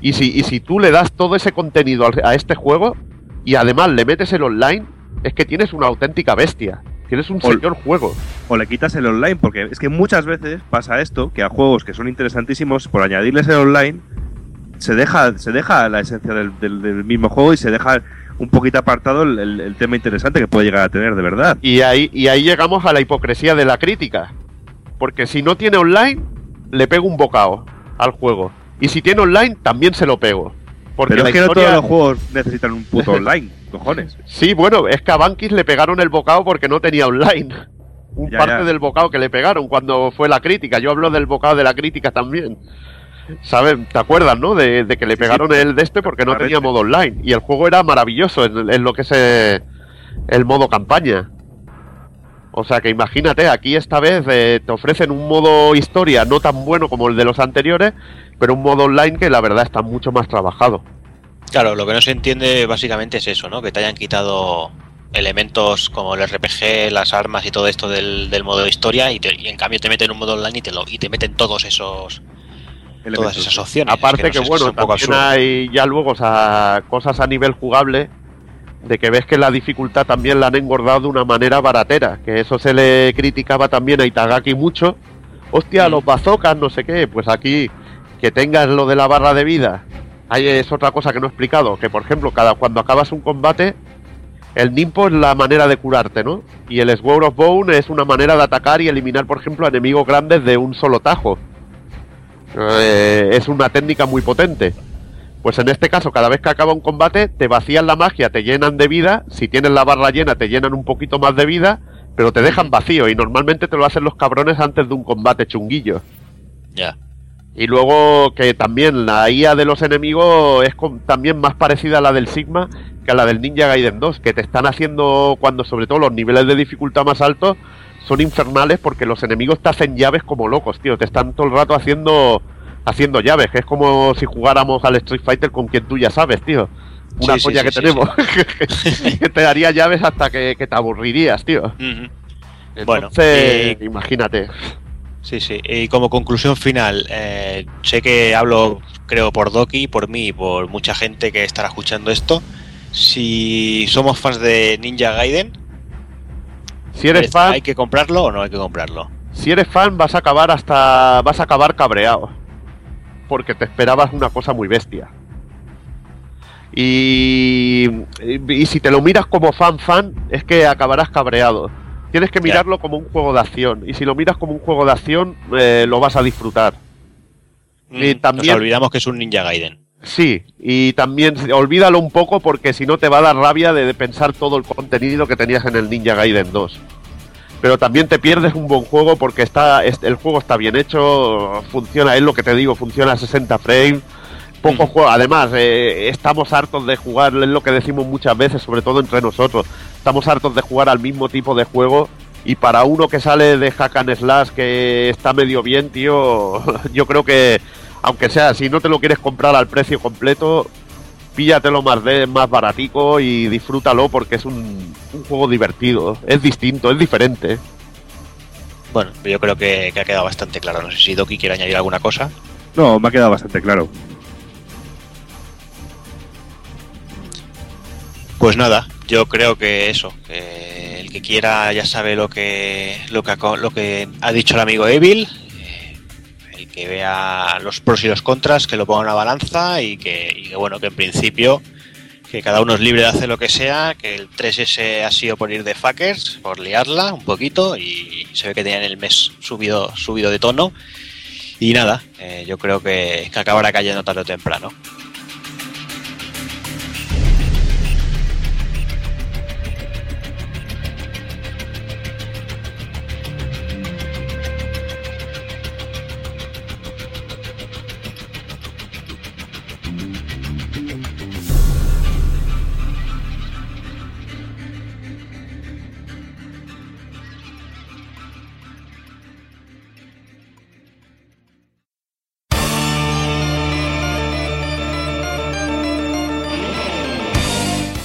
Y si, y si tú le das todo ese contenido a este juego y además le metes el online, es que tienes una auténtica bestia. Tienes un señor juego. O le quitas el online, porque es que muchas veces pasa esto, que a juegos que son interesantísimos, por añadirles el online, se deja, se deja la esencia del, del- del mismo juego y se deja un poquito apartado el, el- el tema interesante que puede llegar a tener, de verdad. Y ahí, y ahí llegamos a la hipocresía de la crítica. Porque si no tiene online, le pego un bocado al juego. Y si tiene online, también se lo pego. Porque Pero es que no historia- todos los juegos necesitan un puto online, <laughs> cojones. Sí, bueno, es que a Bankis le pegaron el bocado porque no tenía online. <laughs> Un Ya, parte ya. del bocado que le pegaron cuando fue la crítica. Yo hablo del bocado de la crítica también. ¿Sabes? ¿Te acuerdas, no? De, de que le pegaron el de este porque no tenía modo online. Y el juego era maravilloso en, en lo que es eh, el modo campaña. O sea que imagínate, aquí esta vez eh, te ofrecen un modo historia no tan bueno como el de los anteriores, pero un modo online que la verdad está mucho más trabajado. Claro, lo que no se entiende básicamente es eso, ¿no? Que te hayan quitado elementos como el RPG, las armas y todo esto del, del modo historia y, te- y en cambio te meten un modo online y te, lo, y te meten todos esos todas esas opciones. Aparte Es que, bueno, un poco también hay ya luego o sea, cosas a nivel jugable de que ves que la dificultad también la han engordado de una manera baratera, que eso se le criticaba también a Itagaki mucho. Hostia, los bazookas, no sé qué, pues aquí que tengas lo de la barra de vida. Ahí es otra cosa que no he explicado, que por ejemplo, cada cuando acabas un combate, el Nimpo es la manera de curarte, ¿no? Y el Sword of Bone es una manera de atacar y eliminar, por ejemplo, a enemigos grandes de un solo tajo. Eh, es una técnica muy potente. Pues en este caso, cada vez que acaba un combate, te vacían la magia, te llenan de vida. Si tienes la barra llena, te llenan un poquito más de vida, pero te dejan vacío. Y normalmente te lo hacen los cabrones antes de un combate chunguillo. Ya. Y luego que también la IA de los enemigos es con- también más parecida a la del Sigma que a la del Ninja Gaiden 2, que te están haciendo cuando sobre todo los niveles de dificultad más altos son infernales porque los enemigos te hacen llaves como locos, tío, te están todo el rato haciendo haciendo llaves, que es como si jugáramos al Street Fighter con quien tú ya sabes, tío. Una Sí, sí, polla sí, que sí, tenemos. <laughs> que te daría llaves hasta que, que te aburrirías, tío. Ujú. Bueno, Entonces, y- imagínate. Sí, sí. Y como conclusión final, eh, sé que hablo, creo, por Doki, por mí y por mucha gente que estará escuchando esto. Si somos fans de Ninja Gaiden, Si eres fan, ¿hay que comprarlo o no hay que comprarlo? si eres fan vas a acabar hasta vas a acabar cabreado. Porque te esperabas una cosa muy bestia. Y, y si te lo miras como fan fan, es que acabarás cabreado. Tienes que mirarlo como un juego de acción. Y si lo miras como un juego de acción, eh, lo vas a disfrutar. Y Nos también, olvidamos que es un Ninja Gaiden. Sí, y también olvídalo un poco porque si no te va a dar rabia de, de pensar todo el contenido que tenías en el Ninja Gaiden 2. Pero también te pierdes un buen juego porque está es- el juego está bien hecho, funciona, es lo que te digo, funciona a 60 frames. Poco juego, además, eh, estamos hartos de jugar, es lo que decimos muchas veces, sobre todo entre nosotros. Estamos hartos de jugar al mismo tipo de juego y para uno que sale de Hack and Slash que está medio bien, tío, <laughs> yo creo que, aunque sea, si no te lo quieres comprar al precio completo, píllatelo más, de, más baratico y disfrútalo porque es un, un juego divertido, es distinto, es diferente. Bueno, yo creo que, que ha quedado bastante claro. No sé si Doki quiere añadir alguna cosa. No, me ha quedado bastante claro. Pues nada, yo creo que eso, que el que quiera ya sabe lo que lo que ha, co- lo que ha dicho el amigo Evil, que vea los pros y los contras, que lo ponga en una balanza y que, bueno, que en principio que cada uno es libre de hacer lo que sea, que el 3S ha sido por ir de fuckers, por liarla un poquito y se ve que tenían el mes subido subido de tono y nada, eh, yo creo que, que acabará cayendo tarde o temprano.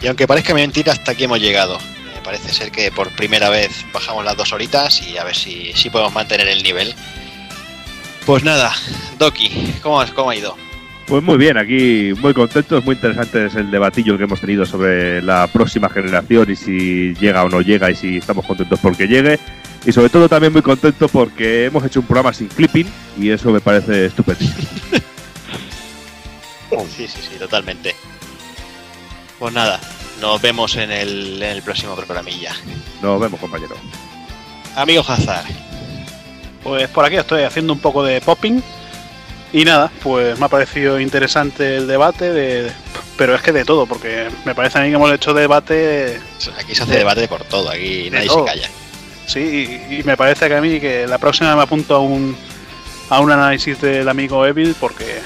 Y aunque parezca mentira, hasta aquí hemos llegado. Me parece ser que por primera vez bajamos las dos horitas y a ver si, si podemos mantener el nivel. Pues nada, Doki, ¿cómo, cómo ha ido? Pues muy bien, aquí muy contentos, muy interesante es el debatillo que hemos tenido sobre la próxima generación y si llega o no llega y si estamos contentos porque llegue. Y sobre todo también muy contento porque hemos hecho un programa sin clipping y eso me parece estupendo. <laughs> Sí, sí, sí, totalmente. Pues nada, nos vemos en el, en el próximo programilla. Nos vemos, compañero. Amigo Hazard, Pues por aquí estoy haciendo un poco de popping. Y nada, pues me ha parecido interesante el debate, de, pero es que de todo, porque me parece a mí que hemos hecho debate. aquí se hace debate por todo, aquí nadie todo. se calla. Sí, y, y me parece que a mí que la próxima me apunto a un, a un análisis del amigo Evil, porque,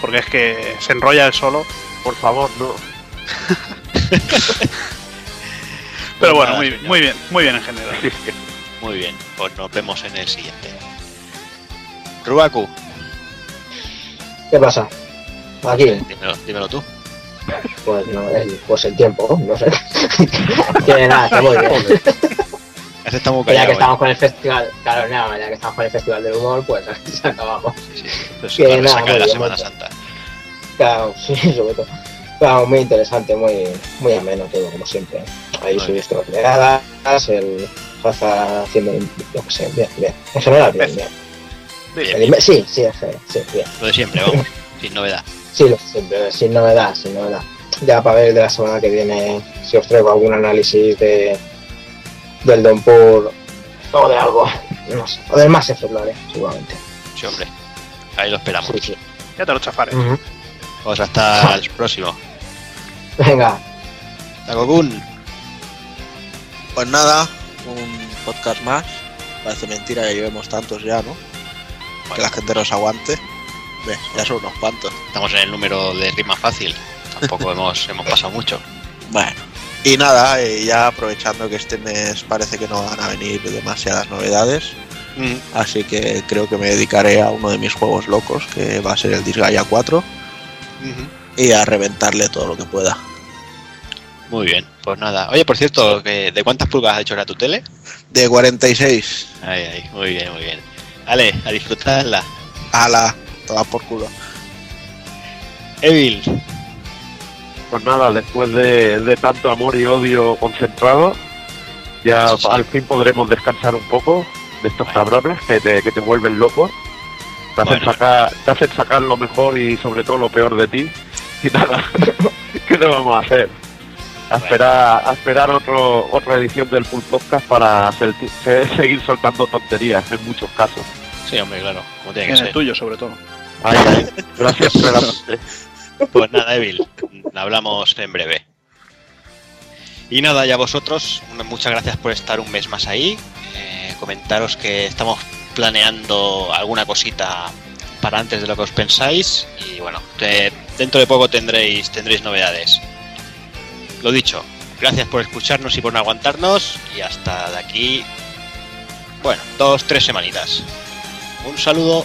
porque es que se enrolla él solo. Por favor, no. <laughs> Pero bueno, muy, muy bien, muy bien en general. <laughs> Muy bien, pues nos vemos en el siguiente. Rubaku, ¿Qué pasa? Aquí, dímelo, dímelo tú. pues, no, el, pues el tiempo, no sé. <laughs> que nada, que muy bien. Que ya que ¿eh? estamos con el festival, claro, nada, ya que estamos con el festival del humor, pues se acabamos. Pues que la nada, muy de la bien, Semana Santa. Claro, sí, sobre todo. Claro, muy interesante, muy, muy ameno todo, como siempre. Ahí Muy subiste las oleadas, el Zaza haciendo, yo qué sé, bien, bien. En general, bien, bien. Bien, bien. Sí, sí, en general, sí, bien. Lo de siempre, vamos, <laughs> sin novedad. Sí, lo siempre, sin novedad, sin novedad. Ya para ver de la semana que viene si os traigo algún análisis de del Don Pur o de algo, no sé, o del Mass Effect lo haré, seguramente. Sí, hombre. Ahí lo esperamos. Ya te lo chafaré. Pues hasta el próximo. Venga, Takokun. Pues nada, un podcast más. Parece mentira que llevemos tantos ya, ¿no? Que la gente nos aguante. Ves, ya son unos cuantos. Estamos en el número de rima fácil. Tampoco <laughs> hemos, hemos pasado mucho. Bueno. Y nada, eh, ya aprovechando que este mes parece que no van a venir demasiadas novedades. Mm. Así que creo que me dedicaré a uno de mis juegos locos, que va a ser el Disgaea 4, y a reventarle todo lo que pueda. Muy bien, pues nada. Oye, por cierto, ¿de cuántas pulgadas ha hecho era tu tele? De 46. Ay, ay, muy bien, muy bien. Vale, a disfrutarla. Ala, toma por culo. Evil. Pues nada, después de, de tanto amor y odio concentrado, ya al fin podremos descansar un poco de estos cabrones que te, que te vuelven loco. Te hacen, Bueno. sacar, te hacen sacar lo mejor y sobre todo lo peor de ti. Y nada, <laughs> ¿qué le vamos a hacer? A esperar, a esperar otro, otra edición del Full Podcast para ser- se- seguir soltando tonterías en muchos casos. Sí, hombre, claro, como tiene que En el ser. tuyo, sobre todo. Ay, ay, gracias. <laughs> Pues nada, Evil, hablamos en breve. Y nada, ya vosotros, muchas gracias por estar un mes más ahí. Eh, comentaros que estamos planeando alguna cosita para antes de lo que os pensáis. Y bueno, dentro de poco tendréis, tendréis novedades. Lo dicho, gracias por escucharnos y por no aguantarnos. Y hasta de aquí, bueno, dos, tres semanitas. Un saludo.